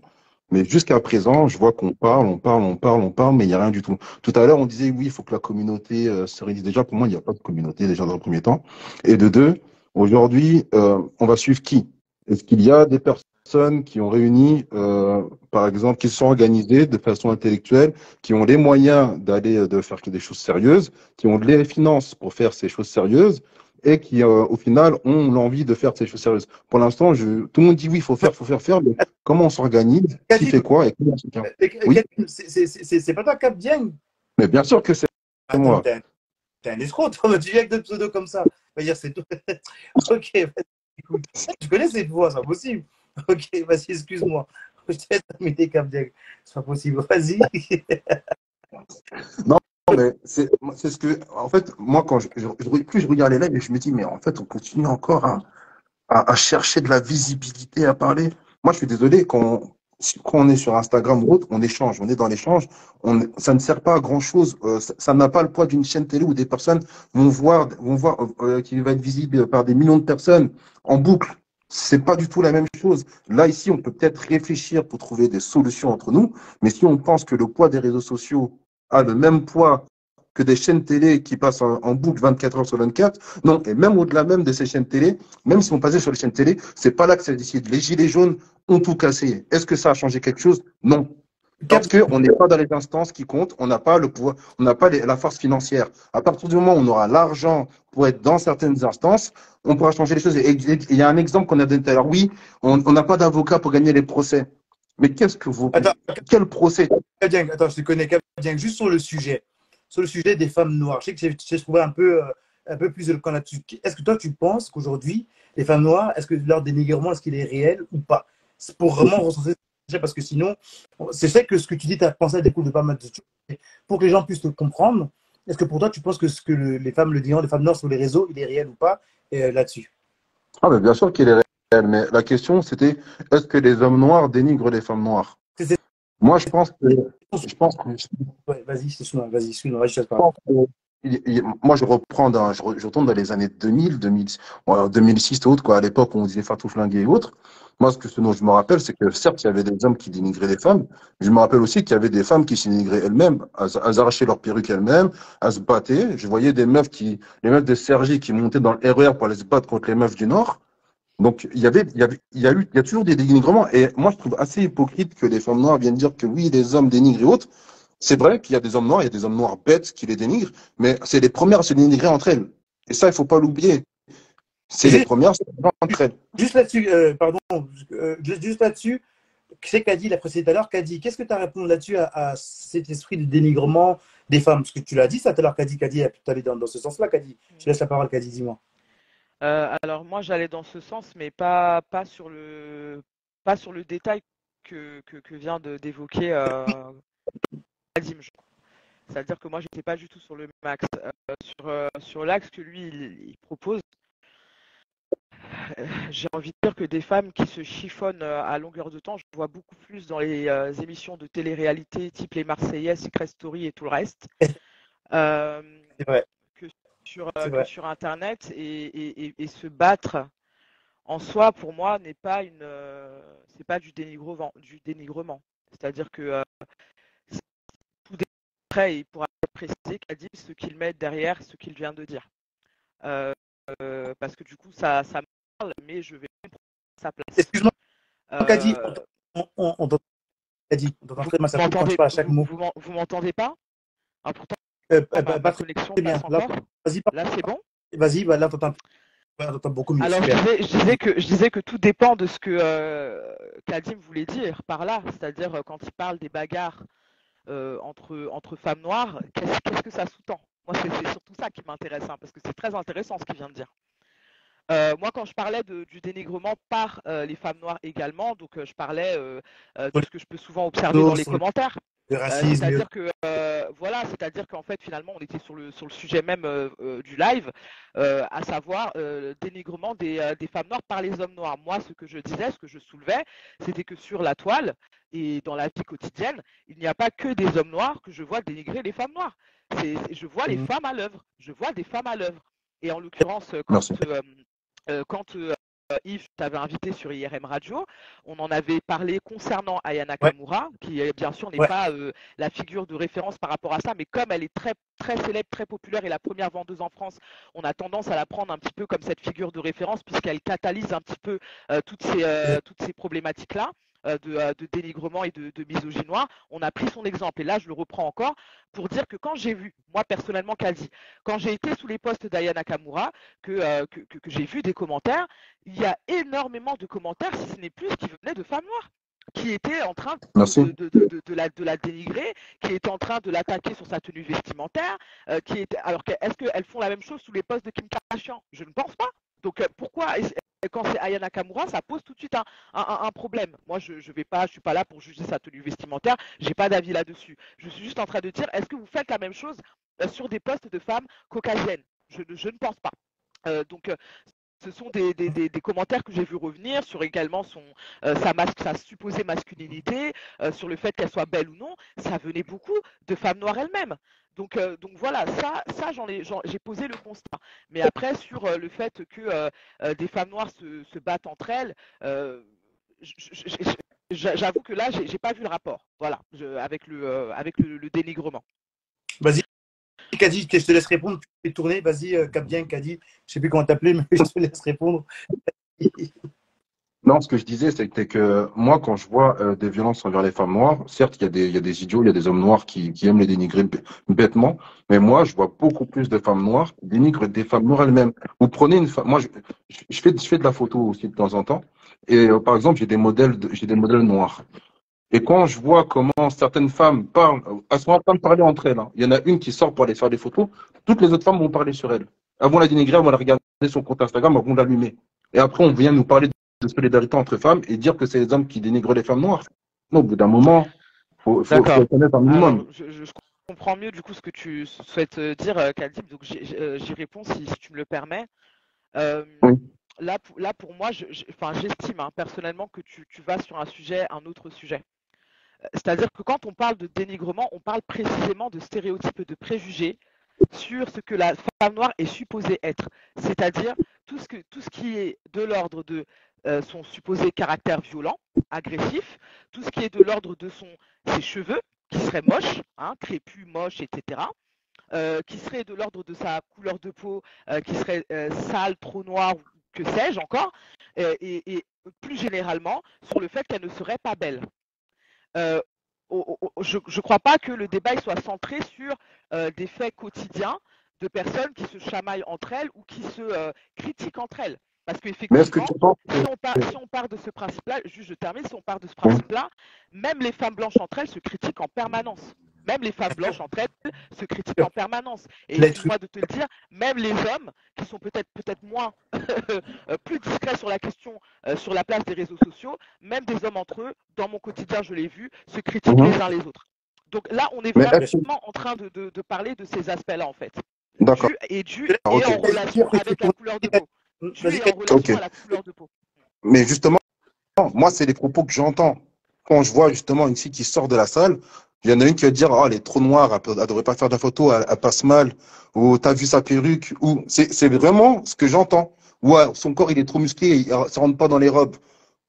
Mais jusqu'à présent, je vois qu'on parle, on parle, on parle, on parle, mais il n'y a rien du tout. Tout à l'heure, on disait oui, il faut que la communauté euh, se réunisse. Déjà, pour moi, il n'y a pas de communauté déjà dans le premier temps. Et de deux, aujourd'hui, euh, on va suivre qui? Est-ce qu'il y a des personnes qui ont réuni, euh, par exemple, qui se sont organisées de façon intellectuelle, qui ont les moyens d'aller de faire des choses sérieuses, qui ont les finances pour faire ces choses sérieuses et qui, euh, au final, ont l'envie de faire ces choses sérieuses. Pour l'instant, je... tout le monde dit oui, il faut faire, il faut faire, faire, mais comment on s'organise Qui fait quoi et oui C'est pas toi, Cap Dieng Mais bien sûr que c'est moi. T'es un escroc, toi, tu viens avec deux pseudos comme ça. dire, c'est tout. ok, tu connais cette voix, c'est pas possible. Ok, vas-y, excuse-moi. Je t'ai terminé, Cap Dieng. C'est pas possible. Vas-y. non, mais c'est ce que, en fait, moi, quand je, plus je regarde les lives, je me dis, mais en fait, on continue encore à, à, chercher de la visibilité, à parler. Moi, je suis désolé, quand, quand on est sur Instagram ou autre, on échange, on est dans l'échange, ça ne sert pas à grand chose. Euh, ça n'a pas le poids d'une chaîne télé où des personnes vont voir, vont voir euh, qui va être visible par des millions de personnes en boucle. C'est pas du tout la même chose. Là, ici, on peut peut-être réfléchir pour trouver des solutions entre nous, mais si on pense que le poids des réseaux sociaux a le même poids que des chaînes télé qui passent en, boucle 24 heures sur 24. Non, et même au-delà même de ces chaînes télé, même si on passait sur les chaînes télé, c'est pas là que ça décide. Les gilets jaunes ont tout cassé. Est-ce que ça a changé quelque chose? Non. Parce qu'on n'est pas dans les instances qui comptent, on n'a pas le pouvoir, on n'a pas la force financière. À partir du moment où on aura l'argent pour être dans certaines instances, on pourra changer les choses. Il y a un exemple qu'on a donné tout à l'heure. Oui, on n'a pas d'avocat pour gagner les procès. Mais qu'est-ce que vous. Attends, quel procès? Attends, je te connais juste sur le sujet. Sur le sujet des femmes noires. Je sais que j'ai trouvé un peu, euh, un peu plus éloquent là-dessus. Est-ce que toi, tu penses qu'aujourd'hui, les femmes noires, est-ce que leur dénigrement, est-ce qu'il est réel ou pas? C'est pour vraiment ressentir parce que sinon, c'est vrai que ce que tu dis, tu as pensé à des coups de pas mal de choses. Pour que les gens puissent te comprendre, est-ce que pour toi, tu penses que ce que les femmes, le disent, les femmes noires sur les réseaux, il est réel ou pas euh, là-dessus? Ah, mais bien sûr qu'il est réel mais la question c'était est-ce que les hommes noirs dénigrent les femmes noires? Moi, je pense que. Je pense que... vas-y, vas-y, je moi, je reprends, dans, je, retourne dans les années 2000, 2000 2006 et autres, quoi, à l'époque où on disait Fatou Flingué et autres. Moi, ce, que, ce dont je me rappelle, c'est que certes, il y avait des hommes qui dénigraient les femmes, mais je me rappelle aussi qu'il y avait des femmes qui se dénigraient elles-mêmes, à, à arracher leur perruque elles-mêmes, à se battre. Je voyais des meufs qui, les meufs de Sergi qui montaient dans le RER e pour aller se battre contre les meufs du Nord. Donc, il y avait, il y avait, il y a eu, il y a toujours des dénigrements. Et moi, je trouve assez hypocrite que les femmes noires viennent dire que oui, les hommes dénigrent et autres. C'est vrai qu'il y a des hommes noirs, il y a des hommes noirs bêtes qui les dénigrent, mais c'est les premières à se dénigrer entre elles. Et ça, il faut pas l'oublier. C'est les premières à se dénigrer entre elles. Juste là-dessus, euh, pardon, euh, juste là-dessus, c'est qu'a dit la précédente à l'heure, Kadi, qu'est-ce que tu as répondu là-dessus à, cet esprit de dénigrement des femmes? Parce que tu l'as dit ça tout à l'heure, Kadi, Kadi, tu allé dans, dans ce sens-là, Kadi. Je laisse la parole, Kadi, dis-moi. Euh, alors moi j'allais dans ce sens, mais pas, pas, sur, le, pas sur le détail que, que, vient d'évoquer euh, C'est-à-dire que moi j'étais pas du tout sur le max. Euh, sur, euh, sur l'axe que lui il, propose, j'ai envie de dire que des femmes qui se chiffonnent à longueur de temps, je vois beaucoup plus dans les émissions de télé-réalité type Les Marseillais, Secret Story et tout le reste. sur, euh, sur Internet et, se battre en soi, pour moi, n'est pas une, euh, c'est pas du dénigrement, du dénigrement. C'est-à-dire que euh, tout prêt, il pourra préciser qu'a dit ce qu'il met derrière ce qu'il vient de dire. parce que du coup, ça, ça me parle, mais je vais prendre sa place. Excuse-moi, qu'a dit, on, on, on, dit, on vous, m'entendez pas à chaque mot. Vous, m'entendez pas? Ah, Pourtant, euh, bah, connexion bien. Là, là c'est bon? Vas-y, bah, là, t'entends beaucoup mieux. Alors, je disais, que, je disais que tout dépend de ce que euh, Kadim voulait dire par là. C'est-à-dire, euh, quand il parle des bagarres euh, entre, entre femmes noires, qu'est-ce que ça sous-tend? Moi, c'est surtout ça qui m'intéresse, hein, parce que c'est très intéressant ce qu'il vient de dire. Euh, moi, quand je parlais de, du dénigrement par euh, les femmes noires également, donc je parlais de ce que je peux souvent observer dans les commentaires. Euh, c'est-à-dire que euh, voilà, c'est-à-dire qu'en fait finalement on était sur le sur le sujet même euh, du live, à savoir dénigrement des, des, femmes noires par les hommes noirs. Moi, ce que je disais, ce que je soulevais, c'était que sur la toile et dans la vie quotidienne, il n'y a pas que des hommes noirs que je vois dénigrer les femmes noires. C'est, je vois les mmh. femmes à l'œuvre. Je vois des femmes à l'œuvre. Et en l'occurrence, quand, quand Yves t'avait invité sur IRM Radio. On en avait parlé concernant Ayana Kamura, qui bien sûr n'est pas euh, la figure de référence par rapport à ça, mais comme elle est très très célèbre, très populaire et la première vendeuse en France, on a tendance à la prendre un petit peu comme cette figure de référence puisqu'elle catalyse un petit peu euh, toutes ces toutes ces problématiques là. de, dénigrement et de, de misogynoir, on a pris son exemple. Et là, je le reprends encore pour dire que quand j'ai vu, moi personnellement, quasi, quand j'ai été sous les postes d'Ayana Kamura, que, que, que j'ai vu des commentaires, il y a énormément de commentaires, si ce n'est plus, qui venaient de femmes noires qui était en train de, la, dénigrer, qui était en train de l'attaquer sur sa tenue vestimentaire, euh, qui était, alors est-ce qu'elles font la même chose sous les postes de Kim Kardashian? Je ne pense pas. Donc euh, pourquoi quand c'est Ayana Kamura, ça pose tout de suite un, problème. Moi, je ne vais pas, je suis pas là pour juger sa tenue vestimentaire. J'ai pas d'avis là-dessus. Je suis juste en train de dire, est-ce que vous faites la même chose euh, sur des postes de femmes caucasiennes? Je, ne pense pas. donc, ce sont des, commentaires que j'ai vu revenir sur également son, euh, sa, supposée masculinité, euh, sur le fait qu'elle soit belle ou non. Ça venait beaucoup de femmes noires elles-mêmes. Donc, euh, voilà, ça, ça j'ai posé le constat. Mais après, sur le fait que des femmes noires se, battent entre elles, j'avoue que là, j'ai pas vu le rapport. Voilà, avec le, avec le dénigrement. Vas-y. Kadi, je te laisse répondre. Tu peux tourner. Vas-y, euh, Cap bien, Kadi. Je sais plus comment t'appeler, mais je te laisse répondre. Non, ce que je disais, c'était que moi, quand je vois euh, des violences envers les femmes noires, certes, il y, a des, idiots, il y a des hommes noirs qui, aiment les dénigrer bêtement, mais moi, je vois beaucoup plus de femmes noires qui dénigrent des femmes noires elles-mêmes. Vous prenez une femme, moi, je, je, fais, je fais de la photo aussi de temps en temps, et euh, par exemple, j'ai des modèles, j'ai des modèles noirs. Et quand je vois comment certaines femmes parlent, elles sont en train de parler entre elles. Hein. Il y en a une qui sort pour aller faire des photos, toutes les autres femmes vont parler sur elle. Elles vont la dénigrer, elles vont la regarder son compte Instagram, elles vont l'allumer. Et après, on vient nous parler de solidarité entre femmes et dire que c'est les hommes qui dénigrent les femmes noires. Non, au bout d'un moment, il faut, faut, un minimum. je, comprends mieux du coup ce que tu souhaites euh, dire, euh, Kaldib, donc euh, j'y réponds si, tu me le permets. là, pour, là, pour moi, j'estime hein, personnellement que tu, tu, vas sur un sujet, un autre sujet. C'est-à-dire que quand on parle de dénigrement, on parle précisément de stéréotypes de préjugés sur ce que la femme noire est supposée être. C'est-à-dire tout ce, qui est de l'ordre de euh, son supposé caractère violent, agressif, tout ce qui est de l'ordre de ses cheveux, qui seraient moches, hein, crépus, moches, etc. Euh, qui serait de l'ordre de sa couleur de peau, euh, qui serait sale, trop noire, que sais-je encore, et, plus généralement sur le fait qu'elle ne serait pas belle. Euh, je ne crois pas que le débat soit centré sur euh, des faits quotidiens de personnes qui se chamaillent entre elles ou qui se euh, critiquent entre elles. Parce qu'effectivement, si, on part, si on part de ce principe-là, juste je termine, si on part de ce principe-là, même les femmes blanches entre elles se critiquent en permanence. Même les femmes blanches entre elles se critiquent en permanence. Et excuse-moi de te le dire, même les hommes, qui sont peut-être peut-être moins euh, plus discrets sur la question, euh, sur la place des réseaux sociaux, même des hommes entre eux, dans mon quotidien, je l'ai vu, se critiquent mhm. les uns les autres. Donc là, on est vraiment en train de, de, parler de ces aspects-là, en fait. D'accord. Et dû et en relation avec la couleur de peau. Dû et en relation à la couleur de peau. Mais justement, moi, c'est les propos que j'entends. Quand je vois justement une fille qui sort de la salle, il y en a une qui va dire, oh, elle est trop noire, elle, ne devrait pas faire de la photo, elle, passe mal, ou t'as vu sa perruque, ou c'est vraiment ce que j'entends. Ou son corps il est trop musclé, il ne rentre pas dans les robes.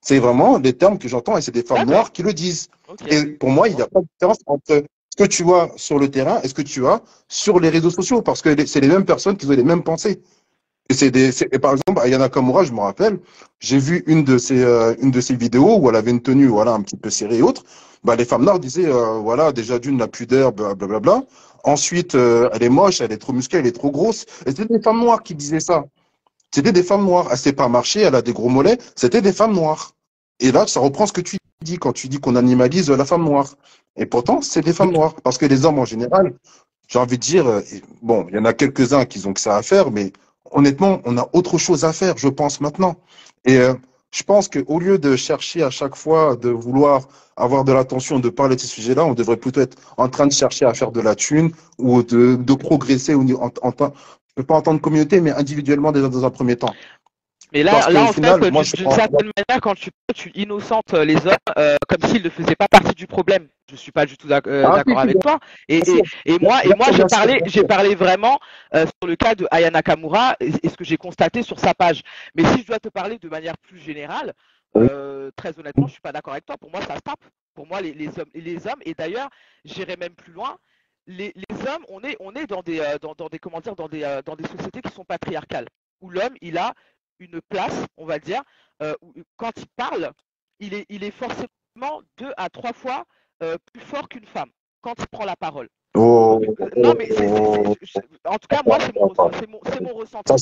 C'est vraiment les termes que j'entends et c'est des femmes noires qui le disent. Et pour moi, il n'y a pas de différence entre ce que tu vois sur le terrain et ce que tu as sur les réseaux sociaux, parce que c'est les mêmes personnes qui ont les mêmes pensées. Et c'est des, et par exemple, Ayana Kamura, je me rappelle, j'ai vu une de ses, euh, une de ses vidéos où elle avait une tenue, voilà, un petit peu serrée et autre. Bah, les femmes noires disaient, euh, voilà, déjà d'une, la pudeur, blablabla. Bla, bla. Ensuite, euh, elle est moche, elle est trop musclée, elle est trop grosse. Et c'était des femmes noires qui disaient ça. C'était des femmes noires. Elle sait pas marcher, elle a des gros mollets. C'était des femmes noires. Et là, ça reprend ce que tu dis quand tu dis qu'on animalise la femme noire. Et pourtant, c'est des femmes noires. Parce que les hommes, en général, j'ai envie de dire, bon, il y en a quelques-uns qui ont que ça à faire, mais honnêtement, on a autre chose à faire, je pense, maintenant. Et euh, je pense qu'au lieu de chercher à chaque fois de vouloir avoir de l'attention, de parler de ces sujets-là, on devrait plutôt être en train de chercher à faire de la thune ou de, progresser en, en, en, je peux pas en tant que communauté, mais individuellement déjà dans un premier temps. Mais là, là en fait, d'une certaine manière, quand tu, tu innocentes euh, les hommes euh, comme s'ils ne faisaient pas partie du problème. Je suis pas du tout euh, ah, d'accord avec toi. Et, et, et, moi, et moi, j'ai parlé, j'ai parlé vraiment sur le cas de Ayana Kamura et, ce que j'ai constaté sur sa page. Mais si je dois te parler de manière plus générale, très honnêtement, je suis pas d'accord avec toi. Pour moi, ça se tape. Pour moi, les, les hommes, les hommes, et d'ailleurs, j'irai même plus loin. Les, les, hommes, on est, on est dans des, dans, dans des, comment dire, dans des, dans des sociétés qui sont patriarcales, où l'homme, il a une place, on va dire, euh, quand il parle, il est, il est forcément deux à trois fois plus fort qu'une femme quand il prend la parole. Oh, non, mais en tout cas, moi, c'est mon, mon, ressenti.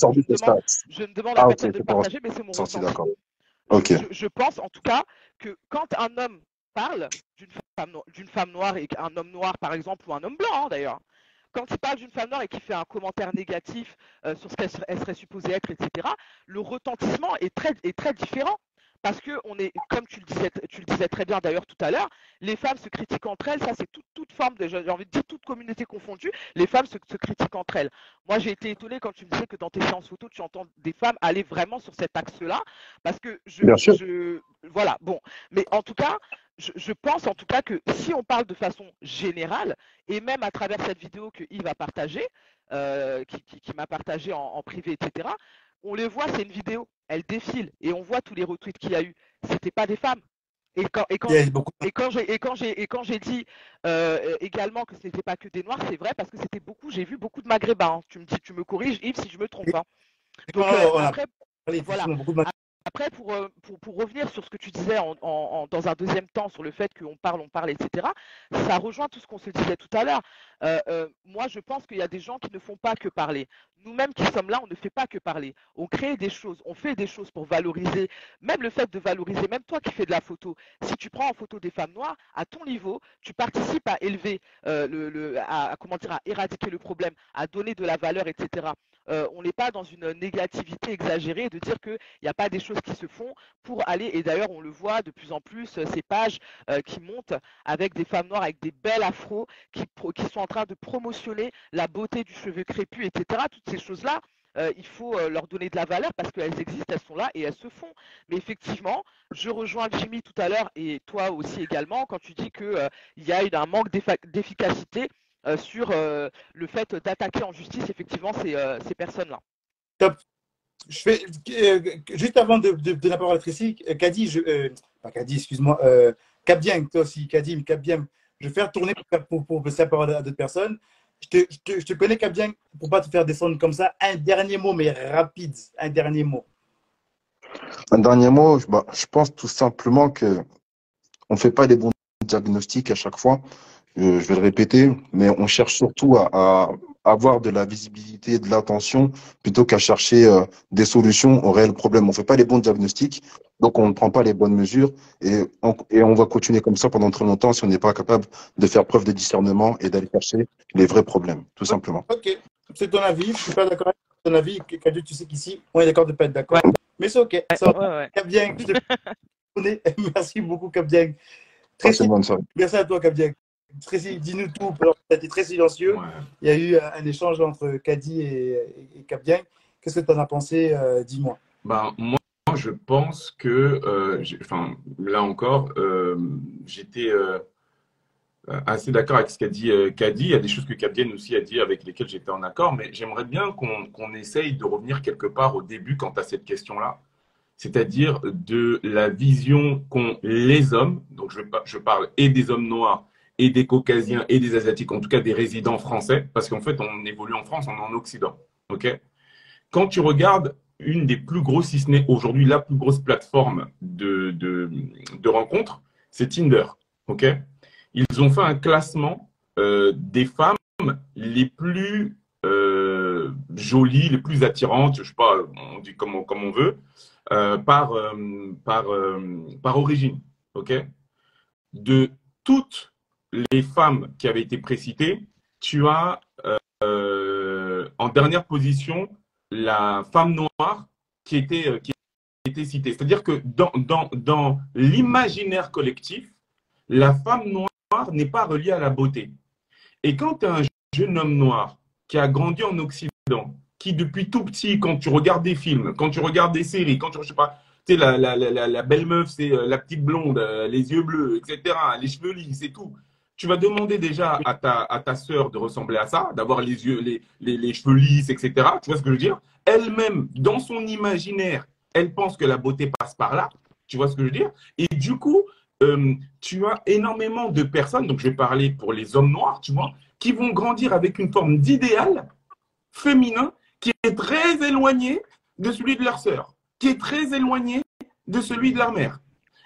je ne demande à personne de partager, mais c'est mon ressenti. Je, je, pense en tout cas que quand un homme parle d'une femme, femme, noire et un homme noir, par exemple, ou un homme blanc hein, d'ailleurs, quand il parle d'une femme noire et qu'il fait un commentaire négatif euh, sur ce qu'elle serait, supposée être, etc., le retentissement est très, est très différent. Parce que on est, comme tu le disais, tu le disais très bien d'ailleurs tout à l'heure, les femmes se critiquent entre elles, ça c'est toute, toute, forme de, j'ai envie de dire toute communauté confondue, les femmes se, critiquent entre elles. Moi j'ai été étonnée quand tu me disais que dans tes séances photo, tu entends des femmes aller vraiment sur cet axe-là, parce que je, je, voilà, bon, mais en tout cas, je, pense en tout cas que si on parle de façon générale, et même à travers cette vidéo que Yves a partagée, euh, qui, m'a partagée en, privé, etc., on les voit, c'est une vidéo, elle défile, et on voit tous les retweets qu'il y a eu. C'était pas des femmes. Et quand, et quand, et quand j'ai et quand j'ai et quand j'ai dit euh, également que ce n'était pas que des noirs, c'est vrai parce que c'était beaucoup. J'ai vu beaucoup de maghrébins. Hein. Tu me dis, tu me corriges, Yves, si je me trompe. Hein. Donc euh, après, voilà. Après, euh, pour, pour, revenir sur ce que tu disais dans un deuxième temps, sur le fait qu'on parle, on parle, etc., ça rejoint tout ce qu'on se disait tout à l'heure. Euh, euh, moi, je pense qu'il y a des gens qui ne font pas que parler. Nous-mêmes qui sommes là, on ne fait pas que parler. On crée des choses, on fait des choses pour valoriser, même le fait de valoriser, même toi qui fais de la photo, si tu prends en photo des femmes noires, à ton niveau, tu participes à élever, le, à, comment dire, à éradiquer le problème, à donner de la valeur, etc. Euh, on n'est pas dans une négativité exagérée de dire qu'il n'y a pas des choses qui se font pour aller, et d'ailleurs on le voit de plus en plus, euh, ces pages euh, qui montent avec des femmes noires avec des belles afros qui, sont en train de promotionner la beauté du cheveu crépus, etc. Toutes ces choses-là, il faut leur donner de la valeur parce qu'elles existent, elles sont là et elles se font. Mais effectivement, je rejoins Jimmy tout à l'heure et toi aussi également quand tu dis qu'il y a un manque d'efficacité euh, sur euh, le fait d'attaquer en justice effectivement ces, euh, personnes-là. Top. Juste avant de, de, de la parole à Tracy, Kadi, excuse-moi, euh, Kabdien, toi aussi, Kadim, Kabdien, je vais faire tourner pour, pour, pour passer la parole à d'autres personnes. Je te, je te, je te connais, Kabdien, pour pas te faire descendre comme ça. Un dernier mot, mais rapide, un dernier mot. Un dernier mot, bah, je pense tout simplement que on fait pas les bons diagnostics à chaque fois je vais le répéter, mais on cherche surtout à, avoir de la visibilité, de l'attention, plutôt qu'à chercher euh, des solutions aux réels problèmes. On ne fait pas les bons diagnostics, donc on ne prend pas les bonnes mesures, et on, et on va continuer comme ça pendant très longtemps si on n'est pas capable de faire preuve de discernement et d'aller chercher les vrais problèmes, tout simplement. Ok, c'est ton avis, je ne suis pas d'accord avec ton avis, Kadu, tu sais qu'ici, on est d'accord de ne pas être d'accord, mais c'est ok. Ça ouais, ouais, Merci beaucoup, Kabdieng. Très Merci à toi, Dis-nous tout. Tu as été très silencieux. Il y a eu un échange entre Kadi et, et Capdien. Qu'est-ce que tu en as pensé euh, Dis-moi. Ben, moi, je pense que, euh, enfin, là encore, euh, j'étais assez d'accord avec ce qu'a dit Kadi. Il y a des choses que Capdien aussi a dit avec lesquelles j'étais en accord, mais j'aimerais bien qu'on essaye de revenir quelque part au début quant à cette question-là c'est-à-dire de la vision qu'ont les hommes, donc je, je parle et des hommes noirs et des Caucasiens et des Asiatiques, en tout cas des résidents français, parce qu'en fait, on évolue en France, on est en Occident. ok? Quand tu regardes une des plus grosses, si ce n'est aujourd'hui la plus grosse plateforme de, de, rencontres, c'est Tinder. ok? Ils ont fait un classement euh, des femmes les plus euh, jolies, les plus attirantes, je sais pas, on dit comme, comme on veut, euh, par, par, par origine. ok? De toutes les femmes qui avaient été précitées, tu as euh, en dernière position la femme noire qui était, euh, qui était citée. C'est-à-dire que dans, dans, dans l'imaginaire collectif, la femme noire n'est pas reliée à la beauté. Et quand tu as un jeune homme noir qui a grandi en Occident, qui depuis tout petit, quand tu regardes des films, quand tu regardes des séries, quand tu, je sais pas, tu sais, la, la, la, la, belle meuf, c'est euh, la petite blonde, les yeux bleus, etc., les cheveux lisses et tout tu vas demander déjà à ta, à ta sœur de ressembler à ça, d'avoir les yeux, les, les, cheveux lisses, etc. Tu vois ce que je veux dire? Elle-même, dans son imaginaire, elle pense que la beauté passe par là. Tu vois ce que je veux dire? Et du coup, euh, tu as énormément de personnes, donc je vais parler pour les hommes noirs, tu vois, qui vont grandir avec une forme d'idéal féminin qui est très éloigné de celui de leur sœur, qui est très éloigné de celui de leur mère.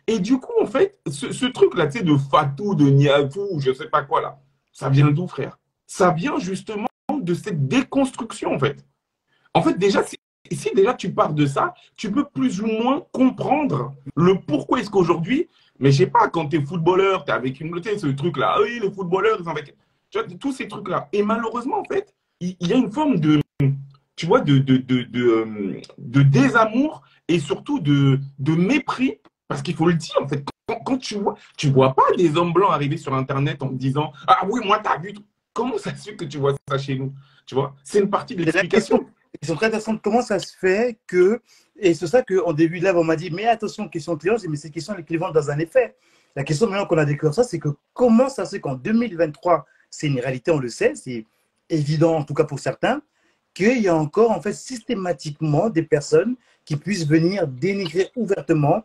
Et du coup, en fait, ce, truc-là, tu sais, de Fatou, de Niatou, je sais pas quoi, là, ça vient d'où, frère? Ça vient justement de cette déconstruction, en fait. En fait, déjà, si, déjà tu pars de ça, tu peux plus ou moins comprendre le pourquoi est-ce qu'aujourd'hui, mais je sais pas, quand tu es footballeur, tu es avec une, tu ce truc-là, ah oui, les footballeurs, ils sont avec, tu vois, tous ces trucs-là. Et malheureusement, en fait, il, y a une forme de, tu vois, de, de, de, de, de désamour et surtout de, de mépris, parce qu'il faut le dire, en fait, quand, tu vois, tu vois pas des hommes blancs arriver sur Internet en disant, ah oui, moi, tu as vu, comment ça se fait que tu vois ça chez nous? Tu vois, c'est une partie de l'explication. Ils sont très intéressants. Comment ça se fait que, et c'est ça qu'en début de live, on m'a dit, mais attention, question clivante, mais c'est question clivante dans un effet. La question maintenant qu'on a découvert ça, c'est que comment ça se fait qu'en 2023, c'est une réalité, on le sait, c'est évident en tout cas pour certains, qu'il y a encore en fait systématiquement des personnes qui puissent venir dénigrer ouvertement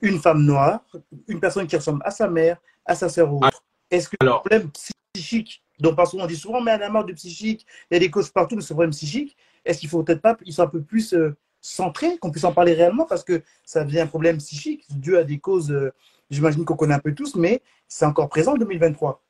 une femme noire, une personne qui ressemble à sa mère, à sa sœur ou autre. Est-ce que le problème psychique, dont on dit souvent, mais à la mort de psychique, il y a des causes partout de ce problème psychique, est-ce qu'il faut peut-être pas ils sont un peu plus euh, centrés, qu'on puisse en parler réellement, parce que ça devient un problème psychique, dû à des causes, euh, j'imagine qu'on connaît un peu tous, mais c'est encore présent en 2023.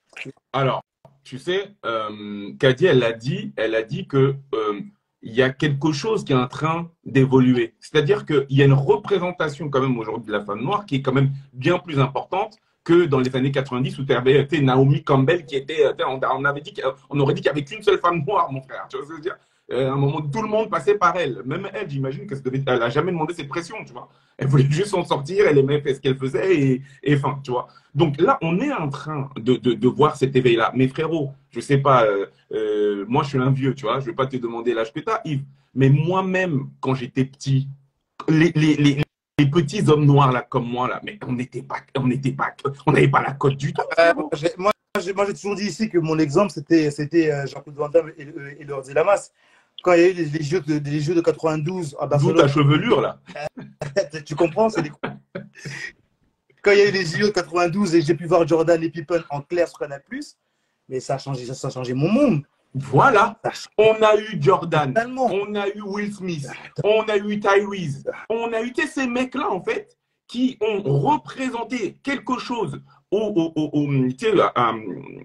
Alors, tu sais, euh, Kadi, elle a dit, elle a dit que euh, il y a quelque chose qui est en train d'évoluer. C'est-à-dire qu'il y a une représentation quand même aujourd'hui de la femme noire qui est quand même bien plus importante que dans les années 90 où tu avais Naomi Campbell qui était, on, avait dit qu'on aurait dit qu'il n'y avait qu'une seule femme noire, mon frère. Tu vois ce que je veux dire? Euh, à un moment, tout le monde passait par elle. Même elle, j'imagine qu'elle n'a jamais demandé cette pression, tu vois. Elle voulait juste s'en sortir, elle aimait faire ce qu'elle faisait et, et enfin, tu vois. Donc là, on est en train de, de, de voir cet éveil-là. Mais frérot, je sais pas, euh, euh, moi je suis un vieux, tu vois, je vais pas te demander l'âge que tu as, Yves. Mais moi-même, quand j'étais petit, les, les, les, les, petits hommes noirs là, comme moi, là, mais on n'était pas, on n'était pas, on n'avait pas la cote du tout. moi, moi j'ai toujours dit ici que mon exemple, c'était Jean-Claude Van Damme et, et, et Lord Lamas quand il y a eu les, Jeux, de, les Jeux de 92 à Barcelone. D'où ta chevelure, là. tu comprends c'est Quand il y a eu les Jeux de 92 et j'ai pu voir Jordan et Pippen en clair sur Canal+, mais ça a changé, ça a changé mon monde. Voilà, on a eu Jordan, on a eu Will Smith, on a eu Tyrese, on a eu ces mecs-là, en fait, qui ont représenté quelque chose au,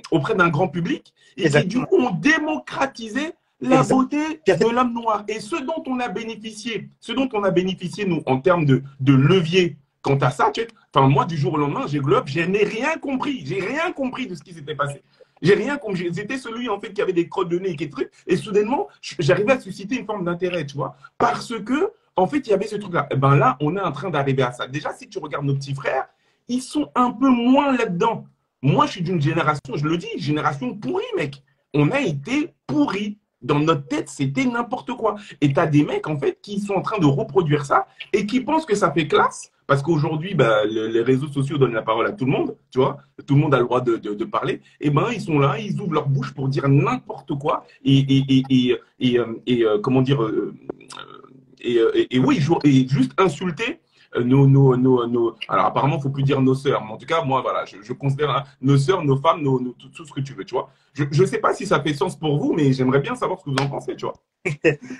auprès d'un grand public et qui, du coup, ont démocratisé la beauté de l'homme noir. Et ce dont on a bénéficié, ce dont on a bénéficié, nous, en termes de, de levier quant à ça, enfin, moi, du jour au lendemain, j'ai globe, je n'ai rien compris. J'ai rien compris de ce qui s'était passé. J'ai rien compris. J'étais celui, en fait, qui avait des crottes de nez et qui trucs. Et soudainement, j'arrivais à susciter une forme d'intérêt, tu vois. Parce que, en fait, il y avait ce truc-là. Eh ben là, on est en train d'arriver à ça. Déjà, si tu regardes nos petits frères, ils sont un peu moins là-dedans. Moi, je suis d'une génération, je le dis, génération pourrie, mec. On a été pourris dans notre tête, c'était n'importe quoi. Et tu as des mecs, en fait, qui sont en train de reproduire ça et qui pensent que ça fait classe. Parce qu'aujourd'hui, bah, les réseaux sociaux donnent la parole à tout le monde, tu vois. Tout le monde a le droit de, parler. Et eh ben, ils sont là, ils ouvrent leur bouche pour dire n'importe quoi. Et, et, et, et, et, euh, comment dire, euh, euh, et, oui, et juste insulter euh, nos, nos, nos, nos, alors apparemment, faut plus dire nos sœurs, mais en tout cas, moi, voilà, je, considère hein, nos sœurs, nos femmes, nos, tout, ce que tu veux, tu vois. Je ne sais pas si ça fait sens pour vous, mais j'aimerais bien savoir ce que vous en pensez, tu vois.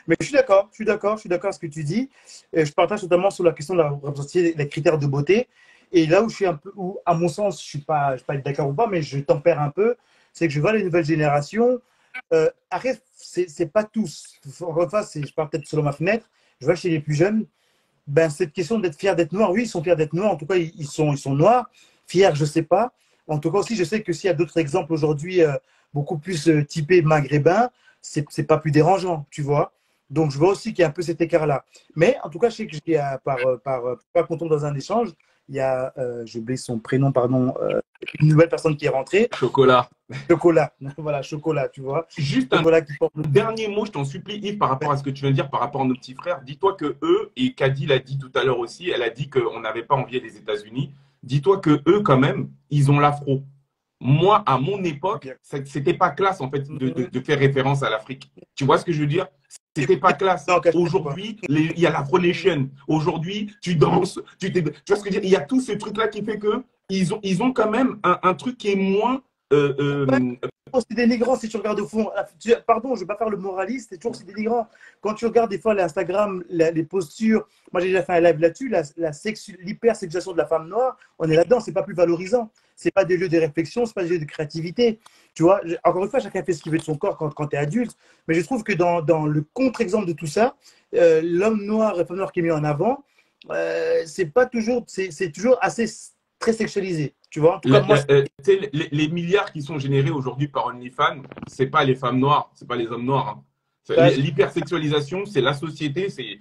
mais je suis d'accord, je suis d'accord, je suis d'accord avec ce que tu dis. Je partage notamment sur la question de la les critères de beauté. Et là où je suis un peu, où, à mon sens, je suis pas, je pas d'accord ou pas, mais je tempère un peu, c'est que je vois les nouvelles générations. Euh, arrête, c'est pas tous. Enfin, je parle peut-être selon ma fenêtre. Je vois chez les plus jeunes, ben, cette question d'être fier d'être noir, oui, ils sont fiers d'être noirs. En tout cas, ils sont, ils sont noirs. Fiers, je ne sais pas. En tout cas, aussi, je sais que s'il y a d'autres exemples aujourd'hui euh, beaucoup plus euh, typés maghrébins, c'est n'est pas plus dérangeant, tu vois. Donc, je vois aussi qu'il y a un peu cet écart-là. Mais en tout cas, je sais que j'ai, par, euh, par, pas qu'on tombe dans un échange, il y a, euh, j'ai oublié son prénom, pardon, euh, une nouvelle personne qui est rentrée. Chocolat. Chocolat, voilà, chocolat, tu vois. Juste un dernier mot, je t'en supplie, Yves, par rapport à ce que tu viens de dire, par rapport à nos petits frères. Dis-toi que eux, et Kadi l'a dit tout à l'heure aussi, elle a dit qu'on n'avait pas envie des États-Unis. Dis-toi que eux, quand même, ils ont l'afro. Moi, à mon époque, c'était pas classe, en fait, de, de faire référence à l'Afrique. Tu vois ce que je veux dire? C'était pas classe. Aujourd'hui, il y a la Nation. Aujourd'hui, tu danses, tu, tu vois ce que je veux dire? Il y a tout ce truc-là qui fait que ils ont, ils ont quand même un, truc qui est moins euh, euh, c'est dénigrant si tu regardes au fond. Pardon, je ne vais pas faire le moraliste, c'est toujours dénigrant. Quand tu regardes des fois l'Instagram, les postures, moi j'ai déjà fait un live là-dessus, la, la l'hypersexualisation de la femme noire, on est là-dedans, c'est pas plus valorisant. C'est pas des lieux de réflexion, c'est pas des lieux de créativité. Tu vois, encore une fois, chacun fait ce qu'il veut de son corps quand, quand tu es adulte. Mais je trouve que dans, dans le contre-exemple de tout ça, euh, l'homme noir et la femme noire qui est mis en avant, euh, c'est pas toujours, c'est toujours assez très sexualisé. Tu vois euh, les, milliards qui sont générés aujourd'hui par OnlyFans, c'est pas les femmes noires, c'est pas les hommes noirs. Hein. L'hypersexualisation, c'est la société. C'est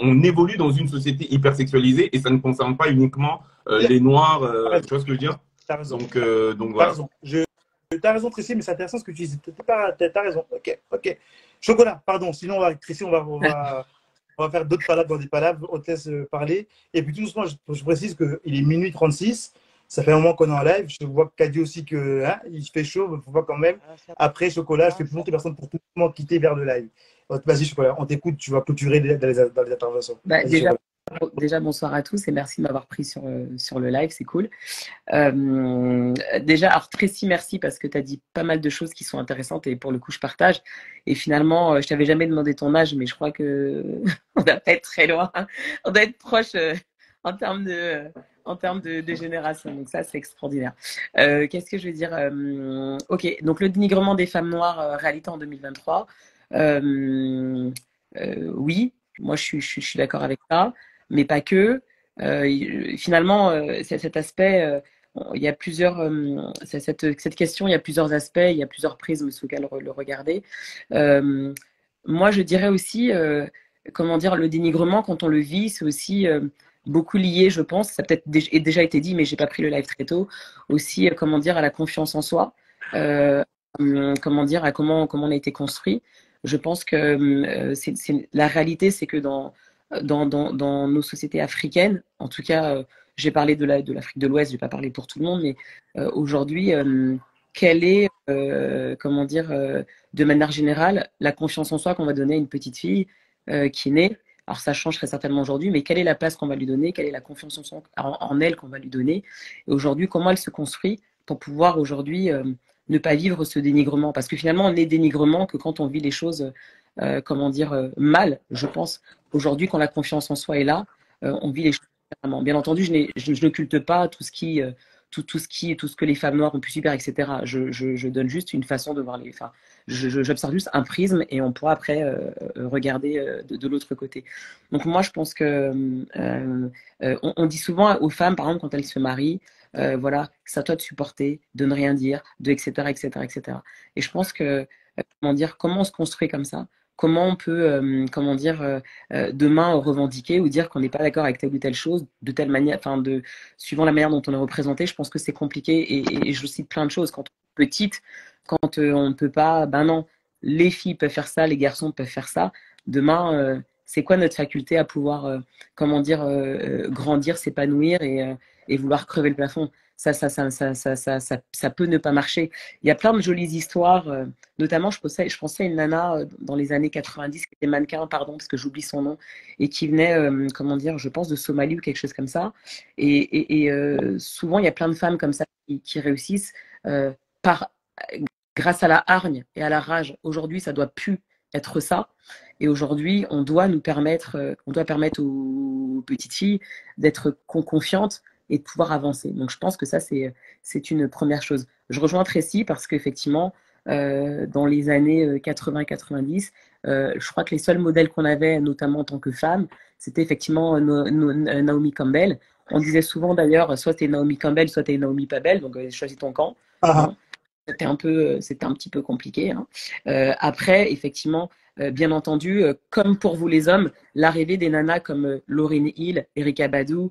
on évolue dans une société hypersexualisée et ça ne concerne pas uniquement euh, les noirs. Euh, tu vois ce que je veux dire? T'as raison. Donc, donc voilà. Raison. Je, as raison, Tracy, mais c'est intéressant ce que tu dis. T'as as raison. Ok, ok. Chocolat, pardon. Sinon, on va, Tracy, on va, on va, on va faire d'autres palabres dans des palabres. On te laisse parler. Et puis tout doucement, je, je précise qu'il est minuit 36. Ça fait un moment qu'on est en live. Je vois dit aussi que hein, il fait chaud, il faut pas quand même. Ah, Après, Chocolat, je fais plus personne pour tout le monde quitter vers le live. Vas-y, Chocolat, on t'écoute, tu vas clôturer dans les, dans les interventions. Bah, déjà, déjà, bonsoir à tous et merci de m'avoir pris sur, euh, sur le live, c'est cool. Euh, déjà, alors Tracy, merci parce que tu as dit pas mal de choses qui sont intéressantes et pour le coup, je partage. Et finalement, euh, je t'avais jamais demandé ton âge, mais je crois que on doit pas être très loin. On doit être proche en termes de en termes de, génération. Donc ça, c'est extraordinaire. Qu'est-ce que je veux dire Ok, donc le dénigrement des femmes noires, réalité en 2023. oui, moi je je suis, d'accord avec ça, mais pas que. finalement, cet aspect, il y a plusieurs, cette, cette, question, il y a plusieurs aspects, il y a plusieurs prismes sous lesquels le regarder. moi, je dirais aussi, comment dire, le dénigrement, quand on le vit, c'est aussi beaucoup lié, je pense, ça peut-être déjà été dit, mais j'ai pas pris le live très tôt, aussi, euh, comment dire, à la confiance en soi, euh, hum, comment dire, à comment, comment on a été construit. Je pense que hum, euh, c'est, la réalité, c'est que dans, dans, nos sociétés africaines, en tout cas, j'ai parlé de, la, de l'Afrique de l'Ouest, je vais pas parler pour tout le monde, mais aujourd'hui, hum, quelle est, comment dire, de manière générale, la confiance en soi qu'on va donner à une petite fille qui naît alors ça change très certainement aujourd'hui, mais quelle est la place qu'on va lui donner, quelle est la confiance en, elle qu'on va lui donner, et aujourd'hui comment elle se construit pour pouvoir aujourd'hui euh, ne pas vivre ce dénigrement, parce que finalement on est dénigrement que quand on vit les choses, euh, comment dire, euh, mal, je pense. Aujourd'hui, quand la confiance en soi est là, on vit les choses différemment. Bien entendu, je, je, je, ne culte pas tout ce qui tout, tout, ce qui, tout ce que les femmes noires ont pu subir, etc. Je, donne juste une façon de voir les. Enfin, j'observe juste un prisme et on pourra après euh, euh, regarder euh, de, l'autre côté. Donc moi, je pense que on, dit souvent aux femmes, par exemple, quand elles se marient, voilà, c'est à toi de supporter, de ne rien dire, de etc. etc. etc. Et je pense que comment dire, comment on se construit comme ça? Comment on peut, euh, comment dire, euh, euh, demain revendiquer ou dire qu'on n'est pas d'accord avec telle ou telle chose, de telle manière, enfin, de, suivant la manière dont on est représenté, je pense que c'est compliqué et, je cite plein de choses. Quand on est petite, quand on ne peut pas, ben non, les filles peuvent faire ça, les garçons peuvent faire ça. Demain, c'est quoi notre faculté à pouvoir, comment dire, grandir, s'épanouir et, et, vouloir crever le plafond? Ça ça, ça, ça, ça, ça, ça, peut ne pas marcher. Il y a plein de jolies histoires, euh, notamment je pensais, je pensais à une nana euh, dans les années 90 qui était mannequin, pardon, parce que j'oublie son nom, et qui venait, euh, comment dire, je pense de Somalie ou quelque chose comme ça. Et, souvent, il y a plein de femmes comme ça qui, réussissent par, grâce à la hargne et à la rage. Aujourd'hui, ça doit plus être ça. Et aujourd'hui, on doit nous permettre, on doit permettre aux petites filles d'être confiantes, et de pouvoir avancer. Donc je pense que ça, c'est, une première chose. Je rejoins Tracy parce qu'effectivement, euh, dans les années 80-90, euh, euh, je crois que les seuls modèles qu'on avait, notamment en tant que femme, c'était effectivement Naomi Campbell. On disait souvent d'ailleurs, soit tu es Naomi Campbell, soit tu es Naomi pas belle, donc choisis ton camp. Ah. C'était un peu, c'était un petit peu compliqué. Hein. après, effectivement, euh, bien entendu, euh, comme pour vous les hommes, l'arrivée des nanas comme euh, Lauryn Hill, Erika Badu,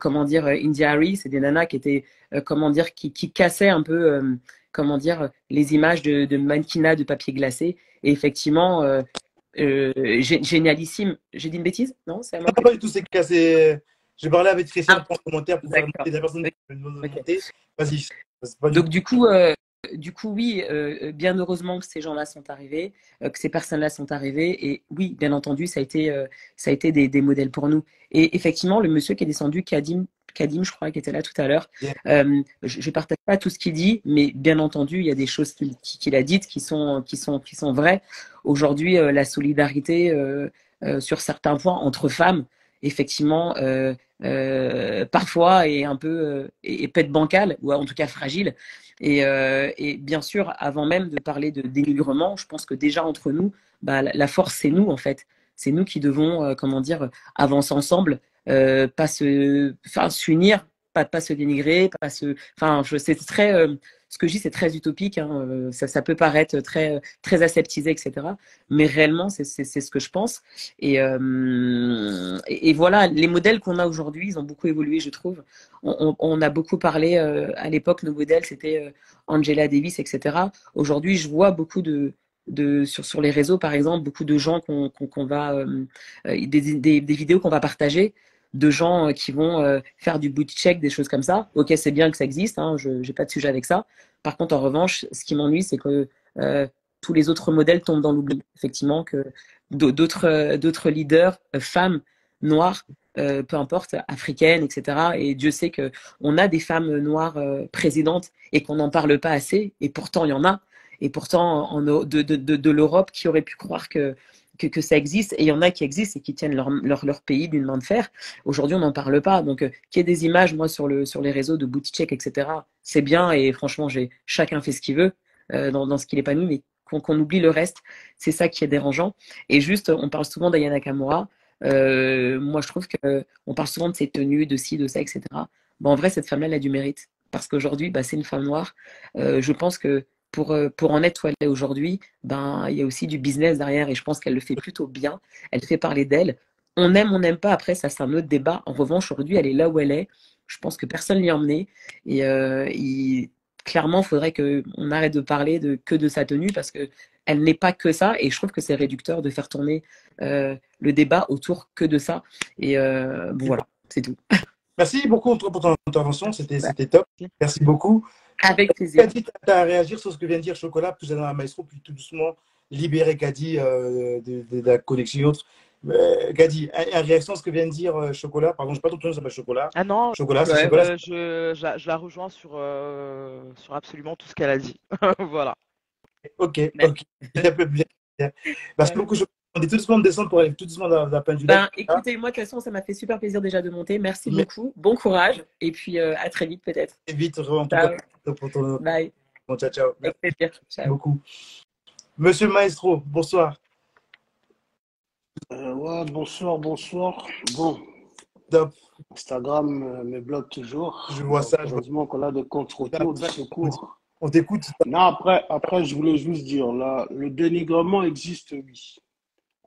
comment dire, India Harry, c'est des nanas qui étaient, comment dire, qui, cassaient un peu, comment dire, les images de, de mannequinat de papier glacé. Et effectivement, génialissime. J'ai dit une bêtise? Non c'est Pas du tout, c'est cassé. J'ai parlé avec Christian ah, pour commentaire pour faire la personne Vas-y. Donc, du coup, du coup, oui, euh, bien heureusement que ces gens-là sont arrivés, euh, que ces personnes-là sont arrivées. Et oui, bien entendu, ça a été, euh, ça a été des, modèles pour nous. Et effectivement, le monsieur qui est descendu, Kadim, Kadim, je crois, qui était là tout à l'heure. Je ne partage pas tout ce qu'il dit, mais bien entendu, il y a des choses qu'il a dites qui sont, qui sont, qui sont vraies. Aujourd'hui, la solidarité sur certains points entre femmes, effectivement, parfois est un peu est, peut être bancale, ou en tout cas fragile. Et, et, bien sûr, avant même de parler de dénigrement, je pense que déjà entre nous, bah, la force, c'est nous, en fait. C'est nous qui devons, comment dire, avancer ensemble euh, pas se, enfin, s'unir, pas, pas se dénigrer, pas se, enfin, c'est très, euh, ce que je dis, c'est très utopique. Hein, euh, ça, peut paraître très, très aseptisé, etc. Mais réellement, c'est ce que je pense. Et, et, voilà, les modèles qu'on a aujourd'hui, ils ont beaucoup évolué, je trouve. On, a beaucoup parlé à l'époque, nos modèles, c'était Angela Davis, etc. Aujourd'hui, je vois beaucoup de, de, sur, sur les réseaux, par exemple, beaucoup de gens qu'on qu'on va, des, des, vidéos qu'on va partager de gens euh, qui vont euh, faire du boot check, des choses comme ça. Ok, c'est bien que ça existe, hein, je n'ai pas de sujet avec ça. Par contre, en revanche, ce qui m'ennuie, c'est que euh, tous les autres modèles tombent dans l'oubli. Effectivement, que d'autres leaders, femmes, noires, peu importe, africaines, etc. Et Dieu sait que on a des femmes noires présidentes et qu'on n'en parle pas assez. Et pourtant, il y en a. Et pourtant, en, de, de, de l'Europe, qui aurait pu croire que que, ça existe. Et il y en a qui existent et qui tiennent leur, leur, pays d'une main de fer. Aujourd'hui, on n'en parle pas. Donc, euh, qu'il y ait des images, moi, sur, le, sur les réseaux de booty check, etc., c'est bien. Et franchement, j'ai chacun fait ce qu'il veut euh, dans, dans, ce qu'il épanouit, mais qu'on oublie le reste, c'est ça qui est dérangeant. Et juste, on parle souvent d'Ayana Kamura. Euh, moi, je trouve qu'on parle souvent de ses tenues, de ci, de ça, etc. Bon, en vrai, cette femme-là, elle a du mérite. Parce qu'aujourd'hui, bah, c'est une femme noire. je pense que pour, euh, pour en être où elle est aujourd'hui, ben, il y a aussi du business derrière et je pense qu'elle le fait plutôt bien. Elle fait parler d'elle. On aime, on n'aime pas. Après, ça, c'est un autre débat. En revanche, aujourd'hui, elle est là où elle est. Je pense que personne ne l'y a emmenée. Et euh, clairement, il faudrait qu'on arrête de parler de, que de sa tenue parce qu'elle n'est pas que ça. Et je trouve que c'est réducteur de faire tourner euh, le débat autour que de ça. Et voilà, c'est tout. Merci beaucoup pour ton intervention. C'était top. Merci beaucoup. Avec plaisir. Kadi, tu as à réagir sur ce que vient de dire Chocolat, plus dans la maestro, puis tout doucement libérer Kadi euh, de, la connexion et autres. Euh, Kadi, en réaction à ce que vient de dire euh, Chocolat, pardon, je ne sais pas ton nom, ça s'appelle Chocolat. Ah non, Chocolat, c'est Chocolat. je, je, la rejoins sur, sur absolument tout ce qu'elle a dit. voilà. Ok, ok. Merci beaucoup, Chocolat. On est tout doucement descendre pour aller tout doucement dans, la peine du ben, Écoutez, moi, de toute façon, ça m'a fait super plaisir déjà de monter. Merci beaucoup. Bon courage. Et puis, euh, à très vite, peut-être. Et vite, en pour ton... Bye. Bon, ciao, ciao. Merci ciao. beaucoup. Monsieur Maestro, bonsoir. Euh, ouais, bonsoir, bonsoir. Bon. Top. Instagram euh, me bloque toujours. Je vois ça. Heureusement qu'on a de contre-retours, de secours. On t'écoute. Non, après, après, je voulais juste dire, là, le dénigrement existe, oui.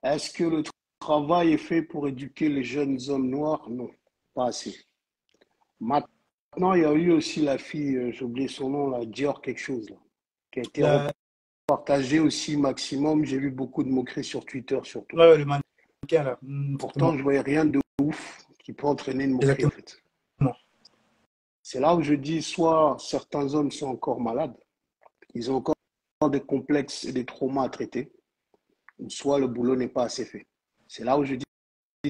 Est-ce que le travail est fait pour éduquer les jeunes hommes noirs? Non, pas assez. Maintenant, il y a eu aussi la fille, euh, j'ai oublié son nom, la Dior quelque chose, là, qui a été partagée aussi maximum. J'ai vu beaucoup de moqueries sur Twitter surtout. Ouais, le mannequin là. Hmm, Pourtant, je ne voyais rien de ouf qui peut entraîner une moquerie en fait. C'est là où je dis soit certains hommes sont encore malades, ils ont encore des complexes et des traumas à traiter, soit le boulot n'est pas assez fait. C'est là où je dis,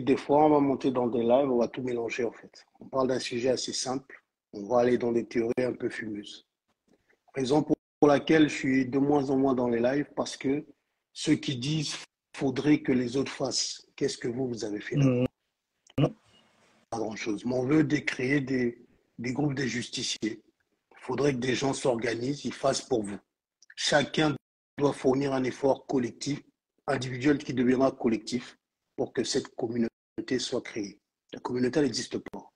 des fois, on va monter dans des lives, on va tout mélanger en fait. On parle d'un sujet assez simple, on va aller dans des théories un peu fumeuses. Raison pour, laquelle je suis de moins en moins dans les lives, parce que ceux qui disent faudrait que les autres fassent, qu'est-ce que vous, vous avez fait là? Mmh. Pas grand-chose. Mais on veut décréer des, des groupes de justiciers. Il faudrait que des gens s'organisent, ils fassent pour vous. Chacun doit fournir un effort collectif individuel qui deviendra collectif pour que cette communauté soit créée. La communauté n'existe pas.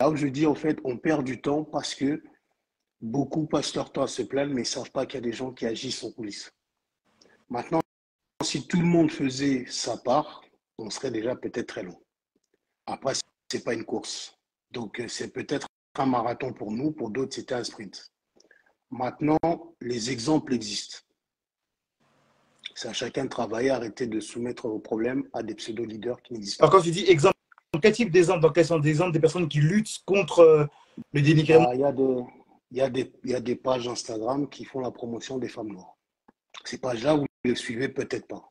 Là où je dis, en fait, on perd du temps parce que beaucoup passent leur temps à se plaindre, mais ne savent pas qu'il y a des gens qui agissent en coulisses. Maintenant, si tout le monde faisait sa part, on serait déjà peut-être très long. Après, ce n'est pas une course. Donc, euh, c'est peut-être un marathon pour nous, pour d'autres, c'était un sprint. Maintenant, les exemples existent. C'est à chacun de travailler, arrêter de soumettre vos problèmes à des pseudo-leaders qui n'existent pas. quand tu dis exemple, quel type d'exemple Dans quels sont des exemples des personnes qui luttent contre euh, le dénigrement? Bah, Il y a des pages Instagram qui font la promotion des femmes noires. Ces pages-là, vous ne les suivez peut-être pas.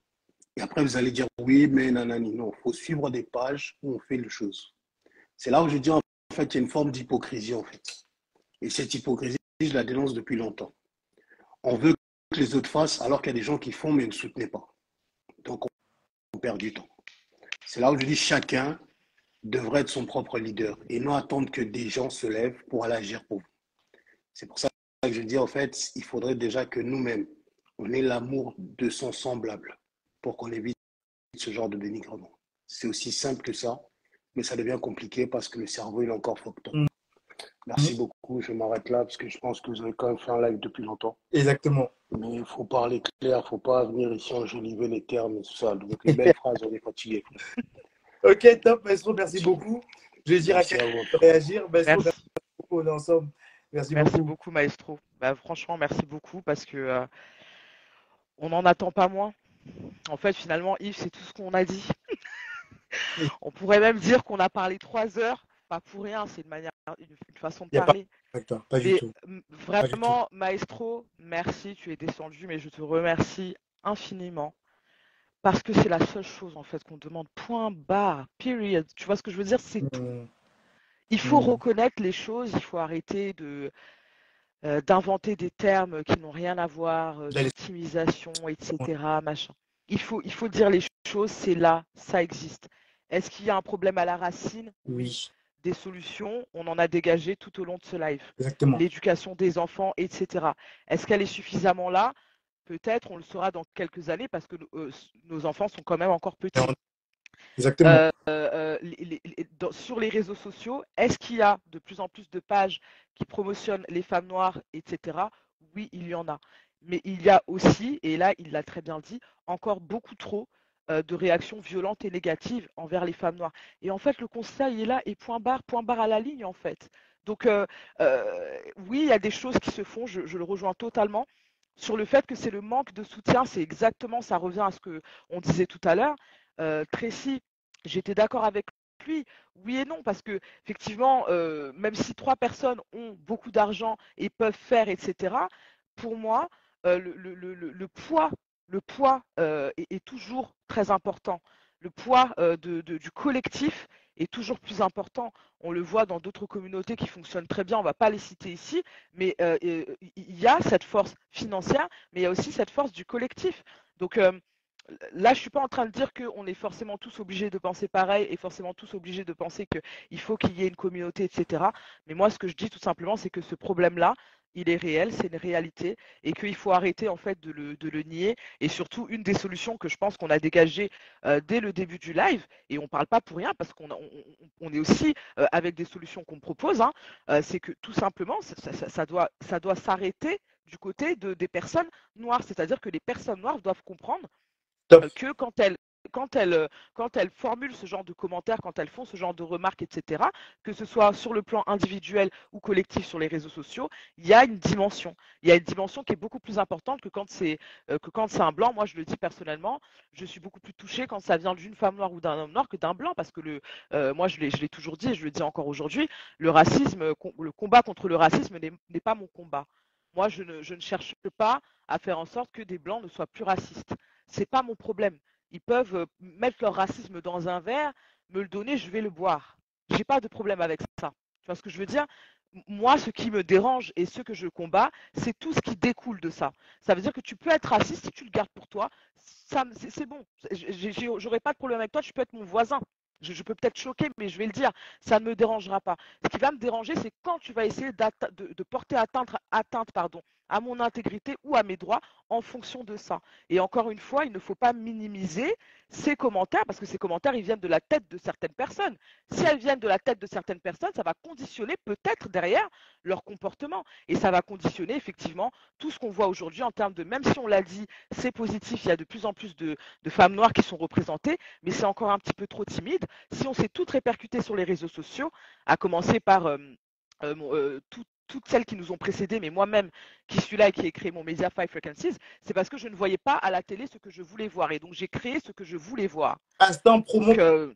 Et après, vous allez dire oui, mais nanani. Non, il faut suivre des pages où on fait les choses. C'est là où je dis en fait, il y a une forme d'hypocrisie en fait. Et cette hypocrisie, je la dénonce depuis longtemps. On veut que les autres fassent alors qu'il y a des gens qui font mais ne soutenaient pas. Donc on perd du temps. C'est là où je dis chacun devrait être son propre leader et non attendre que des gens se lèvent pour aller agir pour vous. C'est pour ça que je dis en fait, il faudrait déjà que nous-mêmes, on ait l'amour de son semblable pour qu'on évite ce genre de dénigrement. C'est aussi simple que ça, mais ça devient compliqué parce que le cerveau il est encore temps. Mm. Merci beaucoup, je m'arrête là parce que je pense que vous avez quand même fait un live depuis longtemps. Exactement. Mais il faut parler clair, il ne faut pas venir ici enjoliver les termes et tout ça. Donc les belles phrases, on est fatigué. Ok, top, Maestro, merci beaucoup. Je vais dire à quelqu'un de réagir. Maestro, merci. beaucoup, on est ensemble. Merci, merci beaucoup. Maestro. Bah, franchement, merci beaucoup parce que euh, on n'en attend pas moins. En fait, finalement, Yves, c'est tout ce qu'on a dit. on pourrait même dire qu'on a parlé trois heures, pas pour rien, c'est une manière, une, façon de parler. Pas, du tout. Vraiment, Maestro, merci, tu es descendu, mais je te remercie infiniment parce que c'est la seule chose en fait qu'on demande. Point barre, period. Tu vois ce que je veux dire? C'est tout. Mmh. Il faut mmh. reconnaître les choses, il faut arrêter de euh, d'inventer des termes qui n'ont rien à voir, euh, d'optimisation, etc. Machin. Il faut, il faut dire les choses, c'est là, ça existe. Est-ce qu'il y a un problème à la racine? Oui. Des solutions, on en a dégagé tout au long de ce live. Exactement. L'éducation des enfants, etc. Est-ce qu'elle est suffisamment là? Peut-être, on le saura dans quelques années parce que euh, nos enfants sont quand même encore petits. Exactement. Euh, sur les réseaux sociaux, est-ce qu'il y a de plus en plus de pages qui promotionnent les femmes noires, etc. Oui, il y en a. Mais il y a aussi, et là il l'a très bien dit, encore beaucoup trop euh, de réactions violentes et négatives envers les femmes noires. Et en fait, le constat il est là et point barre, point barre à la ligne en fait. Donc euh, oui, il y a des choses qui se font, je, je le rejoins totalement sur le fait que c'est le manque de soutien, c'est exactement, ça revient à ce qu'on disait tout à l'heure. Tracy j'étais d'accord avec lui, oui et non, parce que effectivement, euh, même si trois personnes ont beaucoup d'argent et peuvent faire, etc., pour moi, euh, le, poids, euh, est, toujours très important. Le poids du collectif est toujours plus important. On le voit dans d'autres communautés qui fonctionnent très bien, on ne va pas les citer ici, mais il y a cette force financière, mais il y a aussi cette force du collectif. Donc, là, je suis pas en train de dire qu'on est forcément tous obligés de penser pareil et forcément tous obligés de penser qu'il faut qu'il y ait une communauté, etc. Mais moi, ce que je dis tout simplement, c'est que ce problème-là, il est réel, c'est une réalité, et qu'il faut arrêter en fait de le, nier. Et surtout, une des solutions que je pense qu'on a dégagées euh, dès le début du live, et on ne parle pas pour rien parce qu'on on, est aussi euh, avec des solutions qu'on propose, hein, euh, c'est que tout simplement, ça, doit, ça doit s'arrêter du côté de, des personnes noires. C'est-à-dire que les personnes noires doivent comprendre que quand elles quand elles, quand elles formulent ce genre de commentaires, quand elles font ce genre de remarques, etc., que ce soit sur le plan individuel ou collectif sur les réseaux sociaux, il y a une dimension. Il y a une dimension qui est beaucoup plus importante que quand c'est c'est un blanc. Moi, je le dis personnellement, je suis beaucoup plus touchée quand ça vient d'une femme noire ou d'un homme noir que d'un blanc, parce que le, moi, je l'ai toujours dit et je le dis encore aujourd'hui, le racisme, le combat contre le racisme n'est pas mon combat. Moi, je ne, je ne cherche pas à faire en sorte que des blancs ne soient plus racistes c'est pas mon problème. Ils peuvent euh, mettre leur racisme dans un verre, me le donner, je vais le boire. J'ai pas de problème avec ça. Tu vois ce que je veux dire? Moi, ce qui me dérange et ce que je combats, c'est tout ce qui découle de ça. Ça veut dire que tu peux être raciste si tu le gardes pour toi. C'est bon. J'aurais pas de problème avec toi. Tu peux être mon voisin. Je, peux peut-être choquer, mais je vais le dire, ça ne me dérangera pas. Ce qui va me déranger, c'est quand tu vas essayer de, porter atteinte, atteinte pardon, à mon intégrité ou à mes droits en fonction de ça. Et encore une fois, il ne faut pas minimiser ces commentaires parce que ces commentaires, ils viennent de la tête de certaines personnes. Si elles viennent de la tête de certaines personnes, ça va conditionner peut-être derrière leur comportement. Et ça va conditionner effectivement tout ce qu'on voit aujourd'hui en termes de, même si on l'a dit, c'est positif, il y a de plus en plus de, femmes noires qui sont représentées, mais c'est encore un petit peu trop timide. Si on s'est toutes répercutées sur les réseaux sociaux, à commencer par euh, euh, euh, toutes celles qui nous ont précédées, mais moi-même qui suis là et qui ai créé mon média Five Frequencies, c'est parce que je ne voyais pas à la télé ce que je voulais voir. Et donc, j'ai créé ce que je voulais voir. Instant promo. Euh,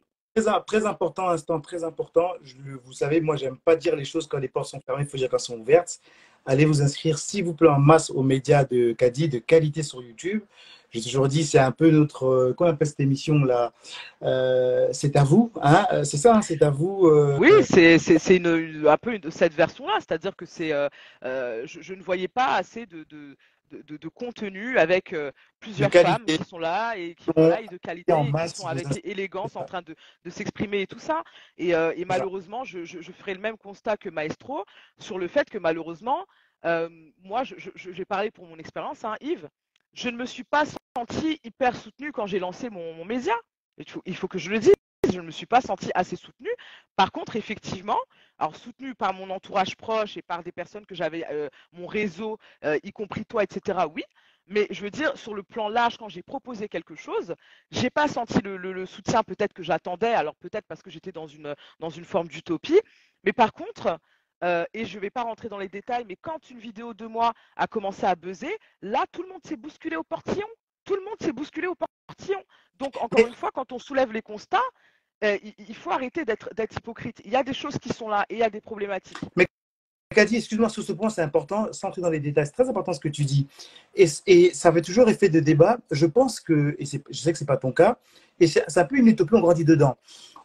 très, important, instant très important. Je, vous savez, moi, j'aime pas dire les choses quand les portes sont fermées, il faut dire qu'elles sont ouvertes. Allez vous inscrire, s'il vous plaît, en masse aux médias de Caddy, de qualité sur YouTube. J'ai toujours dit, c'est un peu notre, euh, comment on appelle cette émission là euh, C'est à vous, hein C'est ça, hein, c'est à vous. oui, c'est une, un peu de cette version-là, c'est-à-dire que c'est, je, ne voyais pas assez de, de de, contenu avec plusieurs femmes qui sont là et qui sont là et de qualité et qui sont avec élégance en train de, s'exprimer et tout ça. Et, malheureusement, je, je, ferai le même constat que Maestro sur le fait que malheureusement, moi, j'ai parlé pour mon expérience, hein, Yves, je ne me suis pas senti hyper soutenue quand j'ai lancé mon, média. Il faut, que je le dise, je ne me suis pas senti assez soutenue. Par contre, effectivement, alors soutenue par mon entourage proche et par des personnes que j'avais, euh, mon réseau, euh, y compris toi, etc. Oui, mais je veux dire, sur le plan large, quand j'ai proposé quelque chose, j'ai pas senti le, soutien peut-être que j'attendais. Alors peut-être parce que j'étais dans une, dans une forme d'utopie. Mais par contre, euh, et je ne vais pas rentrer dans les détails, mais quand une vidéo de moi a commencé à buzzer, là, tout le monde s'est bousculé au portillon. Tout le monde s'est bousculé au portillon. Donc, encore une fois, quand on soulève les constats, euh, il, faut arrêter d'être hypocrite. Il y a des choses qui sont là et il y a des problématiques. Mais Kadi, excuse-moi sur ce point, c'est important, sans entrer dans les détails, c'est très important ce que tu dis. Et, et, ça fait toujours effet de débat. Je pense que, et je sais que ce n'est pas ton cas, et c'est un peu une utopie, on grandit dedans.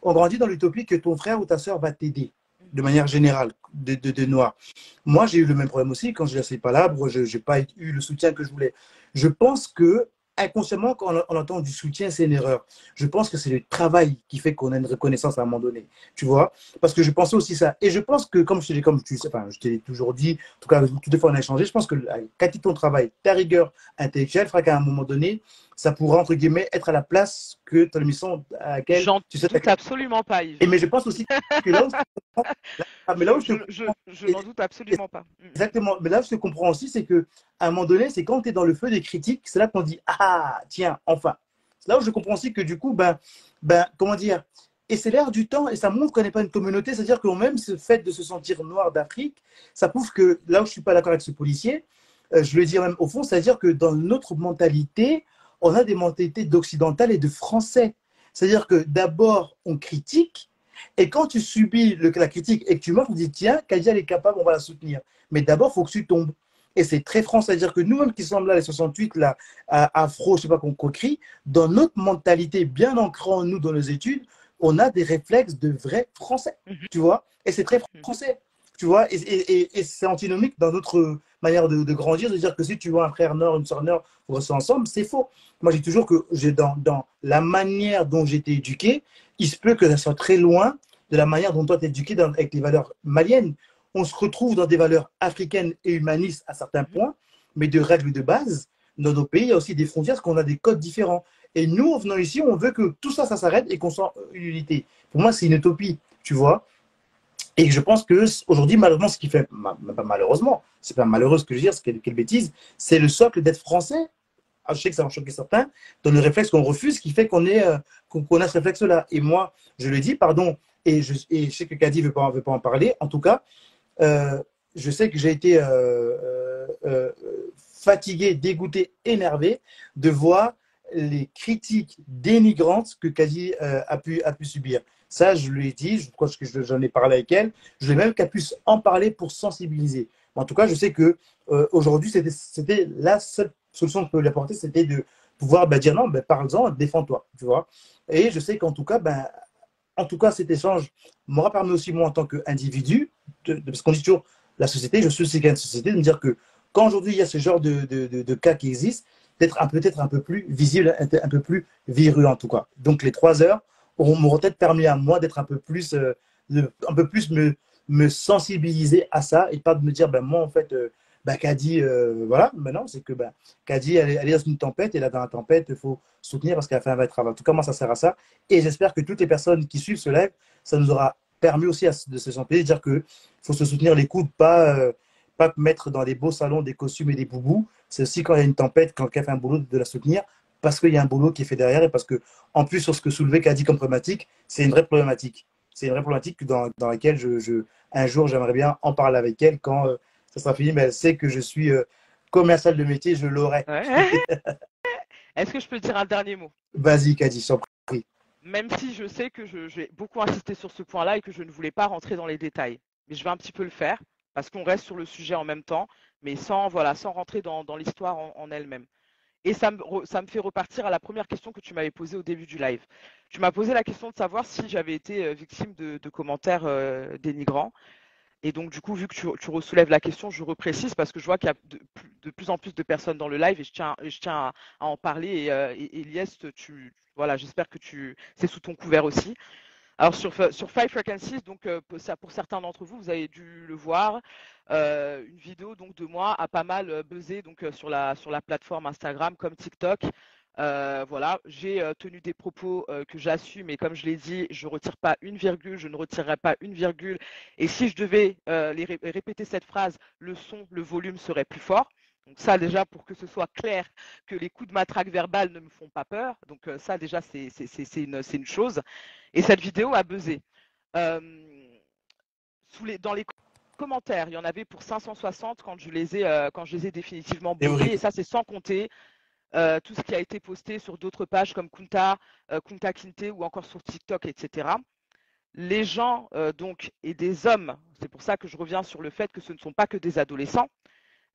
On grandit dans l'utopie que ton frère ou ta soeur va t'aider de manière générale, de, de, noirs. Moi, j'ai eu le même problème aussi. Quand j'ai laissé Palabre, je n'ai pas eu le soutien que je voulais. Je pense que inconsciemment, quand on, entend du soutien, c'est une erreur. Je pense que c'est le travail qui fait qu'on a une reconnaissance à un moment donné. Tu vois? Parce que je pensais aussi ça. Et je pense que, comme je t'ai tu sais, enfin, je t'ai toujours dit, en tout cas, toutes les fois on a échangé, je pense que quand tu ton travail, ta rigueur intellectuelle fera qu'à un moment donné, ça pourra, entre guillemets, être à la place que ton émission à laquelle tu sais. doute absolument pas, Yves. Et mais je pense aussi que là où mais là où je, je, je, n'en doute absolument pas. Mm. Exactement. Mais là où je comprends aussi, c'est que à un moment donné, c'est quand tu es dans le feu des critiques, c'est là qu'on dit Ah, tiens, enfin. C'est là où je comprends aussi que du coup, ben, ben comment dire et c'est l'air du temps, et ça montre qu'on n'est pas une communauté, c'est-à-dire que même ce fait de se sentir noir d'Afrique, ça prouve que là où je ne suis pas d'accord avec ce policier, euh, je le dire même au fond, c'est-à-dire que dans notre mentalité, on a des mentalités d'occidental et de français. C'est-à-dire que d'abord, on critique, et quand tu subis la critique et que tu meurs, on dit tiens, Kadia elle est capable, on va la soutenir. Mais d'abord, il faut que tu tombes. Et c'est très français. C'est-à-dire que nous-mêmes qui sommes là, les 68, là, afro, je sais pas qu'on crie, dans notre mentalité bien ancrée en nous, dans nos études, on a des réflexes de vrais français. Mhm. Tu vois? Et c'est très mhm. français. Tu vois? Et, c'est antinomique dans notre de, grandir, de dire que si tu vois un frère nord, une soeur nord, vous restez ensemble, c'est faux. Moi, j'ai toujours que dans, dans la manière dont j'ai été éduqué, il se peut que ça soit très loin de la manière dont toi tu es éduqué avec les valeurs maliennes. On se retrouve dans des valeurs africaines et humanistes à certains points, mais de règles de base, dans nos pays, il y a aussi des frontières, parce qu'on a des codes différents. Et nous, en venant ici, on veut que tout ça, ça s'arrête et qu'on soit une unité. Pour moi, c'est une utopie, tu vois. Et je pense que aujourd'hui, malheureusement, ce qui fait, pas malheureusement, c'est pas malheureux ce que je veux dire, c'est quelle bêtise, c'est le socle d'être français. Ah, je sais que ça va choquer certains, dans le réflexe qu'on refuse, qui fait qu'on euh, qu'on a ce réflexe-là. Et moi, je le dis, pardon, et je, sais que Kadi ne veut pas, veut pas en parler. En tout cas, euh, je sais que j'ai été euh, fatigué, dégoûté, énervé de voir les critiques dénigrantes que Kadi a, pu, a pu subir. Ça, je lui ai dit, je crois que j'en ai parlé avec elle. Je voulais même qu'elle puisse en parler pour sensibiliser. En tout cas, je sais que euh, aujourd'hui, c'était la seule solution qu'on peut lui apporter, c'était de pouvoir ben, dire non, ben, parle-en, défends-toi, tu vois. Et je sais qu'en tout cas, ben, en tout cas, cet échange m'aura permis aussi moi en tant qu'individu, parce qu'on dit toujours la société, je suis aussi une société, de me dire que quand aujourd'hui il y a ce genre de, de cas qui existent, d'être peut-être un peu plus visible, un peu plus virulent en tout cas. Donc les trois heures, m'auront peut-être permis à moi d'être un peu plus, euh, un peu plus me, me sensibiliser à ça et pas de me dire, ben moi en fait, euh, ben, Kadi, euh, voilà, maintenant c'est que ben, Kadi, elle, est dans une tempête et là dans la tempête, il faut soutenir parce qu'elle a fait un vrai travail. En tout cas, moi ça sert à ça et j'espère que toutes les personnes qui suivent ce live, ça nous aura permis aussi de se sentir, de dire qu'il faut se soutenir les coudes, pas, pas mettre dans des beaux salons des costumes et des boubous. C'est aussi quand il y a une tempête, quand quelqu'un fait un boulot, de la soutenir parce qu'il y a un boulot qui est fait derrière et parce que, en plus, sur ce que soulevé qu'a dit comme problématique, c'est une vraie problématique. C'est une vraie problématique dans, dans laquelle je, je, un jour, j'aimerais bien en parler avec elle quand euh, ça sera fini, mais elle sait que je suis euh, commercial de métier, je l'aurai. Est-ce que je peux dire un dernier mot? Vas-y, Kadi, sans prie. Même si je sais que je, vais beaucoup insister sur ce point-là et que je ne voulais pas rentrer dans les détails, mais je vais un petit peu le faire parce qu'on reste sur le sujet en même temps, mais sans, voilà, sans rentrer dans, dans l'histoire en, en elle-même. Et ça me, ça me fait repartir à la première question que tu m'avais posée au début du live. Tu m'as posé la question de savoir si j'avais été victime de, commentaires dénigrants. Et donc, du coup, vu que tu, tu ressoulèves la question, je reprécise parce que je vois qu'il y a de, plus en plus de personnes dans le live et je tiens, je tiens à, en parler. Et, Elias, tu, voilà, j'espère que tu, c'est sous ton couvert aussi. Alors sur, sur Five Frequencies, donc euh, pour certains d'entre vous, vous avez dû le voir, euh, une vidéo donc de moi a pas mal euh, buzzé donc sur la sur la plateforme Instagram comme TikTok. voilà, j'ai tenu des propos que j'assume et comme je l'ai dit, je retire pas une virgule, je ne retirerai pas une virgule. Et si je devais répéter cette phrase, le son, le volume serait plus fort. Donc ça déjà pour que ce soit clair que les coups de matraque verbale ne me font pas peur. Donc euh, ça déjà c'est une, une, chose. Et cette vidéo a buzzé. Euh, sous les, dans les commentaires, il y en avait pour 560 quand je les ai, euh, quand je les ai définitivement buzzés. Et ça c'est sans compter tout ce qui a été posté sur d'autres pages comme Kunta, Kunta Kinte ou encore sur TikTok, etc. Les gens donc et des hommes, c'est pour ça que je reviens sur le fait que ce ne sont pas que des adolescents,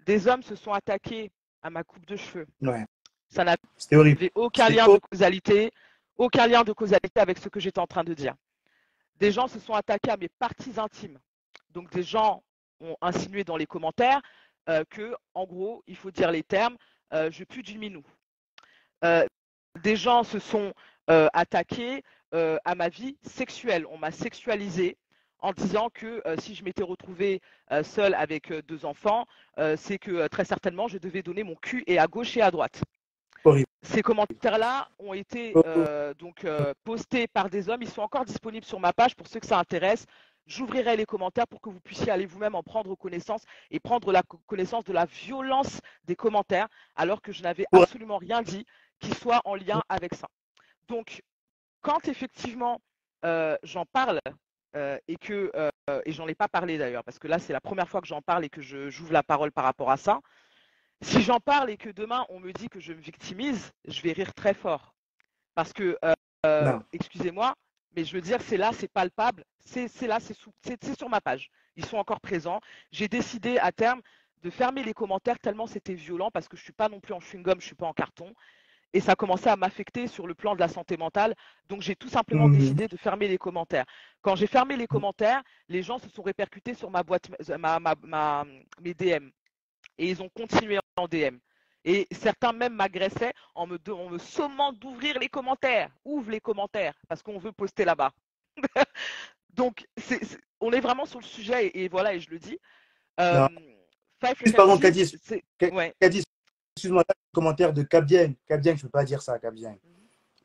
des hommes se sont attaqués à ma coupe de cheveux. Ouais. Ça n'avait aucun lien de causalité, aucun lien de causalité avec ce que j'étais en train de dire. Des gens se sont attaqués à mes parties intimes. Donc des gens ont insinué dans les commentaires euh, que, en gros, il faut dire les termes, euh, je pue du minou. Euh, des gens se sont attaqués à ma vie sexuelle. On m'a sexualisé en disant que euh, si je m'étais retrouvée euh, seule avec euh, deux enfants, c'est que très certainement je devais donner mon cul et à gauche et à droite. Ces commentaires-là ont été donc postés par des hommes. Ils sont encore disponibles sur ma page pour ceux que ça intéresse. J'ouvrirai les commentaires pour que vous puissiez aller vous-même en prendre connaissance et prendre la connaissance de la violence des commentaires, alors que je n'avais absolument rien dit qui soit en lien avec ça. Donc, quand effectivement j'en parle euh, et que euh, et j'en ai pas parlé d'ailleurs parce que là c'est la première fois que j'en parle et que je j'ouvre la parole par rapport à ça. Si j'en parle et que demain on me dit que je me victimise, je vais rire très fort parce que euh, excusez-moi, mais je veux dire c'est là, c'est palpable, c'est là, c'est sur ma page. Ils sont encore présents. J'ai décidé à terme de fermer les commentaires tellement c'était violent parce que je suis pas non plus en chewing-gum, je suis pas en carton et ça commençait à m'affecter sur le plan de la santé mentale. Donc j'ai tout simplement mmh. décidé de fermer les commentaires. Quand j'ai fermé les commentaires, les gens se sont répercutés sur ma boîte, ma, ma, mes DM et ils ont continué en DM. Et certains même m'agressaient en me, en me sommant d'ouvrir les commentaires. Ouvre les commentaires parce qu'on veut poster là-bas. Donc on est vraiment sur le sujet et, voilà et je le dis. Euh, pardon, Cadis, excuse-moi, commentaire de Cabien. Cabien, je ne peux pas dire ça, Cabien.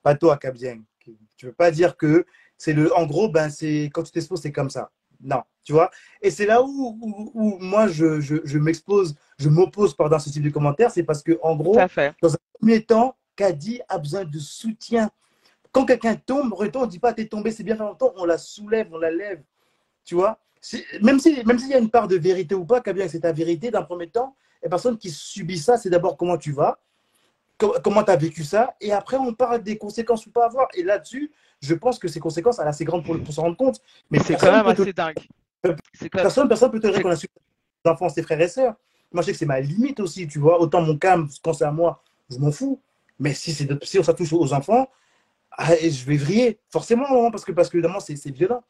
Pas toi, Cabien. Tu ne peux pas dire que c'est le. En gros, ben, c'est quand tu t'exposes, c'est comme ça. Non, tu vois. Et c'est là où, où, moi, je, je, je m'expose, je m'oppose pendant ce type de commentaire. C'est parce que, en gros, dans un premier temps, Kadi a besoin de soutien. Quand quelqu'un tombe, on ne dit pas t'es tombé, c'est bien fait longtemps, on la soulève, on la lève. Tu vois? Même s'il même s'il y a une part de vérité ou pas, Cabien, c'est ta vérité d'un premier temps, les personnes qui subissent ça, c'est d'abord comment tu vas, comment tu as vécu ça, et après on parle des conséquences ou pas avoir. Et là-dessus, je pense que ces conséquences, sont assez grandes pour, pour s'en rendre compte. Mais c'est quand même assez dingue. Personne, personne peut te dire qu'on a les enfants, ses frères et sœurs. Moi, je sais que c'est ma limite aussi, tu vois. Autant mon calme, quand c'est à moi, je m'en fous. Mais si, si ça touche aux enfants, ah, je vais vriller, forcément, hein, parce que, parce que évidemment, c'est violent.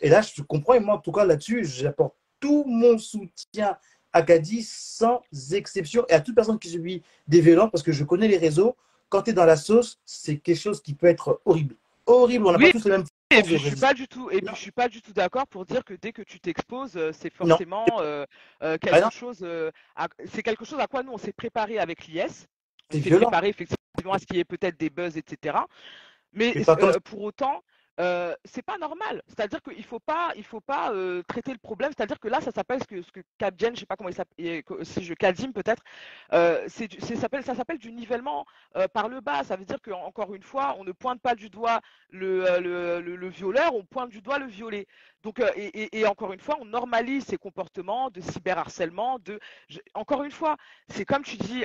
Et là, je comprends, et moi, en tout cas, là-dessus, j'apporte tout mon soutien Acadie sans exception et à toute personne qui subit des violences parce que je connais les réseaux. Quand tu es dans la sauce, c'est quelque chose qui peut être horrible. Horrible, on n'a pas tous les mêmes. Et puis, je suis pas du tout, et puis je suis pas du tout d'accord pour dire que dès que tu t'exposes, euh, c'est forcément euh, euh, quelque ah chose. c'est quelque chose à quoi nous on s'est préparé avec l'IS. On s'est préparé effectivement à ce qu'il y ait peut-être des buzz, etc. Mais pour autant, euh, c'est pas normal. C'est-à-dire qu'il faut pas, il faut pas euh, traiter le problème. C'est-à-dire que là, ça s'appelle ce que, ce que je sais pas comment il s'appelle, si je Kadim peut-être, euh, ça s'appelle du nivellement euh, par le bas. Ça veut dire qu'encore une fois, on ne pointe pas du doigt le, le, le, violeur, on pointe du doigt le violé. Donc, et, et, encore une fois, on normalise ces comportements de cyberharcèlement. De, encore une fois, c'est comme tu dis,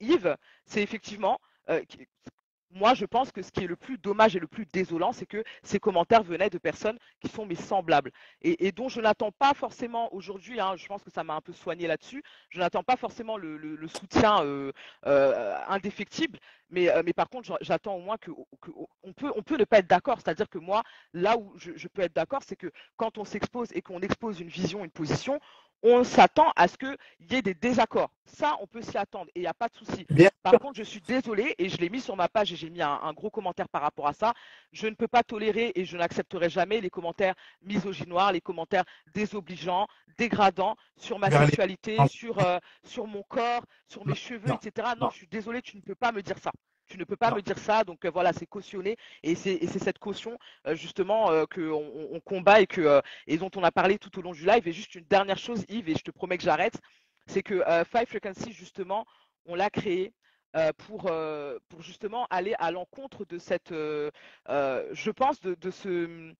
Yves, c'est effectivement moi, je pense que ce qui est le plus dommage et le plus désolant, c'est que ces commentaires venaient de personnes qui sont mes semblables et, dont je n'attends pas forcément aujourd'hui, hein, je pense que ça m'a un peu soigné là-dessus, je n'attends pas forcément le, soutien euh, euh, indéfectible, mais, euh, mais, par contre, j'attends au moins qu'on on peut, on peut ne pas être d'accord. C'est-à-dire que moi, là où je peux être d'accord, c'est que quand on s'expose et qu'on expose une vision, une position, on s'attend à ce qu'il y ait des désaccords. Ça, on peut s'y attendre et il n'y a pas de souci. Par contre, je suis désolée et je l'ai mis sur ma page et j'ai mis un, gros commentaire par rapport à ça. Je ne peux pas tolérer et je n'accepterai jamais les commentaires misogynoires, les commentaires désobligeants, dégradants sur ma sexualité, sur, euh, sur mon corps, sur mes cheveux, etc. Non, je suis désolée, tu ne peux pas me dire ça. Tu ne peux pas me dire ça. Donc euh, voilà, c'est cautionné et c'est cette caution euh, justement euh, qu'on on combat et, que, et dont on a parlé tout au long du live. Et juste une dernière chose, Yves, et je te promets que j'arrête, c'est que Five Frequency, justement, on l'a créé pour, pour justement aller à l'encontre de cette, je pense, de, de ce,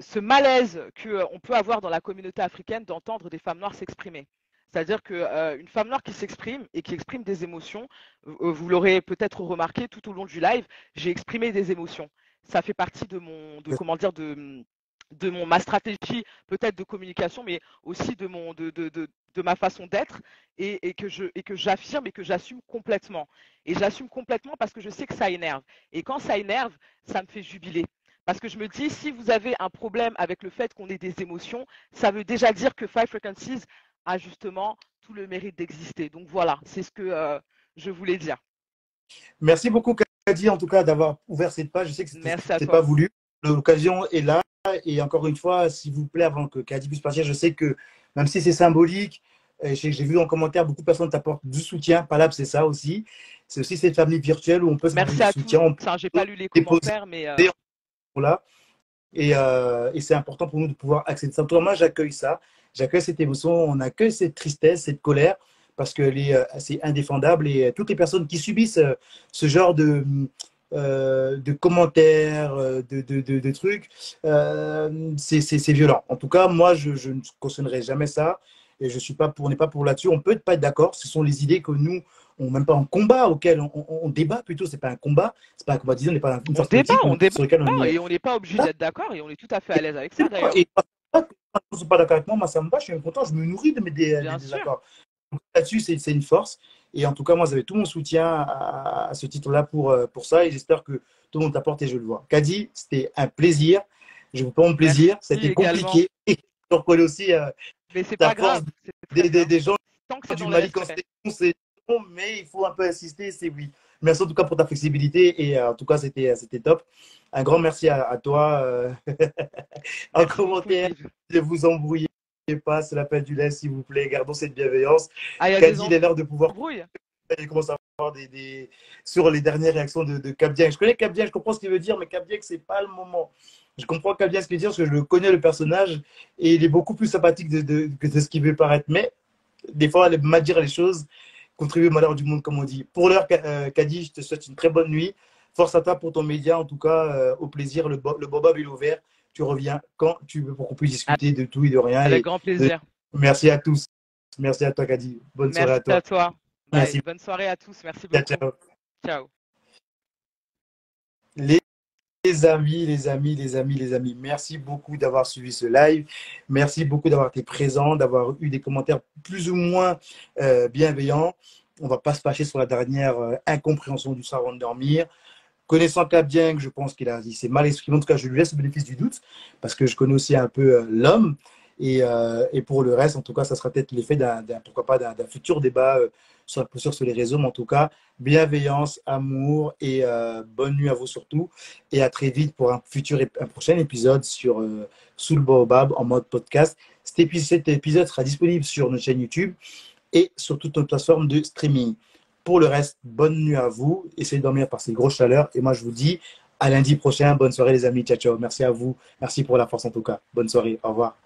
ce malaise qu'on peut avoir dans la communauté africaine d'entendre des femmes noires s'exprimer. C'est-à-dire qu'une euh, femme noire qui s'exprime et qui exprime des émotions, euh, vous l'aurez peut-être remarqué tout au long du live, j'ai exprimé des émotions. Ça fait partie de mon, de, comment dire, de, de mon, ma stratégie peut-être de communication, mais aussi de, mon, de, de, de, de ma façon d'être et, et, que je, et que j'affirme et que j'assume complètement. Et j'assume complètement parce que je sais que ça énerve. Et quand ça énerve, ça me fait jubiler. Parce que je me dis, si vous avez un problème avec le fait qu'on ait des émotions, ça veut déjà dire que Five Frequencies a justement tout le mérite d'exister. Donc voilà, c'est ce que euh, je voulais dire. Merci beaucoup, Kadi, en tout cas, d'avoir ouvert cette page. Je sais que ce pas voulu. L'occasion est là. Et encore une fois, s'il vous plaît, avant que Kadi puisse partir, je sais que même si c'est symbolique, j'ai vu en commentaire beaucoup de personnes t'apportent du soutien. Palab, c'est ça aussi. C'est aussi cette famille virtuelle où on peut se Merci à soutien. Tous. J'ai pas lu les commentaires, mais. Euh... Et, euh, et c'est important pour nous de pouvoir accéder à ça. Moi, j'accueille ça j'accueille cette émotion, on accueille cette tristesse, cette colère, parce que euh, c'est indéfendable. Et euh, toutes les personnes qui subissent euh, ce genre de, de commentaires, de, de, de, trucs, c'est violent. En tout cas, moi, je, je ne cautionnerai jamais ça. Et je suis pas pour, on n'est pas pour là-dessus. On peut pas être d'accord. Ce sont les idées que nous, on même pas en combat auquel on, on, débat plutôt. C'est pas un combat. C'est pas un combat. Disons, on n'est pas une on débat, on, débat, et on n'est pas obligé d'être d'accord et on est tout à fait à l'aise avec ça d'ailleurs ne sont pas d'accord avec moi, moi ça me va, je suis content, je me nourris de mes désaccords. Là-dessus, c'est une force. Et en tout cas, moi, vous avez tout mon soutien à, ce titre-là pour, euh, pour ça. Et j'espère que tout le monde t'apporte et je le vois. Kadi, c'était un plaisir. Je vous prends mon plaisir. C'était compliqué. Je reconnais aussi euh, mais c'est pas grave. Des, des, des, gens qui ont du Mali quand c'est bon, mais il faut un peu insister, c'est oui. Merci en tout cas pour ta flexibilité et euh, en tout cas, c'était top. Un grand merci à, toi. Euh, en commentaire, ne vous embrouillez pas, c'est l'appel du lait, s'il vous plaît. Gardons cette bienveillance. Ah, il, il est l'heure de pouvoir. Il commence à avoir des, des, sur les dernières réactions de, de Capdien. Je connais Capdien, je comprends ce qu'il veut dire, mais Capdien, ce n'est pas le moment. Je comprends Capdien ce qu'il veut dire parce que je connais le personnage et il est beaucoup plus sympathique de, de, de ce qu'il veut paraître. Mais des fois, il mal dire les choses contribuer au malheur du monde, comme on dit. Pour l'heure, Kadi, je te souhaite une très bonne nuit. Force à toi pour ton média, en tout cas, euh, au plaisir. Le, le Bobab est ouvert. Tu reviens quand tu veux pour qu'on puisse discuter de tout et de rien. Avec grand plaisir. merci à tous. Merci à toi, Kadi. Bonne soirée à toi. À toi. Merci. bonne soirée à tous. Merci beaucoup. Ciao. ciao. Les les amis, les amis, les amis, les amis, merci beaucoup d'avoir suivi ce live. Merci beaucoup d'avoir été présent, d'avoir eu des commentaires plus ou moins euh, bienveillants. On ne va pas se fâcher sur la dernière euh, incompréhension du savant de dormir. Connaissant Kabien, je pense qu'il c'est mal exprimé. En tout cas, je lui laisse le bénéfice du doute parce que je connais aussi un peu euh, l'homme. Et, et, pour le reste, en tout cas, ça sera peut-être l'effet d'un, pourquoi pas, d'un futur débat sur, sur les réseaux. Mais en tout cas, bienveillance, amour et euh, bonne nuit à vous surtout. Et à très vite pour un futur un prochain épisode sur euh, Baobab en mode podcast. Cet épisode, cet épisode sera disponible sur notre chaîne YouTube et sur toutes nos plateformes de streaming. Pour le reste, bonne nuit à vous. Essayez de dormir par ces grosses chaleurs. Et moi, je vous dis à lundi prochain. Bonne soirée, les amis. Ciao, ciao. Merci à vous. Merci pour la force en tout cas. Bonne soirée. Au revoir.